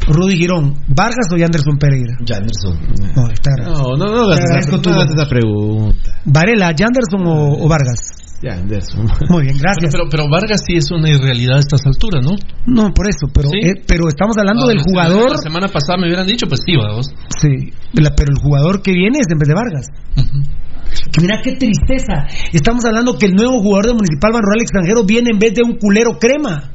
H: Rudy Girón, ¿Vargas o Janderson Pereira?
M: Janderson.
H: No, está grave.
P: No, no, no
H: agradezco tu-
P: esa pregunta.
H: Varela, ¿Janderson o, o Vargas?
P: Ya, Anderson.
H: Muy bien, gracias.
I: Pero, pero Vargas sí es una irrealidad a estas alturas, ¿no?
H: No, por eso, pero,
I: Sí.
H: eh, pero estamos hablando
I: Ah,
H: del jugador.
I: semana- La semana pasada me hubieran dicho, pues sí, vamos.
H: Sí, la- pero el jugador que viene es en vez de Vargas. Que mira qué tristeza. Estamos hablando que el nuevo jugador de Municipal Ban Rural extranjero viene en vez de un culero crema.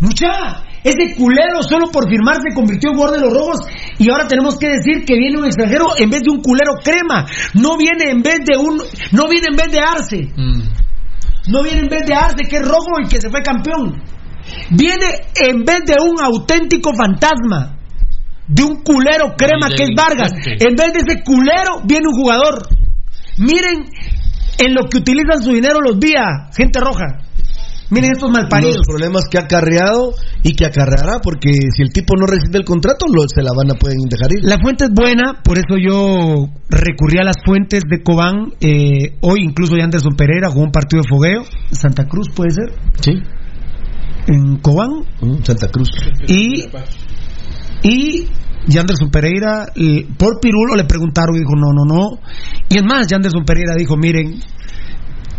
H: Mucha, ese culero solo por firmar se convirtió en jugador de los rojos y ahora tenemos que decir que viene un extranjero en vez de un culero crema. No viene en vez de un, no viene en vez de Arce. No viene en vez de Arce que es rojo y que se fue campeón. Viene en vez de un auténtico fantasma. De un culero crema que es Vargas. En vez de ese culero viene un jugador. Miren en lo que utilizan su dinero los vía, gente roja. Miren estos malparidos.
M: Los problemas que ha acarreado y que acarreará, porque si el tipo no rescinde el contrato, lo, se la van a pueden dejar ir.
H: La fuente es buena, por eso yo recurrí a las fuentes de Cobán. Eh, hoy incluso ya Anderson Pereira jugó un partido de fogueo. Santa Cruz puede ser.
M: Sí.
H: En Cobán.
M: Mm, Santa Cruz.
H: Y, y Yanderson Pereira, eh, por Pirulo le preguntaron y dijo no, no, no. Y es más, Yanderson Pereira dijo, miren,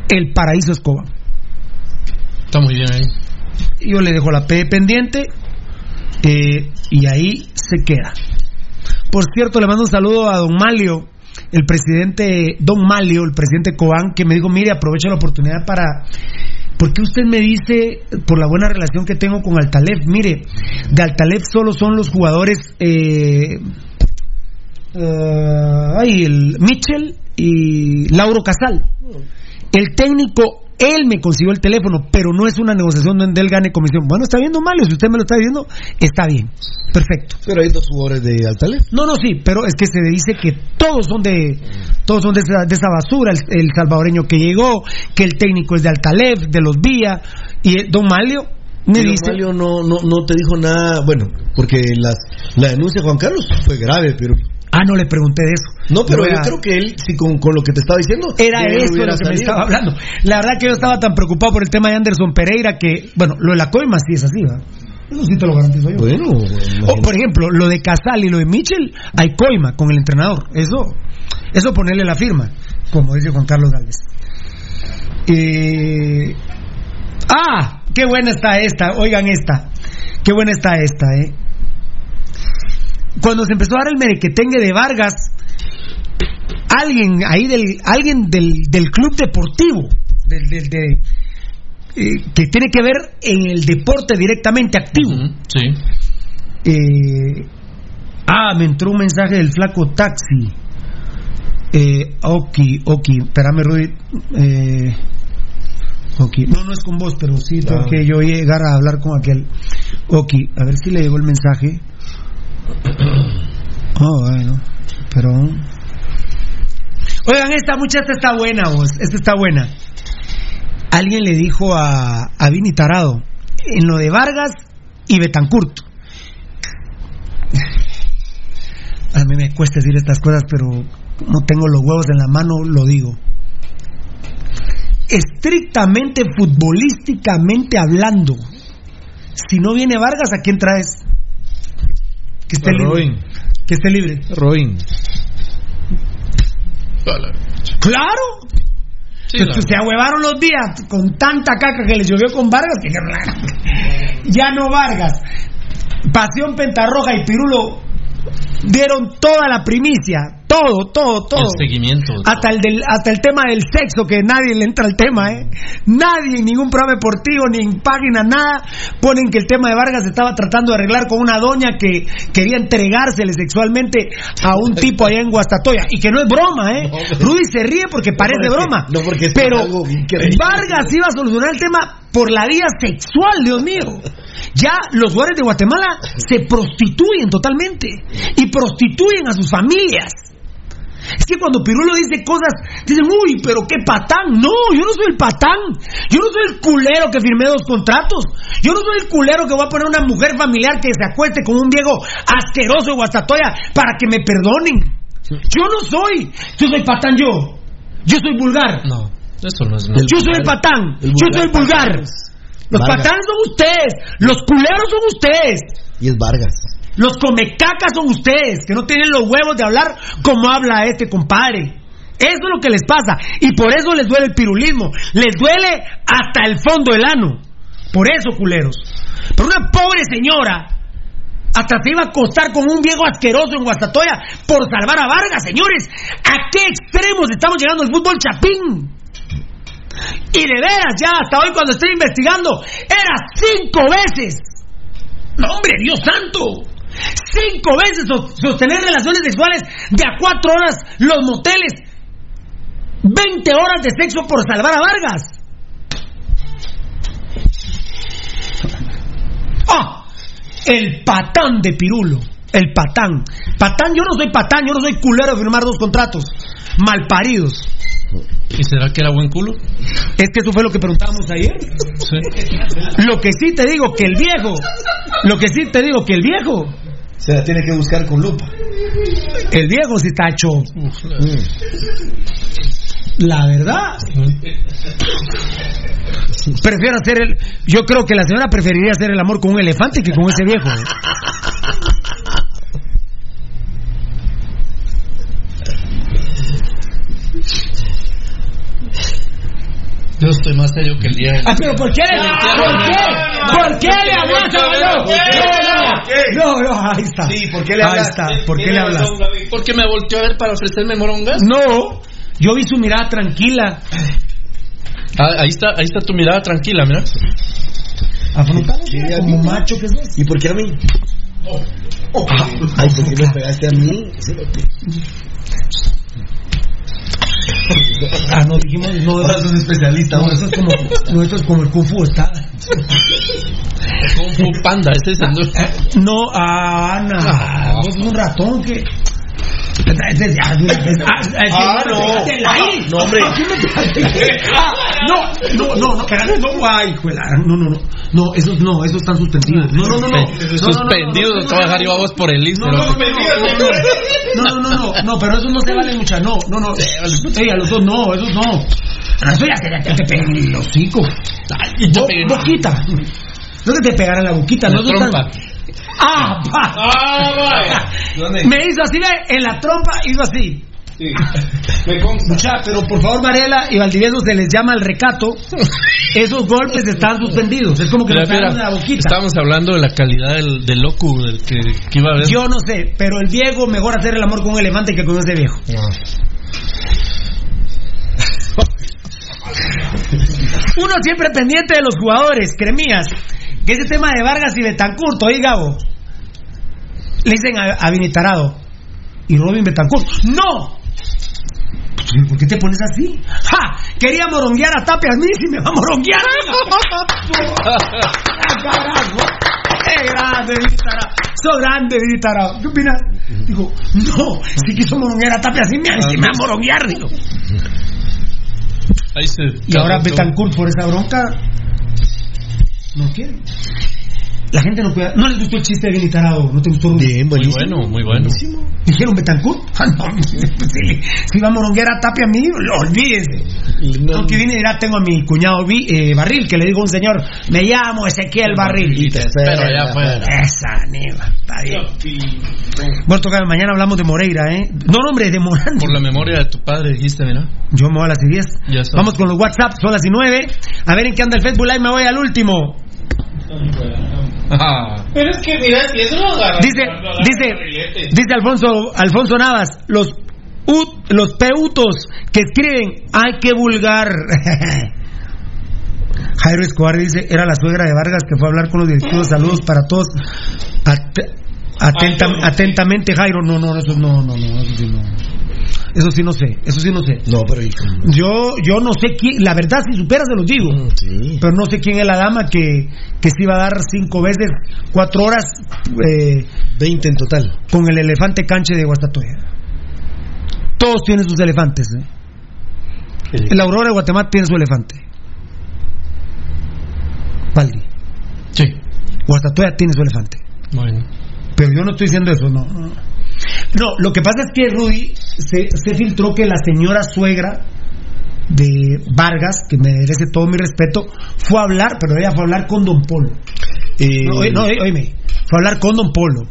H: el paraíso es Cobán.
I: Está muy bien ahí.
H: Yo le dejo la P pendiente eh, y ahí se queda. Por cierto, le mando un saludo a don Malio, el presidente, don Malio, el presidente Cobán, que me dijo, mire, aprovecho la oportunidad para... Porque usted me dice, por la buena relación que tengo con Altalef, mire, de Altalef solo son los jugadores, eh, eh, ay, el Mitchell y Lauro Casal. El técnico, él me consiguió el teléfono, pero no es una negociación donde él gane comisión. Bueno, está viendo Malio, si usted me lo está diciendo, está bien, perfecto.
M: Pero hay dos jugadores de Altalef.
H: No, no, sí, pero es que se dice que todos son de todos son de esa, de esa basura, el, el salvadoreño que llegó, que el técnico es de Altalef, de los Vía, y eh, Don Malio me
M: Pero
H: dice...
M: Malio no, no, no te dijo nada, bueno, porque las, la denuncia de Juan Carlos fue grave, pero...
H: Ah, no le pregunté de eso.
M: No, pero yo creo que él, sí, con, con lo que te estaba diciendo...
H: Era eso lo que me estaba hablando. La verdad que yo estaba tan preocupado por el tema de Anderson Pereira que, bueno, lo de la coima sí es así, ¿verdad? Eso sí te lo garantizo yo.
M: Bueno,
H: O, por ejemplo, lo de Casal y lo de Mitchell, hay coima con el entrenador. Eso, eso ponerle la firma, como dice Juan Carlos Gálvez. Eh, ah, qué buena está esta. Oigan esta. Qué buena está esta, eh. Cuando se empezó a dar el merequetengue de Vargas, alguien ahí del, alguien del, del club deportivo, del, del- de- eh, que tiene que ver en el deporte directamente activo.
I: Sí.
H: Eh, ah, me entró un mensaje del flaco taxi. Eh, ok, ok, espérame, Rudy. Eh, ok, no, no es con vos, pero sí tengo
M: Ah.
H: que yo llegar a hablar con aquel. Ok, a ver si le llegó el mensaje. Oh, bueno, pero. Oigan, esta muchacha está buena, vos. Esta está buena. Alguien le dijo a, a Vini Tarado, en lo de Vargas y Betancourt. A mí me cuesta decir estas cosas, pero no tengo los huevos en la mano, lo digo. Estrictamente futbolísticamente hablando, si no viene Vargas, ¿a quién traes? Que esté libre.
P: Robin.
H: Que esté libre.
P: Robin.
H: Claro.
I: Sí,
H: se,
I: la-
H: se ahuevaron los días con tanta caca que les llovió con Vargas que ya no Vargas. Pasión Pentarroja y Pirulo dieron toda la primicia, todo, todo, todo.
I: El seguimiento.
H: Hasta el, del, hasta el tema del sexo, que nadie le entra al tema, ¿eh? Nadie, en ningún programa deportivo, ni en página, nada, ponen que el tema de Vargas estaba tratando de arreglar con una doña que quería entregársele sexualmente a un tipo allá en Guastatoya. Y que no es broma, ¿eh? Rudy se ríe porque parece
M: porque-
H: broma.
M: no, porque
H: pero
M: algo increíble.
H: Vargas iba a solucionar el tema por la vía sexual, Dios mío. Ya los jugadores de Guatemala se prostituyen totalmente y prostituyen a sus familias. Es que cuando Pirulo dice cosas, dicen, uy, pero qué patán. No, yo no soy el patán. Yo no soy el culero que firmé dos contratos. Yo no soy el culero que voy a poner una mujer familiar que se acueste con un viejo asqueroso de Guastatoya para que me perdonen. Yo no soy. Yo soy patán yo. Yo soy vulgar.
I: No, eso no es.
H: Yo soy el patán.
M: el
H: Yo soy el vulgar. Los
M: Vargas.
H: patanes son ustedes. Los culeros son ustedes.
M: Y es Vargas.
H: Los comecacas son ustedes, que no tienen los huevos de hablar como habla este compadre. Eso es lo que les pasa. Y por eso les duele el pirulismo. Les duele hasta el fondo del ano. Por eso, culeros. Pero una pobre señora hasta se iba a acostar con un viejo asqueroso en Guastatoya por salvar a Vargas, señores. ¿A qué extremos estamos llegando el fútbol chapín? Y de veras, ya hasta hoy cuando estoy investigando, era cinco veces. No, hombre, Dios santo. Cinco veces so- sostener relaciones sexuales de a cuatro horas los moteles. 20 horas de sexo por salvar a Vargas. ¡Ah! El patán de Pirulo. El patán. Patán, yo no soy patán, yo no soy culero de firmar dos contratos. Malparidos.
I: ¿Y será que era buen culo?
H: Es que eso fue lo que preguntábamos ayer. Lo que sí te digo que el viejo, lo que sí te digo que el viejo,
M: Se la tiene que buscar con lupa.
H: el viejo sí está hecho. La verdad. Prefiero hacer el. Yo creo que la señora preferiría hacer el amor con un elefante que con ese viejo.
I: Yo estoy más serio que el día. del-
H: Ah, pero ¿por qué?
I: El
H: ¿Por qué? ¿Por qué le hablas a No, no, no, ahí está.
M: Sí, ¿por qué le
H: Ahí
M: hablas?
H: está, ¿por qué le hablas?
I: Porque me volteó a ver para ofrecerme morongas.
H: No, yo vi su mirada tranquila.
I: Ah, ahí está, ahí está tu mirada tranquila, mira.
H: Afrontado, como macho que sos.
M: ¿Y por qué a mí? Ay, ¿por qué me pegaste a mí?
H: Ah, no dijimos, no,
M: Ahora sos especialista,
H: no, eso es como, no, eso es como el Kung Fu, está.
I: Kung Fu Panda, ese es el-
H: No, ah, Ana, vos sos un ratón que. Ah,
M: no. No, hombre.
H: No, no, no, no, espérate, no, ay, juela, no, no, no, no, esos no, esos están suspendidos. No, no, no, no.
I: Suspendido, te voy a dejar yo a vos por el Instagram.
H: No, no, no, no, no, pero esos no se valen mucha, no, no, no. Ey, a los dos no, esos no. A Eso ya te, te pegan el hocico. Bo- boquita. No que te pegaran en la boquita, no
I: la
H: Esos están-
I: trompa.
H: Ah, va. Me hizo así, ve, en la trompa hizo así. Mucha, pero por favor, Varela y Valdivieso se les llama al recato. Esos golpes están suspendidos. Es como que nos
I: mira,
H: la boquita.
I: estábamos hablando de la calidad del, del loco del que, que iba a ver.
H: Yo no sé, pero el Diego mejor hacer el amor con un elefante que con ese viejo. Uno siempre pendiente de los jugadores, cremías. Que ese tema de Vargas y Betancourt, oí Gabo. Le dicen a, a Vinitarado. Y Robin Betancourt. ¡No! Pues, ¿Por qué te pones así? ¡Ja! Quería moronguear a Tapia a mí si me va a moronguear. ¡Ah, carajo! ¡Qué grande, Vinitarado! ¡So grande, Vinitarado! ¿Qué opinas? Digo, no, si quiso moronguear a Tapia así me, si me va a moronguear, digo.
I: Ahí se
H: Y ahora. Betancourt por esa bronca no quiere. La gente no puede. No les gustó el chiste de Benny Tarado, ¿no te gustó?
M: Bien,
I: Muy
M: buenísimo.
I: bueno, muy bueno.
H: Dijeron Betancourt. Ah, no, si, va a moronguear a Tapia a mí, lo- olvídese.
M: No,
H: Aunque vine dirá, tengo a mi cuñado Vi- eh, Barril, que le digo a un señor, me llamo Ezequiel Barril.
M: Y te
I: Pero
M: espera,
I: ya
M: espera.
I: fue.
H: Esa neva, está bien. Bueno, toca, mañana hablamos de Moreira, ¿eh? No, hombre, de Morán.
I: Por la memoria de tu padre dijiste, mira.
H: Yo me voy a las 10.
I: Ya está.
H: Vamos con los WhatsApp, son las 9. A ver en qué anda el Facebook Live, me voy al último.
I: Ah,
N: Pero es que mira, si eso lo agarra.
H: Dice,
N: lo agarra
H: dice, dice Alfonso, Alfonso Navas, los ut- los peutos que escriben, ay qué vulgar. Jairo Escobar dice, era la suegra de Vargas que fue a hablar con los directivos, saludos para todos. At- atentamente Jairo, no, no, eso no, no, no, eso sí no. Eso sí no sé, eso sí no sé.
M: No, pero hijo.
H: Yo, yo no sé quién, la verdad si supera se los digo.
M: Mm, Sí.
H: Pero no sé quién es la dama que, que se iba a dar cinco veces, cuatro horas eh,
M: 20 en total.
H: con el elefante canche de Guastatoya. Todos tienen sus elefantes. ¿eh? La Aurora de Guatemala tiene su elefante. Valdi.
I: sí.
H: Guastatoya tiene su elefante.
I: Bueno.
H: Pero yo no estoy diciendo eso, no. No, lo que pasa es que Rudy se, se filtró que la señora suegra de Vargas, que merece todo mi respeto, fue a hablar, pero ella fue a hablar con Don Polo.
M: Eh,
H: No, no, óyeme, fue a hablar con Don Polo.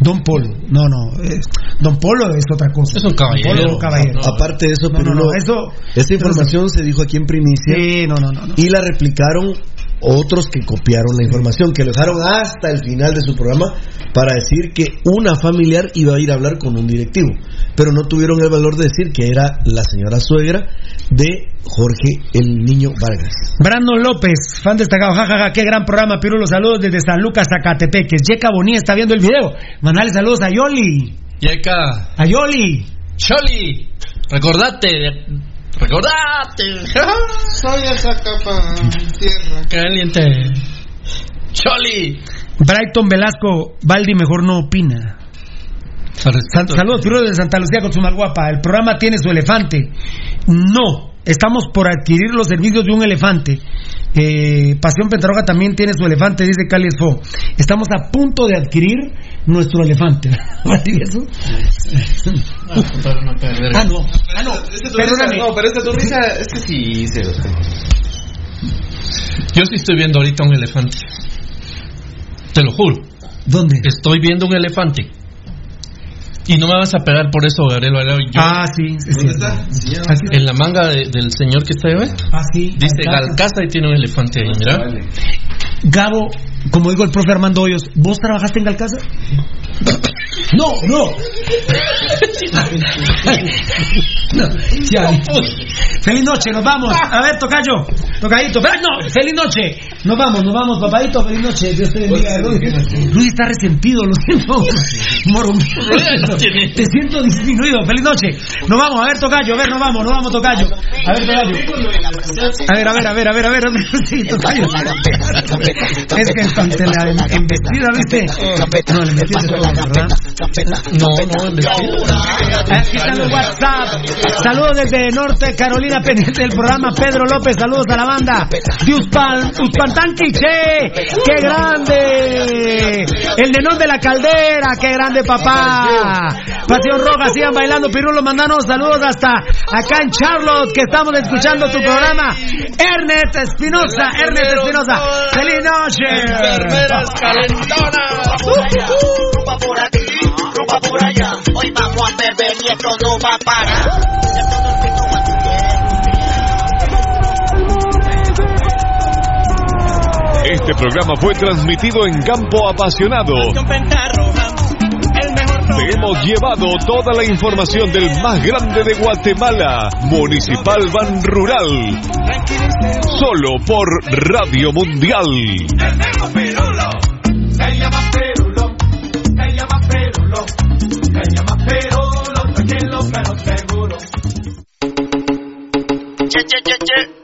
H: Don Polo, no, no, eh, Don Polo es otra cosa.
I: Es un caballero.
H: Polo es un caballero.
M: Aparte de eso,
H: No, no, no, eso-
M: esta información se dijo aquí en primicia
H: Sí, no, no, no. no.
M: y la replicaron otros que copiaron la información, que lo dejaron hasta el final de su programa para decir que una familiar iba a ir a hablar con un directivo, pero no tuvieron el valor de decir que era la señora suegra de Jorge el Niño Vargas.
H: Brandon López, fan destacado, jajaja, qué gran programa, Pirulo, saludos desde San Lucas, Zacatepeques. Yeca Bonilla está viendo el video. Mandale saludos a Yoli.
I: Yeca.
H: A Yoli.
I: Choli. Recordate. Recordate.
N: Soy esa capa tierra.
I: Caliente. Choli.
H: Brighton Velasco, Baldi mejor no opina. Sal- saludos, Pirulo de Santa Lucía con su guapa. El programa tiene su elefante. No, estamos por adquirir los servicios de un elefante. Eh, Pasión Pentarroja también tiene su elefante, dice Cali Esfo. Estamos a punto de adquirir nuestro elefante. ¿Y eso? Ah, no. Ah, no. Perdóname.
P: No, pero esta tu risa, este sí se lo
I: Yo sí estoy viendo ahorita un elefante. Te lo juro.
H: ¿Dónde?
I: Estoy viendo un elefante. Y no me vas a pegar por eso, Gabriel Valero. Yo-
H: Ah, sí. sí, sí. Así-
I: En la manga de- del señor que está ahí, ¿ves?
H: Ah, sí.
I: Dice
H: Galcaza.
I: Galcaza y tiene un elefante ahí, mira.
H: Gabo, como dijo el profe Armando Hoyos, ¿vos trabajaste en Galcaza? No, no. No, ya. Feliz noche, nos vamos. A ver, tocayo, tocadito. Pero no, feliz noche. Nos vamos, nos vamos, papadito. Feliz noche. Dios te bendiga. Luis, Luis está resentido, lo siento. Moro- Te siento disminuido. Feliz noche. Nos vamos, a ver, tocayo. A ver, nos vamos, nos vamos, tocayo. A ver, tocayo. A ver, a ver, a ver, a ver, a ver. Sí, tocayo. Es que ante la embestida, ¿viste? No, la embestida es todo,
I: No, no, embestida.
H: Aquí los WhatsApp. Saludos desde Norte Carolina, pendiente del programa. Pedro López, saludos a la banda. De Uspan, Uspantanquiche, ¡qué grande! El nenón de la caldera, ¡qué grande papá! Pasión Roja, sigan bailando. Pirulo, mandanos saludos hasta acá en Charlotte, que estamos escuchando tu programa. Ernest Espinosa, Ernest Espinosa. ¡Feliz noche!
L: Enfermeras calentonas. Aquí, rumba por allá. Hoy vamos a beber y esto no va a parar.
A: Este programa fue transmitido en Campo Apasionado. Te hemos llevado toda la información del más grande de Guatemala, Municipal Ban Rural. Solo por Radio Mundial.
L: 吱吱吱。